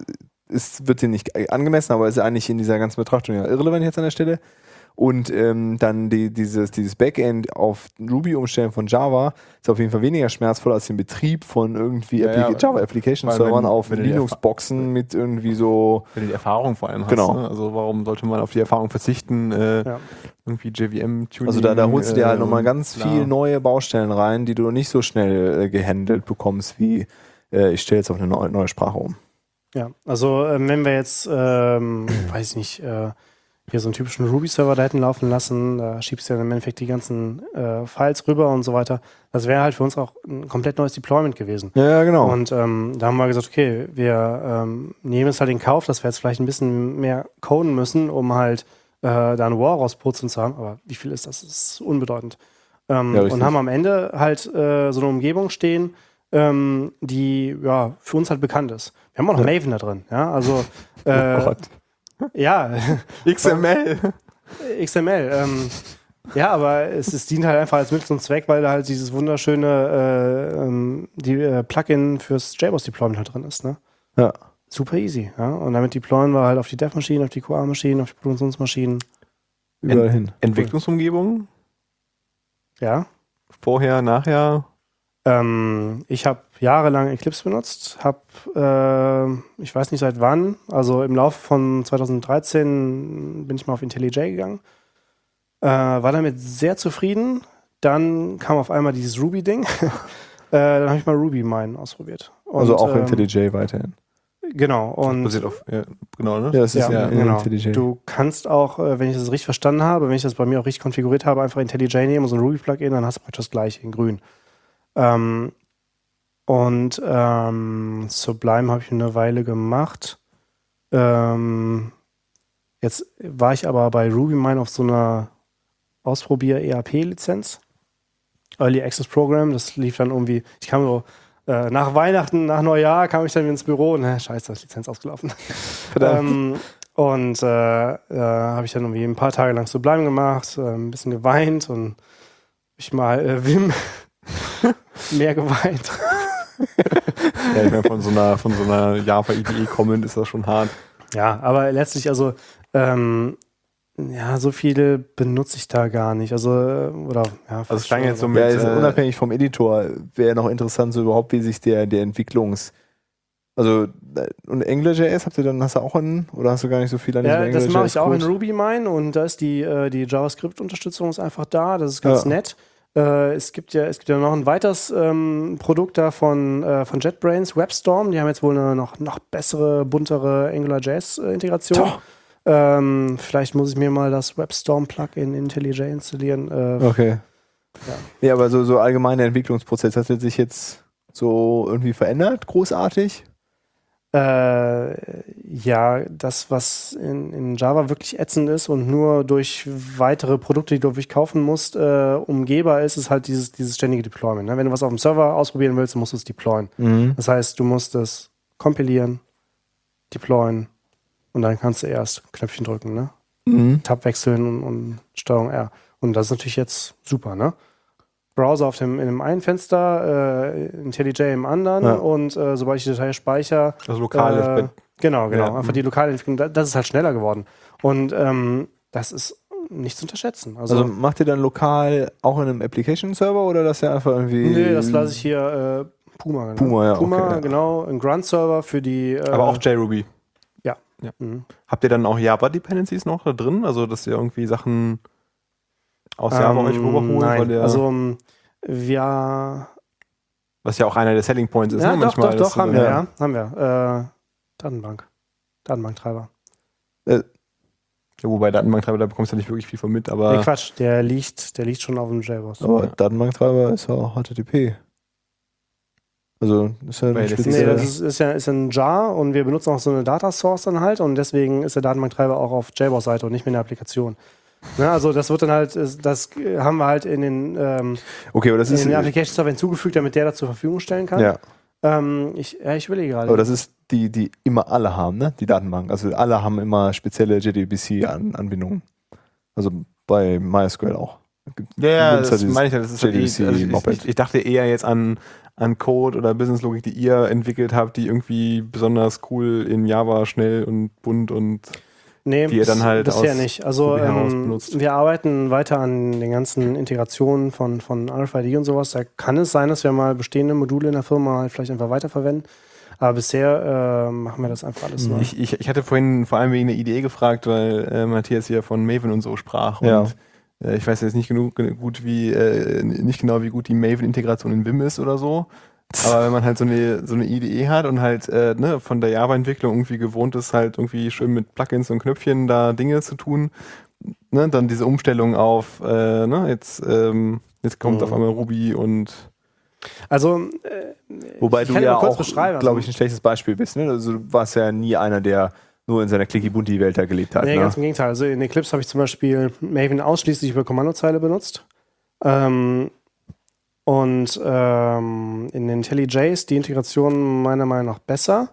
ist, wird dir nicht angemessen, aber ist eigentlich in dieser ganzen Betrachtung ja irrelevant jetzt an der Stelle und ähm, dann die, dieses, dieses Backend auf Ruby umstellen von Java ist auf jeden Fall weniger schmerzvoll als den Betrieb von irgendwie ja, ja, Java Application Servern auf Linux-Boxen mit irgendwie so. Wenn du die Erfahrung vor allem genau. hast. Ne? Also warum sollte man auf die Erfahrung verzichten? Äh, ja. Irgendwie JVM-Tuning. Also da, da holst du dir halt nochmal ganz klar. viel neue Baustellen rein, die du nicht so schnell äh, gehandelt bekommst, wie äh, ich stelle jetzt auf eine neue, neue Sprache um. Ja, also ähm, wenn wir jetzt, ähm, weiß ich nicht, äh, hier so einen typischen Ruby-Server da hätten laufen lassen, da schiebst du ja im Endeffekt die ganzen äh, Files rüber und so weiter. Das wäre halt für uns auch ein komplett neues Deployment gewesen. Ja, genau. Und ähm, da haben wir gesagt, okay, wir ähm, nehmen es halt in Kauf, dass wir jetzt vielleicht ein bisschen mehr coden müssen, um halt äh, da eine War rausputzen zu haben. Aber wie viel ist das? Das ist unbedeutend. Ähm, ja, und haben am Ende halt äh, so eine Umgebung stehen, ähm, die ja für uns halt bekannt ist. Wir haben auch noch ja. Maven da drin. Ja, also oh äh, oh Gott ja. XML. XML. Ähm, ja, aber es, es, dient halt einfach als Mittel zum Zweck, weil da halt dieses wunderschöne äh, ähm, die, äh, Plugin fürs JBoss-Deployment halt drin ist. Ne? Ja. Super easy. Ja? Und damit deployen wir halt auf die Dev-Maschinen, auf die QA-Maschinen, auf die Produktionsmaschinen. Überall hin. Entwicklungsumgebung? Ja. Vorher, nachher? Ähm, ich habe jahrelang Eclipse benutzt, habe, äh, ich weiß nicht seit wann, also im Laufe von 2013 bin ich mal auf IntelliJ gegangen, äh, war damit sehr zufrieden. Dann kam auf einmal dieses Ruby-Ding. äh, dann habe ich mal Ruby Mine ausprobiert. Und, also auch ähm, IntelliJ weiterhin. Genau. Und das basiert auf, ja, genau, ne? Ja, das ist ja, ja genau. IntelliJ. Du kannst auch, äh, wenn ich das richtig verstanden habe, wenn ich das bei mir auch richtig konfiguriert habe, einfach IntelliJ nehmen und so ein Ruby-Plugin, dann hast du praktisch das gleiche in grün. Ähm, und ähm, Sublime habe ich eine Weile gemacht. Ähm, jetzt war ich aber bei RubyMine auf so einer Ausprobier-ERP-Lizenz. Early Access Program. Das lief dann irgendwie, ich kam so äh, nach Weihnachten, nach Neujahr kam ich dann ins Büro und äh, scheiße, da ist Lizenz ausgelaufen. ähm, und äh, äh, habe ich dann irgendwie ein paar Tage lang Sublime gemacht, äh, ein bisschen geweint und ich mal äh, Wim mehr geweint. Ja, ich meine, von so einer, von so einer Java IDE kommend ist das schon hart. Ja, aber letztlich, also, ähm, ja, so viele benutze ich da gar nicht. Also, äh, oder, ja, Also es klang jetzt so Ja, mit, also äh, unabhängig vom Editor wäre noch interessant, so überhaupt, wie sich der, der Entwicklungs... Also, äh, und AngularJS habt ihr dann, hast du auch in, oder hast du gar nicht so viel an Ja, das mache ich auch in AngularJS-Code? RubyMine und da ist die, äh, die JavaScript-Unterstützung ist einfach da. Das ist ganz Ja. nett. Äh, es, gibt ja, es gibt ja noch ein weiteres ähm, Produkt da von, äh, von JetBrains, WebStorm. Die haben jetzt wohl eine noch, noch bessere, buntere AngularJS-Integration. Ähm, vielleicht muss ich mir mal das WebStorm-Plugin in IntelliJ installieren. Äh, Okay. Ja. aber so, so allgemein der Entwicklungsprozess, hat sich jetzt so irgendwie verändert, großartig? Äh, ja, das, was in, in Java wirklich ätzend ist und nur durch weitere Produkte, die du wirklich kaufen musst, äh, umgehbar ist, ist halt dieses, dieses ständige Deployment. Ne? Wenn du was auf dem Server ausprobieren willst, dann musst du es deployen. Das heißt, du musst es kompilieren, deployen und dann kannst du erst Knöpfchen drücken, ne? Mhm. Tab wechseln und, und Steuerung R. Und das ist natürlich jetzt super, ne? Browser auf dem, in dem einen Fenster, äh, IntelliJ im anderen Ja. und äh, sobald ich die Datei speichere, das lokale äh. Genau, genau. Ja, Einfach die lokale Entwicklung, da- das ist halt schneller geworden. Und ähm, das ist nicht zu unterschätzen. Also, Also macht ihr dann lokal auch in einem Application-Server oder das ja einfach irgendwie... nee, das lasse ich hier äh, Puma. Genau. Puma, ja, Puma, okay, ja. genau, ein Grunt-Server für die. Äh, Aber auch JRuby. mhm. Habt ihr dann auch Java-Dependencies noch da drin? Also, dass ihr irgendwie Sachen aus Java euch Ähm, rüberholt? weil Nein, ihr, also ähm, wir. was ja auch einer der Selling Points ist, Ja, ne? doch, Manchmal, doch, doch, haben dann- wir, ja. Haben wir. Äh, Datenbank. Datenbanktreiber. Ja, wobei Datenbanktreiber, da bekommst du ja nicht wirklich viel von mit, aber nee, Quatsch, der liegt, der liegt schon auf dem JBoss. Aber Ja. Datenbanktreiber ist ja auch HTTP. Also, das ist ja ein das Nee, das ist, ist, ja, ist ein Jar und wir benutzen auch so eine Data Source dann halt und deswegen ist der Datenbanktreiber auch auf JBoss-Seite und nicht mehr in der Applikation. Ne, also das wird dann halt, ist- das haben wir halt in den, ähm, Okay, aber das in ist... den Application Server hinzugefügt, damit der das zur Verfügung stellen kann. Ja, Ähm, ich, ja, ich überlege gerade. aber das ist die, die immer alle haben, ne? Die Datenbank. Also alle haben immer spezielle JDBC-Anbindungen. Also bei MySQL auch. Ja, ja, Gibt's das dieses meine ich ja. Das ist ja die, JDBC also ich, Moped. ich, ich dachte eher jetzt an, an Code oder Businesslogik, die ihr entwickelt habt, die irgendwie besonders cool in Java schnell und bunt und Nee, die ihr dann halt bisher aus nicht. Also ähm, benutzt. wir arbeiten weiter an den ganzen Integrationen von, von RFID und sowas. Da kann es sein, dass wir mal bestehende Module in der Firma halt vielleicht einfach weiterverwenden. Aber bisher äh, machen wir das einfach alles neu. Ich, ich, ich hatte vorhin vor allem wegen der Idee gefragt, weil äh, Matthias hier von Maven und so sprach. Ja. Und äh, ich weiß jetzt nicht genug gut, wie äh, nicht genau, wie gut die Maven-Integration in Vim ist oder so. Aber wenn man halt so eine, so eine IDE hat und halt äh, ne, von der Java-Entwicklung irgendwie gewohnt ist, halt irgendwie schön mit Plugins und Knöpfchen da Dinge zu tun, ne, dann diese Umstellung auf, äh, ne, jetzt, ähm, jetzt kommt Mhm. auf einmal Ruby und Also, äh, Wobei Ich du kann ja auch, glaube ich, ein schlechtes Beispiel bist. Ne? Also du warst ja nie einer, der nur in seiner Clicky-Bunti-Welt da gelebt hat. nee, ne? ganz im Gegenteil. Also in Eclipse habe ich zum Beispiel Maven ausschließlich über Kommandozeile benutzt. Ähm, und ähm, in IntelliJ ist die Integration meiner Meinung nach besser.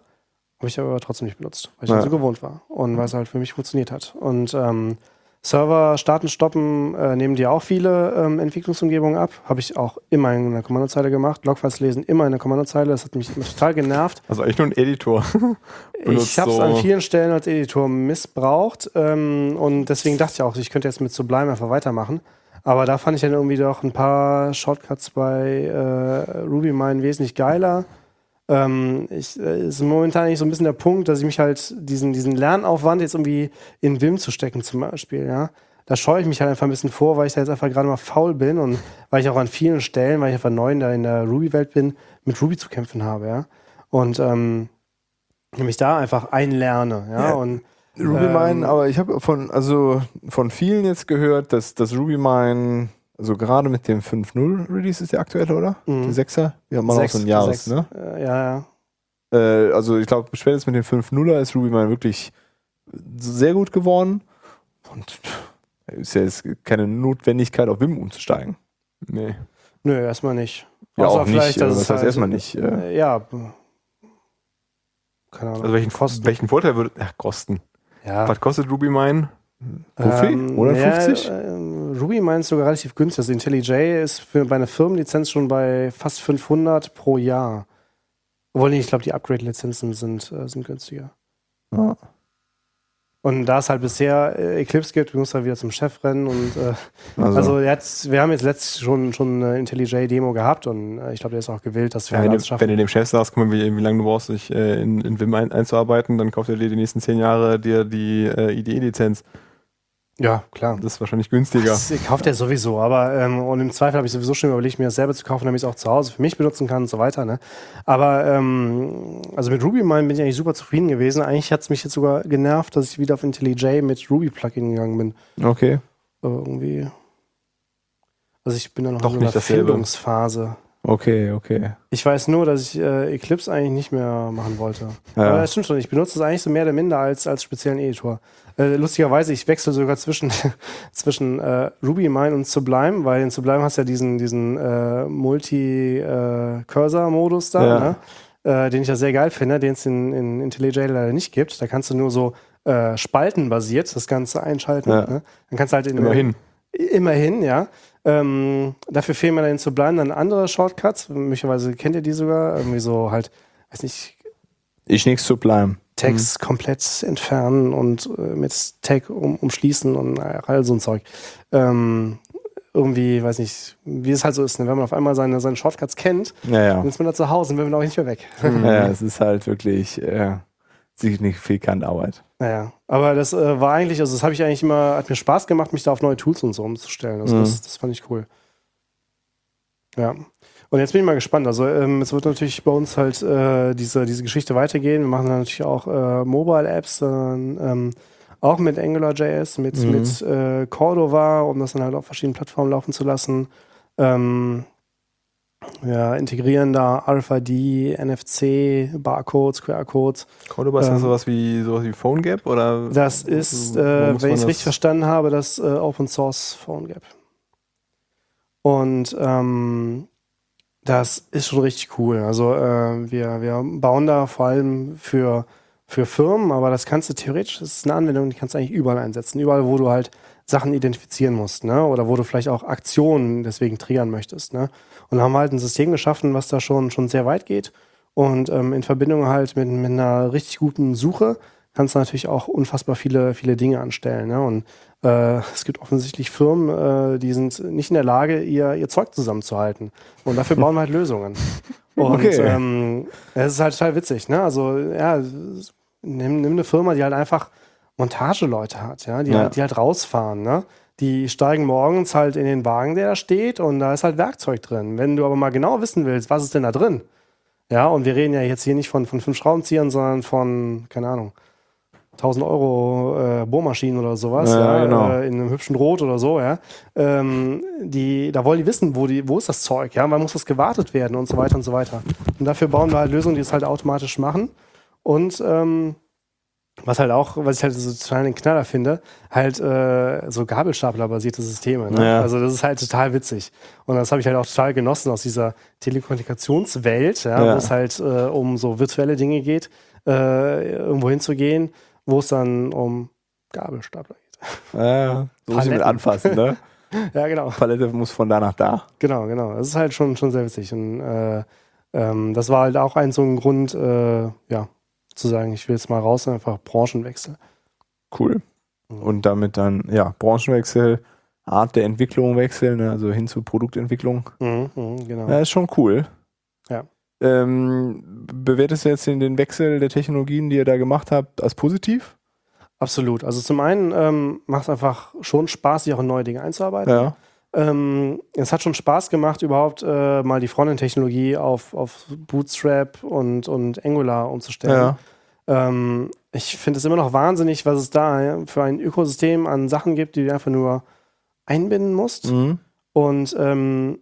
Habe ich aber trotzdem nicht benutzt, weil ich Ja. so gewohnt war und weil es halt für mich funktioniert hat. Und ähm, Server starten, stoppen äh, nehmen dir auch viele ähm, Entwicklungsumgebungen ab. Habe ich auch immer in der Kommandozeile gemacht. Logfiles lesen immer in der Kommandozeile. Das hat mich total genervt. also eigentlich nur ein Editor. Ich habe es so- an vielen Stellen als Editor missbraucht ähm, und deswegen dachte ich auch, ich könnte jetzt mit Sublime einfach weitermachen. Aber da fand ich dann irgendwie doch ein paar Shortcuts bei äh, RubyMine wesentlich geiler. Ähm, ich, äh, ist momentan nicht so ein bisschen der Punkt, dass ich mich halt diesen, diesen Lernaufwand jetzt irgendwie in Vim zu stecken zum Beispiel, ja. Da scheue ich mich halt einfach ein bisschen vor, weil ich da jetzt einfach gerade mal faul bin und weil ich auch an vielen Stellen, weil ich einfach neu in der, in der Ruby-Welt bin, mit Ruby zu kämpfen habe, ja. Und ähm, mich da einfach einlerne, ja. Ja. Und RubyMine, Ähm, aber ich habe von, also von vielen jetzt gehört, dass das RubyMine, also gerade mit dem 5.0 Release ist der aktuelle, oder? Mhm. Die 6er? Wir haben mal auch so ein Jahres, sechs, ne? Äh, ja, ja. Äh, also ich glaube, spätestens mit dem 5.0er ist RubyMine wirklich sehr gut geworden. Und ist ja jetzt keine Notwendigkeit, auf Vim umzusteigen. nee. Nö, erstmal nicht. Ja, Außer auch nicht. vielleicht, dass Was es heißt halt- erstmal nicht? Äh, ja. Keine Ahnung. Also welchen, Kosten. welchen Vorteil würde ach, kosten? Ja. Was kostet RubyMine? Profi? Ähm, Oder ja, 50? ähm, Ruby meint sogar relativ günstig. Also IntelliJ ist für, bei einer Firmenlizenz schon bei fast 500 pro Jahr. Obwohl, nee, ich glaube, die Upgrade-Lizenzen sind, äh, sind günstiger. Ja. Und da es halt bisher äh, Eclipse gibt, muss er wieder zum Chef rennen und äh, Also, also jetzt, wir haben jetzt letztens schon, schon eine IntelliJ-Demo gehabt und äh, ich glaube, der ist auch gewillt, dass wir Ja, du, schaffen. wenn du dem Chef sagst, guck mal, wie, wie lange du brauchst, dich äh, in, in Vim ein, einzuarbeiten, dann kauft er dir die nächsten zehn Jahre dir die äh, IDE-Lizenz. Ja, klar. Das ist wahrscheinlich günstiger. Das kauft er sowieso, aber ähm, und im Zweifel habe ich sowieso schon überlegt, mir das selber zu kaufen, damit ich es auch zu Hause für mich benutzen kann und so weiter. Ne? Aber ähm, also mit RubyMine bin ich eigentlich super zufrieden gewesen. Eigentlich hat es mich jetzt sogar genervt, dass ich wieder auf IntelliJ mit Ruby-Plugin gegangen bin. okay. Aber irgendwie. Also ich bin da noch Doch in so einer. Findungsphase. Okay, okay. Ich weiß nur, dass ich äh, Eclipse eigentlich nicht mehr machen wollte. Ja. Aber das stimmt schon, ich benutze es eigentlich so mehr oder minder als, als speziellen Editor. Äh, lustigerweise, ich wechsle sogar zwischen, zwischen äh, RubyMine und Sublime, weil in Sublime hast du ja diesen, diesen äh, Multi-Cursor-Modus da, Ja. ne? äh, den ich ja sehr geil finde, den es in, in IntelliJ leider nicht gibt. Da kannst du nur so äh, spaltenbasiert das Ganze einschalten. Ja. Ne? Dann kannst du halt in Immerhin. Immerhin, ja. Ähm, dafür fehlen mir dann zu bleiben dann andere Shortcuts. Möglicherweise kennt ihr die sogar. Irgendwie so halt, weiß nicht, Ich nix zu bleiben. Text komplett entfernen und äh, mit Tag um, umschließen und all so ein Zeug. Ähm, irgendwie, weiß nicht, wie es halt so ist, ne? wenn man auf einmal seine, seine Shortcuts kennt, Ja, ja. dann ist man da zu Hause und will man auch nicht mehr weg. ja, es ist halt wirklich äh, signifikant Arbeit. Naja, aber das äh, war eigentlich, also das habe ich eigentlich immer, hat mir Spaß gemacht, mich da auf neue Tools und so umzustellen. Also Mhm. das, das fand ich cool. Ja. Und jetzt bin ich mal gespannt. Also ähm, es wird natürlich bei uns halt äh, diese, diese Geschichte weitergehen. Wir machen dann natürlich auch äh, Mobile-Apps, dann ähm, auch mit AngularJS, mit, Mhm. mit äh, Cordova, um das dann halt auf verschiedenen Plattformen laufen zu lassen. Ähm, ja, integrieren da RFID, NFC, Barcodes, QR-Codes. Cordoba ist Ähm, das sowas wie, sowas wie PhoneGap? Oder Das ist, äh, wenn ich es richtig verstanden habe, das äh, Open Source Phone Gap. Und ähm, das ist schon richtig cool. Also äh, wir, wir bauen da vor allem für, für Firmen, aber das kannst du theoretisch, das ist eine Anwendung, die kannst du eigentlich überall einsetzen. Überall, wo du halt Sachen identifizieren musst, ne? Oder wo du vielleicht auch Aktionen deswegen triggern möchtest, ne? Und da haben wir halt ein System geschaffen, was da schon, schon sehr weit geht. Und ähm, in Verbindung halt mit, mit einer richtig guten Suche kannst du natürlich auch unfassbar viele, viele Dinge anstellen. Ne? Und äh, es gibt offensichtlich Firmen, äh, die sind nicht in der Lage, ihr, ihr Zeug zusammenzuhalten. Und dafür bauen wir halt Lösungen. Und Okay. ähm, es ist halt total witzig. Ne? Also, ja, nimm, nimm eine Firma, die halt einfach Montageleute hat, ja, die, Ja. Halt, die halt rausfahren. Ne? Die steigen morgens halt in den Wagen, der da steht, und da ist halt Werkzeug drin. Wenn du aber mal genau wissen willst, was ist denn da drin? Ja, und wir reden ja jetzt hier nicht von, von fünf Schraubenziehern, sondern von, keine Ahnung, 1000 Euro äh, Bohrmaschinen oder sowas, Ja, ja, genau. äh, in einem hübschen Rot oder so, ja. Ähm, die, da wollen die wissen, wo, die, wo ist das Zeug, ja, wann muss das gewartet werden und so weiter und so weiter. Und dafür bauen wir halt Lösungen, die es halt automatisch machen. Und ähm, was halt auch, was ich halt so total den Knaller finde, halt äh, so Gabelstapler-basierte Systeme. Ne? Ja. Also das ist halt total witzig. Und das habe ich halt auch total genossen aus dieser Telekommunikationswelt, ja, Ja. wo es halt äh, um so virtuelle Dinge geht, äh, irgendwo hinzugehen, wo es dann um Gabelstapler geht. Ja, so muss ich mit anfassen, ne? Ja, genau. Palette muss von da nach da. Genau, genau. Das ist halt schon, schon sehr witzig. Und äh, ähm, das war halt auch ein so ein Grund, äh, ja, zu sagen, ich will jetzt mal raus und einfach Branchenwechsel. Cool. Und damit dann, ja, Branchenwechsel, Art der Entwicklung wechseln, ne? also hin zur Produktentwicklung. Mhm, mhm, genau. Ja, ist schon cool. Ähm, bewertest du jetzt den, den Wechsel der Technologien, die ihr da gemacht habt, als positiv? Absolut. Also zum einen ähm, macht es einfach schon Spaß, sich auch in neue Dinge einzuarbeiten. Ja. Ähm, es hat schon Spaß gemacht, überhaupt äh, mal die Frontend-Technologie auf, auf Bootstrap und, und Angular umzustellen. Ja. Ähm, ich finde es immer noch wahnsinnig, was es da für ein Ökosystem an Sachen gibt, die du einfach nur einbinden musst. Mhm. Und ähm,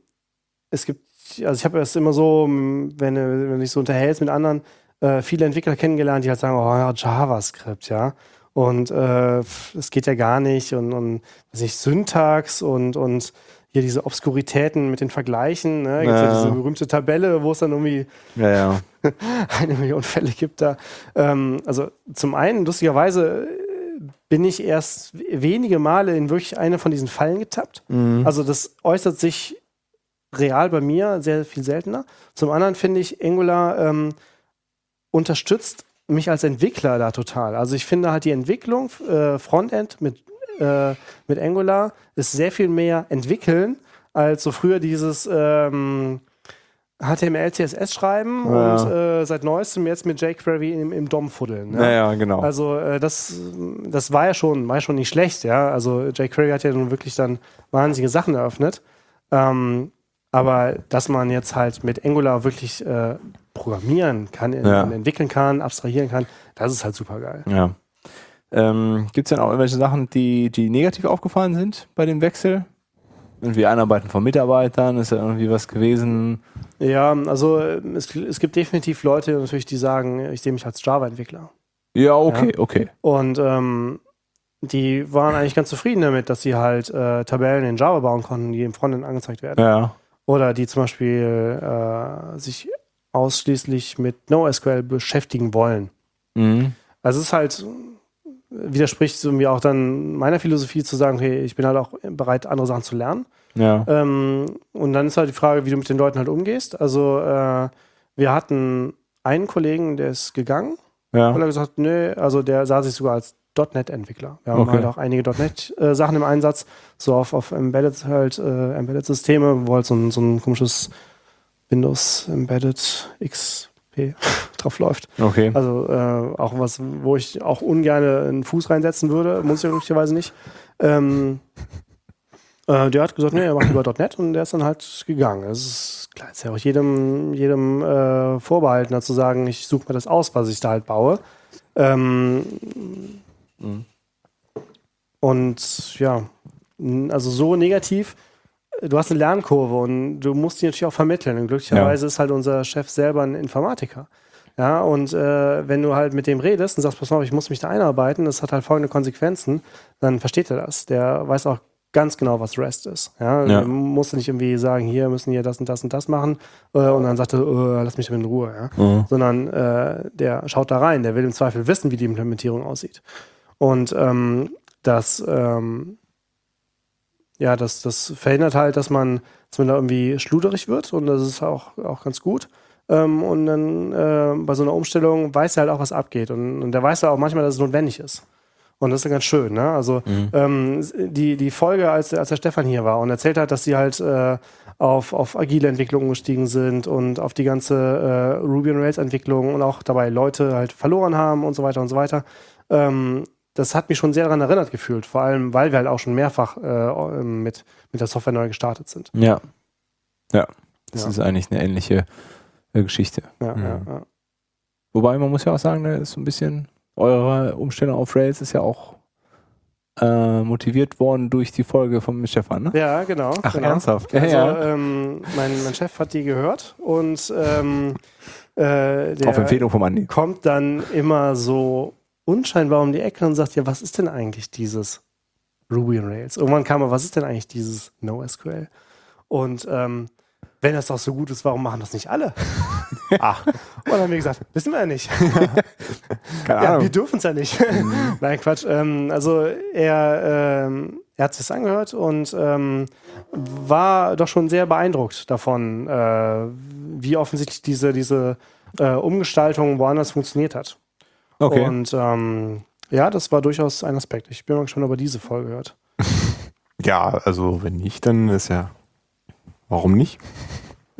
es gibt, also ich habe es immer so, m, wenn, du- wenn du dich so unterhältst mit anderen, äh, viele Entwickler kennengelernt, die halt sagen, oh ja, JavaScript, ja. Und äh, es geht ja gar nicht und, und weiß nicht, Syntax und, und hier diese Obskuritäten mit den Vergleichen, ne? Gibt's ja. Ja. diese berühmte Tabelle, wo es dann irgendwie Ja, ja. eine Million Fälle gibt da. Ähm, also zum einen, lustigerweise, äh, bin ich erst wenige Male in wirklich eine von diesen Fallen getappt. Mhm. Also das äußert sich real bei mir sehr viel seltener. Zum anderen finde ich Angular ähm, unterstützt mich als Entwickler da total. Also ich finde halt die Entwicklung äh, Frontend mit, äh, mit Angular ist sehr viel mehr entwickeln als so früher dieses ähm, HTML, CSS schreiben Ja. und äh, seit neuestem jetzt mit jQuery im, im DOM fuddeln. Ja, ja, genau. Also äh, das, das war ja schon, war ja schon nicht schlecht, ja. Also jQuery hat ja nun wirklich dann wahnsinnige Sachen eröffnet. Ähm, aber dass man jetzt halt mit Angular wirklich äh, programmieren kann, Ja. entwickeln kann, abstrahieren kann, das ist halt super geil. ja. Ähm, Gibt es denn auch irgendwelche Sachen, die, die negativ aufgefallen sind bei dem Wechsel? Irgendwie Einarbeiten von Mitarbeitern, ist ja irgendwie was gewesen? Ja, also äh, es, es gibt definitiv Leute natürlich, die sagen, ich sehe mich als Java-Entwickler. Ja, okay, okay. Und ähm, die waren eigentlich ganz zufrieden damit, dass sie halt äh, Tabellen in Java bauen konnten, die im Frontend angezeigt werden. Ja. Oder die zum Beispiel äh, sich ausschließlich mit NoSQL beschäftigen wollen. Mhm. Also es ist halt, widerspricht so mir auch dann meiner Philosophie zu sagen, okay, ich bin halt auch bereit, andere Sachen zu lernen. Ja. Ähm, und dann ist halt die Frage, wie du mit den Leuten halt umgehst. Also äh, wir hatten einen Kollegen, der ist gegangen, Ja. weil er gesagt nö, also der sah sich sogar als .NET-Entwickler. Wir haben Okay. halt auch einige .NET-Sachen im Einsatz, so auf, auf Embedded halt, äh, Embedded-Systeme, wo halt so ein, so ein komisches Windows Embedded XP drauf läuft. Okay. Also äh, auch was, wo ich auch ungern einen Fuß reinsetzen würde, muss ich ja glücklicherweise nicht. Ähm, äh, der hat gesagt, nee, er macht lieber .NET und der ist dann halt gegangen. Es ist klar, ist ja auch jedem, jedem äh, vorbehalten, da zu sagen, ich suche mir das aus, was ich da halt baue. Ähm, Mhm. Und ja, also so negativ. Du hast eine Lernkurve und du musst die natürlich auch vermitteln. Und glücklicherweise ist halt unser Chef selber ein Informatiker. Ja, und äh, wenn du halt mit dem redest und sagst, pass mal, auf, ich muss mich da einarbeiten, das hat halt folgende Konsequenzen, dann versteht er das. Der weiß auch ganz genau, was REST ist. Ja, Ja. Du musst nicht irgendwie sagen, hier müssen wir das und das und das machen äh, und dann sagt er, äh, lass mich damit in Ruhe. Ja? Mhm. sondern äh, der schaut da rein, der will im Zweifel wissen, wie die Implementierung aussieht. Und ähm, das, ähm, ja, das, das verhindert halt, dass man, dass man da irgendwie schluderig wird und das ist auch, auch ganz gut. Ähm, und dann äh, bei so einer Umstellung weiß er halt auch, was abgeht. Und, und der weiß ja auch manchmal, dass es notwendig ist. Und das ist ja ganz schön, ne? Also ähm, die, die Folge, als, als der Stefan hier war und erzählt hat, dass sie halt äh, auf, auf agile Entwicklung umgestiegen sind und auf die ganze äh, Ruby on Rails Entwicklung und auch dabei Leute halt verloren haben und so weiter und so weiter. Ähm, das hat mich schon sehr daran erinnert gefühlt, vor allem, weil wir halt auch schon mehrfach äh, mit, mit der Software neu gestartet sind. Ja. Ja. Das Ja. ist eigentlich eine ähnliche äh, Geschichte. Ja, Mhm. ja, ja. Wobei man muss ja auch sagen, ne, ist so ein bisschen eure Umstellung auf Rails ist ja auch äh, motiviert worden durch die Folge von Stefan, ne? ja genau. Ach, genau. ernsthaft? Ja, Also, ja. ähm, mein, mein Chef hat die gehört und ähm, äh, der Auf Empfehlung vom Andi. kommt dann immer so unscheinbar um die Ecke und sagt, ja, was ist denn eigentlich dieses Ruby on Rails? Irgendwann kam er, was ist denn eigentlich dieses NoSQL? Und ähm, wenn das doch so gut ist, warum machen das nicht alle? Ach, Und dann haben wir gesagt, wissen wir ja nicht. Keine Ja, Ahnung. wir dürfen es ja nicht. Nein, Quatsch. Ähm, also er, ähm, er hat sich angehört und ähm, war doch schon sehr beeindruckt davon, äh, wie offensichtlich diese, diese äh, Umgestaltung woanders funktioniert hat. Okay. Und ähm, ja, das war durchaus ein Aspekt. Ich bin mal gespannt, ob er diese Folge hört. ja, also wenn nicht, dann ist ja. Warum nicht?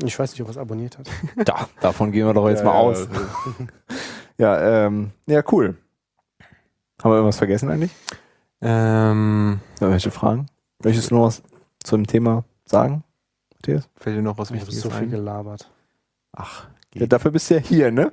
Ich weiß nicht, ob er es abonniert hat. da, davon gehen wir doch jetzt Ja, mal ja, aus. Ja, ähm, ja, cool. Haben wir irgendwas vergessen eigentlich? Ähm, Welche Fragen? Möchtest du noch was zum Thema sagen, Matthias? fällt dir noch was Ich habe Wichtiges so viel ein? gelabert. Ach, Ja, dafür bist du ja hier, ne?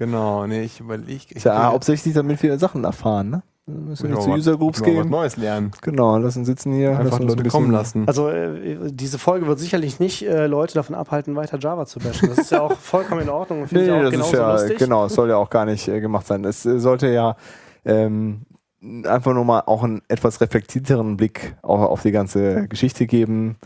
Genau. Nee, ich überlege. Ja hauptsächlich, damit wir Sachen erfahren, ne? Wir müssen jetzt zu User Groups was gehen. Neues lernen. Genau, lassen sitzen hier. Einfach lassen Leute ein kommen lassen. Also äh, diese Folge wird sicherlich nicht äh, Leute davon abhalten, weiter Java zu bashen. Das ist ja auch vollkommen in Ordnung und finde Nee, ich auch das ist genauso ja, lustig. genau, es soll ja auch gar nicht äh, gemacht sein. Es äh, sollte ja ähm, einfach nur mal auch einen etwas reflektierteren Blick auch auf die ganze Geschichte geben.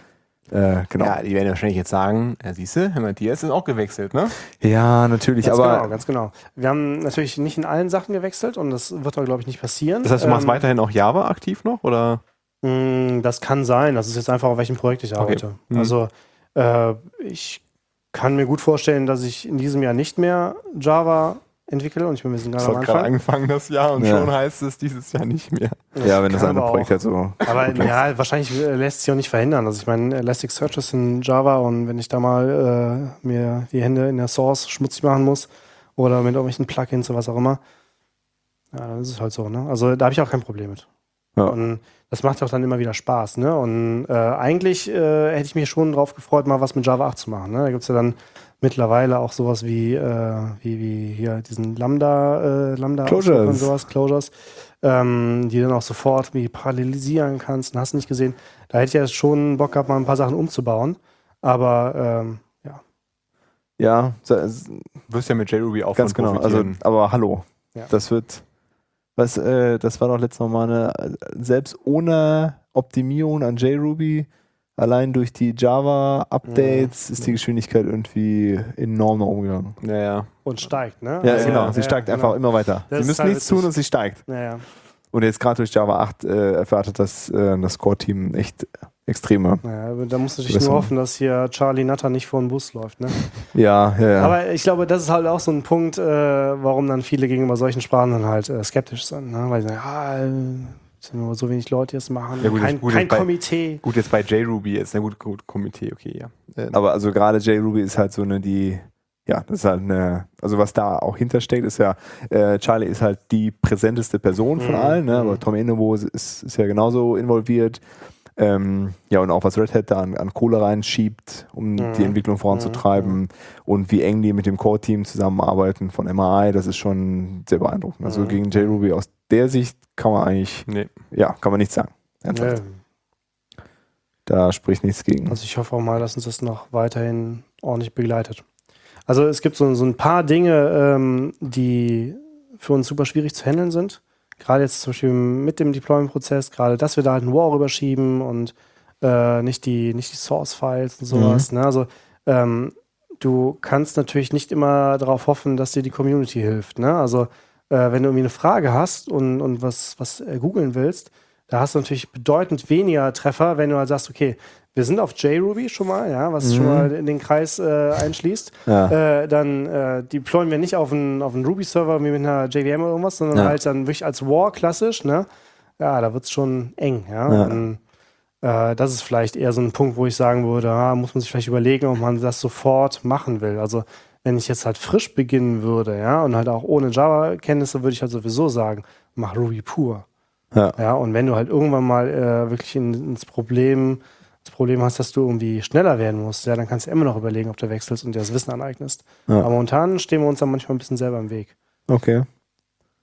Äh, genau. Ja, die werden wahrscheinlich jetzt sagen, ja, siehst du, Herr Matthias ist auch gewechselt, ne? Ja, natürlich, Ganz aber genau, ganz genau. Wir haben natürlich nicht in allen Sachen gewechselt und das wird auch, glaube ich, nicht passieren. Das heißt, du machst Ähm, weiterhin auch Java aktiv noch, oder? mh, Das kann sein. Das ist jetzt einfach, auf welchem Projekt ich arbeite. Mhm. Also äh, ich kann mir gut vorstellen, dass ich in diesem Jahr nicht mehr Java entwickle und ich bin ein bisschen Das gerade am hat gerade Anfang. angefangen das Jahr und Ja. schon heißt es dieses Jahr nicht mehr. Ja, wenn das aber Projekt halt so. Aber ja, wahrscheinlich äh, lässt sich auch nicht verhindern. Also ich meine, Elasticsearch ist in Java und wenn ich da mal äh, mir die Hände in der Source schmutzig machen muss oder mit irgendwelchen Plugins oder was auch immer, ja, dann ist es halt so. Ne? Also da habe ich auch kein Problem mit. Ja. Und das macht auch dann immer wieder Spaß. Ne? Und äh, eigentlich äh, hätte ich mich schon drauf gefreut, mal was mit Java 8 zu machen. Ne? Da gibt es ja dann mittlerweile auch sowas wie, äh, wie, wie hier diesen Lambda, äh, Lambda Closures. und sowas, Closures, ähm, die dann auch sofort wie parallelisieren kannst. Und hast nicht gesehen. Da hätte ich ja schon Bock gehabt, mal ein paar Sachen umzubauen. Aber ähm, ja. Ja, Wirst ja mit JRuby auch ganz genau. Also, aber hallo. Ja. Das wird, was, äh, das war doch letztes Mal eine, selbst ohne Optimierung an JRuby, allein durch die Java-Updates ist die Geschwindigkeit irgendwie enorm nach oben gegangen. ja, ja. Und steigt, ne? Ja, Also, genau. Sie ja, steigt genau. einfach immer weiter. Das sie müssen halt nichts witzig. tun und sie steigt. Ja, ja. Und jetzt gerade durch Java 8 äh, erwartet das, äh, das Core-Team echt extreme. Naja, aber da musst du natürlich Besser. nur hoffen, dass hier Charlie Natter nicht vor den Bus läuft. Ne? Ja, ja, ja. Aber ich glaube, das ist halt auch so ein Punkt, äh, warum dann viele gegenüber solchen Sprachen dann halt äh, skeptisch sind. Ne? Weil sie sagen, ja, äh, es sind nur so wenig Leute, die das machen. Ja, gut, kein das- gut, kein bei- Komitee. Gut, jetzt bei JRuby ist, na gut, gut, Komitee, okay, ja. Äh, Aber also gerade JRuby ist halt so eine, die, ja, das ist halt eine, also was da auch hintersteckt, ist ja, äh, Charlie ist halt die präsenteste Person von Mhm. allen, ne? aber Mhm. Tom Innebo ist, ist ja genauso involviert. Ähm, ja, und auch was Red Hat da an, an Kohle reinschiebt, um Mhm. die Entwicklung voranzutreiben und wie eng die mit dem Core-Team zusammenarbeiten von MRI, das ist schon sehr beeindruckend. Also Mhm. gegen JRuby aus der Sicht kann man eigentlich, nee. ja, kann man nichts sagen. Ernsthaft. Ja. Da spricht nichts gegen. Also ich hoffe auch mal, dass uns das noch weiterhin ordentlich begleitet. Also es gibt so, so ein paar Dinge, ähm, die für uns super schwierig zu handeln sind. Gerade jetzt zum Beispiel mit dem Deployment-Prozess, gerade, dass wir da halt einen War rüberschieben und äh, nicht die, nicht die Source-Files und sowas. Ne? Also ähm, du kannst natürlich nicht immer darauf hoffen, dass dir die Community hilft. Ne? Also äh, wenn du irgendwie eine Frage hast und, und was, was äh, googeln willst, da hast du natürlich bedeutend weniger Treffer, wenn du halt sagst, okay, wir sind auf JRuby schon mal, ja, was schon mal in den Kreis äh, einschließt. Ja. Äh, dann äh, deployen wir nicht auf einen, auf einen Ruby-Server wie mit einer JVM oder irgendwas, sondern Ja. halt dann wirklich als War klassisch, ne? Ja, da wird's schon eng, ja. Ja. Und, äh, das ist vielleicht eher so ein Punkt, wo ich sagen würde, ah, muss man sich vielleicht überlegen, ob man das sofort machen will. Also wenn ich jetzt halt frisch beginnen würde, ja, und halt auch ohne Java-Kenntnisse, würde ich halt sowieso sagen, mach Ruby pur. Ja. Ja, und wenn du halt irgendwann mal äh, wirklich in, ins Problem, das Problem hast, dass du irgendwie schneller werden musst, ja, dann kannst du immer noch überlegen, ob du wechselst und dir das Wissen aneignest. Ja. Aber momentan stehen wir uns dann manchmal ein bisschen selber im Weg. Okay.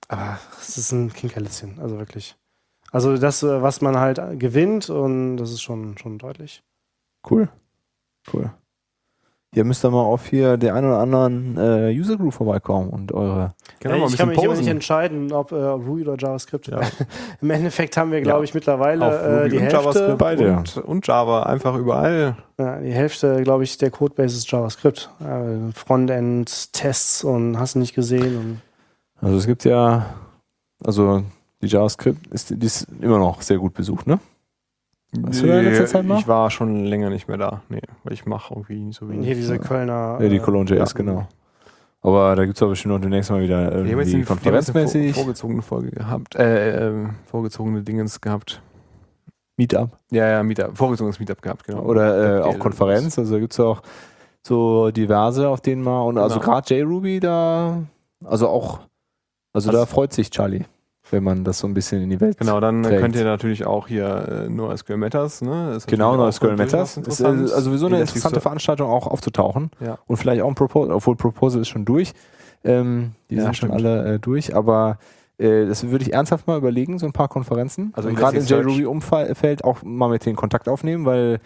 Aber es ist ein Kinkerlitzchen, also wirklich. Also das, äh, was man halt gewinnt, und das ist schon, schon deutlich. Cool. Cool. Ihr müsst dann mal auf hier der ein oder anderen äh, User Group vorbeikommen und eure. Genau, Ja, ich kann mich immer nicht entscheiden, ob äh, Ruby oder JavaScript. Ja. Im Endeffekt haben wir, glaube Ja. ich, mittlerweile Auf äh, die und Hälfte. JavaScript Beide. und, und Java einfach überall. Ja, die Hälfte, glaube ich, der Codebase ist JavaScript. Äh, Frontend, Tests und hast du nicht gesehen. Und Also es gibt ja, also die JavaScript ist, die ist immer noch sehr gut besucht, ne? Warst du da in letzter Zeit mal? Ich war schon länger nicht mehr da. Nee, weil ich mache irgendwie nicht so wenig. hier diese Kölner. Ja, die äh, Cologne JS, ja. genau. Aber da gibt es aber bestimmt noch demnächst mal wieder irgendwie die- wir haben konferenzmäßig vor, vorgezogene Folge gehabt, äh, äh, vorgezogene Dingens gehabt. Meetup Ja, ja, Meetup, vorgezogenes Meetup gehabt, genau. oder äh, auch Konferenz. Also gibt es auch so diverse, auf denen mal und also Genau. gerade JRuby da, also auch, also, Also- da freut sich Charlie, wenn man das so ein bisschen in die Welt Genau, dann trägt. könnt ihr natürlich auch hier äh, NoSQL Matters, ne? Ist Genau, NoSQL Matters. Ist äh, also sowieso eine interessante Veranstaltung auch aufzutauchen. Ja. Und vielleicht auch ein Proposal, obwohl Proposal ist schon durch. Ähm, die Ja, sind schon alle äh, durch, aber äh, das würde ich ernsthaft mal überlegen, so ein paar Konferenzen. Also gerade im JRuby-Umfeld auch mal mit denen Kontakt aufnehmen, weil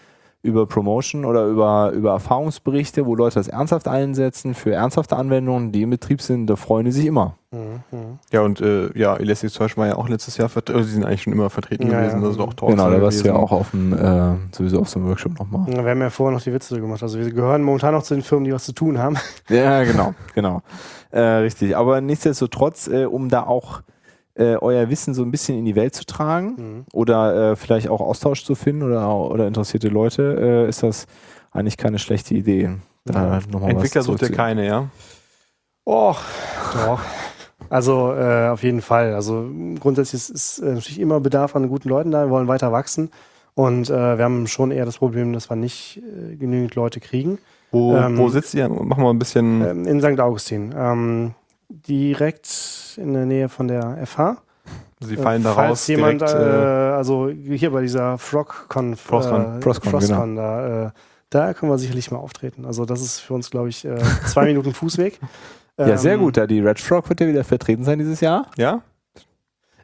über Promotion oder über, über Erfahrungsberichte, wo Leute das ernsthaft einsetzen für ernsthafte Anwendungen, die im Betrieb sind, da freuen die sich immer. Mhm. Ja, und äh, ja, Elasticsearch war ja auch letztes Jahr vertreten, also sie sind eigentlich schon immer vertreten Ja, gewesen, ja. das ist auch Talks genau, da warst du ja auch auf dem, äh, sowieso auf so einem Workshop nochmal. Wir haben ja vorher noch die Witze gemacht. Also wir gehören momentan noch zu den Firmen, die was zu tun haben. Ja, genau, genau. Äh, richtig. Aber nichtsdestotrotz, äh, um da auch äh, euer Wissen so ein bisschen in die Welt zu tragen Mhm. oder äh, vielleicht auch Austausch zu finden oder, oder interessierte Leute, äh, ist das eigentlich keine schlechte Idee. Da Ja. noch mal was Entwickler sucht ihr keine, ja? Oh, doch. Also äh, auf jeden Fall. Also grundsätzlich ist, ist äh, natürlich immer Bedarf an guten Leuten da. Wir wollen weiter wachsen. Und äh, wir haben schon eher das Problem, dass wir nicht äh, genügend Leute kriegen. Wo, Ähm, wo sitzt ihr? Machen wir ein bisschen. Ähm, in St. Augustin. Ähm, direkt in der Nähe von der FH. Sie fallen da Äh, Falls raus. jemand, direkt, äh, also hier bei dieser Frogcon, Frostcon. äh, Frostcon, Frostcon da, äh, da können wir sicherlich mal auftreten. Also das ist für uns, glaube ich, äh, zwei Minuten Fußweg. Ja, sehr Ähm, gut. Da die Red Frog wird ja wieder vertreten sein dieses Jahr. ja?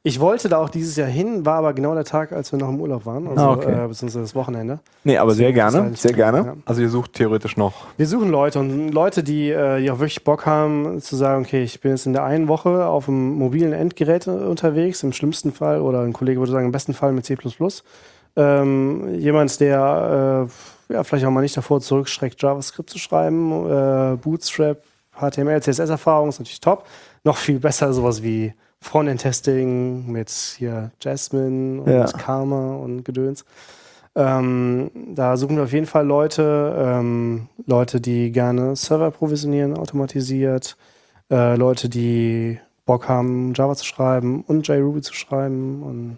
Ich wollte da auch dieses Jahr hin, war aber genau der Tag, als wir noch im Urlaub waren, also Ah, okay. äh, beziehungsweise das Wochenende. Nee, aber sehr Deswegen gerne. Sehr gerne. Ja. Also ihr sucht theoretisch noch. Wir suchen Leute und Leute, die, äh, die auch wirklich Bock haben zu sagen, okay, ich bin jetzt in der einen Woche auf einem mobilen Endgerät unterwegs, im schlimmsten Fall, oder ein Kollege würde sagen, im besten Fall mit C++. Ähm, jemand, der äh, ja, vielleicht auch mal nicht davor zurückschreckt, JavaScript zu schreiben, äh, Bootstrap, HTML, CSS-Erfahrung ist natürlich top. Noch viel besser sowas wie Frontend-Testing mit hier Jasmine und Ja. Karma und Gedöns. Ähm, da suchen wir auf jeden Fall Leute, ähm, Leute, die gerne Server provisionieren, automatisiert, äh, Leute, die Bock haben, Java zu schreiben und JRuby zu schreiben. Und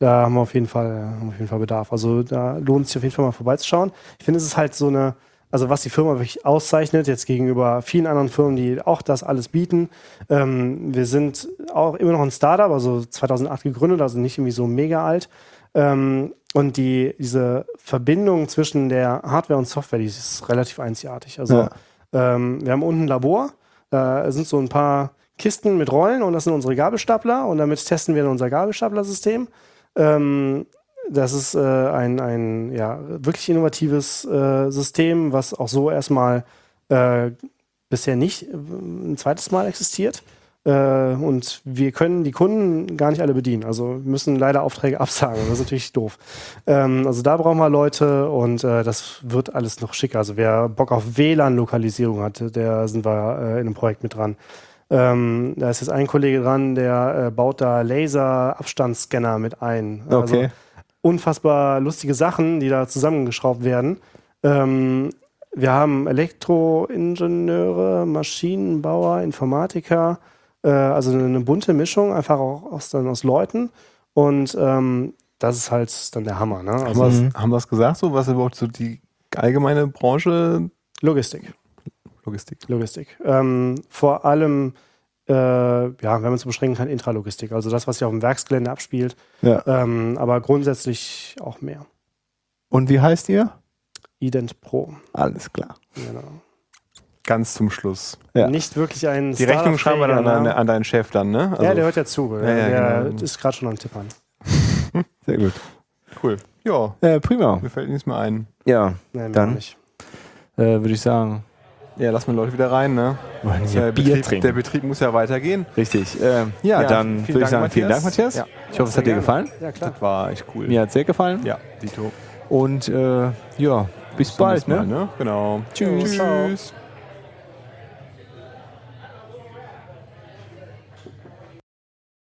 da haben wir auf jeden Fall, haben wir auf jeden Fall Bedarf. Also da lohnt es sich auf jeden Fall mal vorbeizuschauen. Ich finde, es ist halt so eine, also was die Firma wirklich auszeichnet, jetzt gegenüber vielen anderen Firmen, die auch das alles bieten. Ähm, wir sind auch immer noch ein Startup, also 2008 gegründet, also nicht irgendwie so mega alt. Ähm, und die, diese Verbindung zwischen der Hardware und Software, die ist relativ einzigartig. Also Ja. ähm, wir haben unten ein Labor, da sind so ein paar Kisten mit Rollen und das sind unsere Gabelstapler und damit testen wir unser Gabelstapler-System. Ähm, das ist äh, ein, ein ja, wirklich innovatives äh, System, was auch so erstmal äh, bisher nicht äh, ein zweites Mal existiert. Äh, und wir können die Kunden gar nicht alle bedienen. Also müssen leider Aufträge absagen. Das ist natürlich doof. Ähm, also da brauchen wir Leute und äh, das wird alles noch schicker. Also wer Bock auf WLAN-Lokalisierung hatte, der sind wir in einem Projekt mit dran. Ähm, da ist jetzt ein Kollege dran, der äh, baut da Laser-Abstandsscanner mit ein. Also Okay. Unfassbar lustige Sachen, die da zusammengeschraubt werden. Ähm, wir haben Elektroingenieure, Maschinenbauer, Informatiker, äh, also eine, bunte Mischung, einfach auch aus, dann aus Leuten. Und ähm, das ist halt dann der Hammer. Ne? Haben Also wir haben wir es gesagt, so was überhaupt so die allgemeine Branche Logistik. Logistik? Logistik. Ähm, vor allem, äh, ja, wenn man es so beschränken kann, Intralogistik. Also das, was sich auf dem Werksgelände abspielt. Ja. Ähm, aber grundsätzlich auch mehr. Und wie heißt ihr? Ident Pro. Alles klar. Genau. Ganz zum Schluss. Ja. Nicht wirklich ein Die Rechnung schreiben wir dann an, an deinen Chef dann, ne? Name. ja, der hört ja zu. Ja, ja, der genau. ist gerade schon am Tippern. Sehr gut. cool. Ja, Äh, prima. mir fällt nichts mehr ein. Ja, Nee, mir Dann? äh, würde ich sagen. Ja, lassen wir Leute wieder rein, ne? Wir ja Bier Betrieb, trinken. der Betrieb muss ja weitergehen. Richtig. Äh, ja, Ja, dann würde ich Dank, sagen, vielen Dank, Matthias. Matthias. Ja. Ich hoffe, es hat dir Sehr gefallen. Ja, klar. Das war echt cool. Mir hat es sehr gefallen. Ja, Dito. Und äh, ja, bis bald. nächsten Mal, Ne? ne? Genau. Tschüss. Tschüss.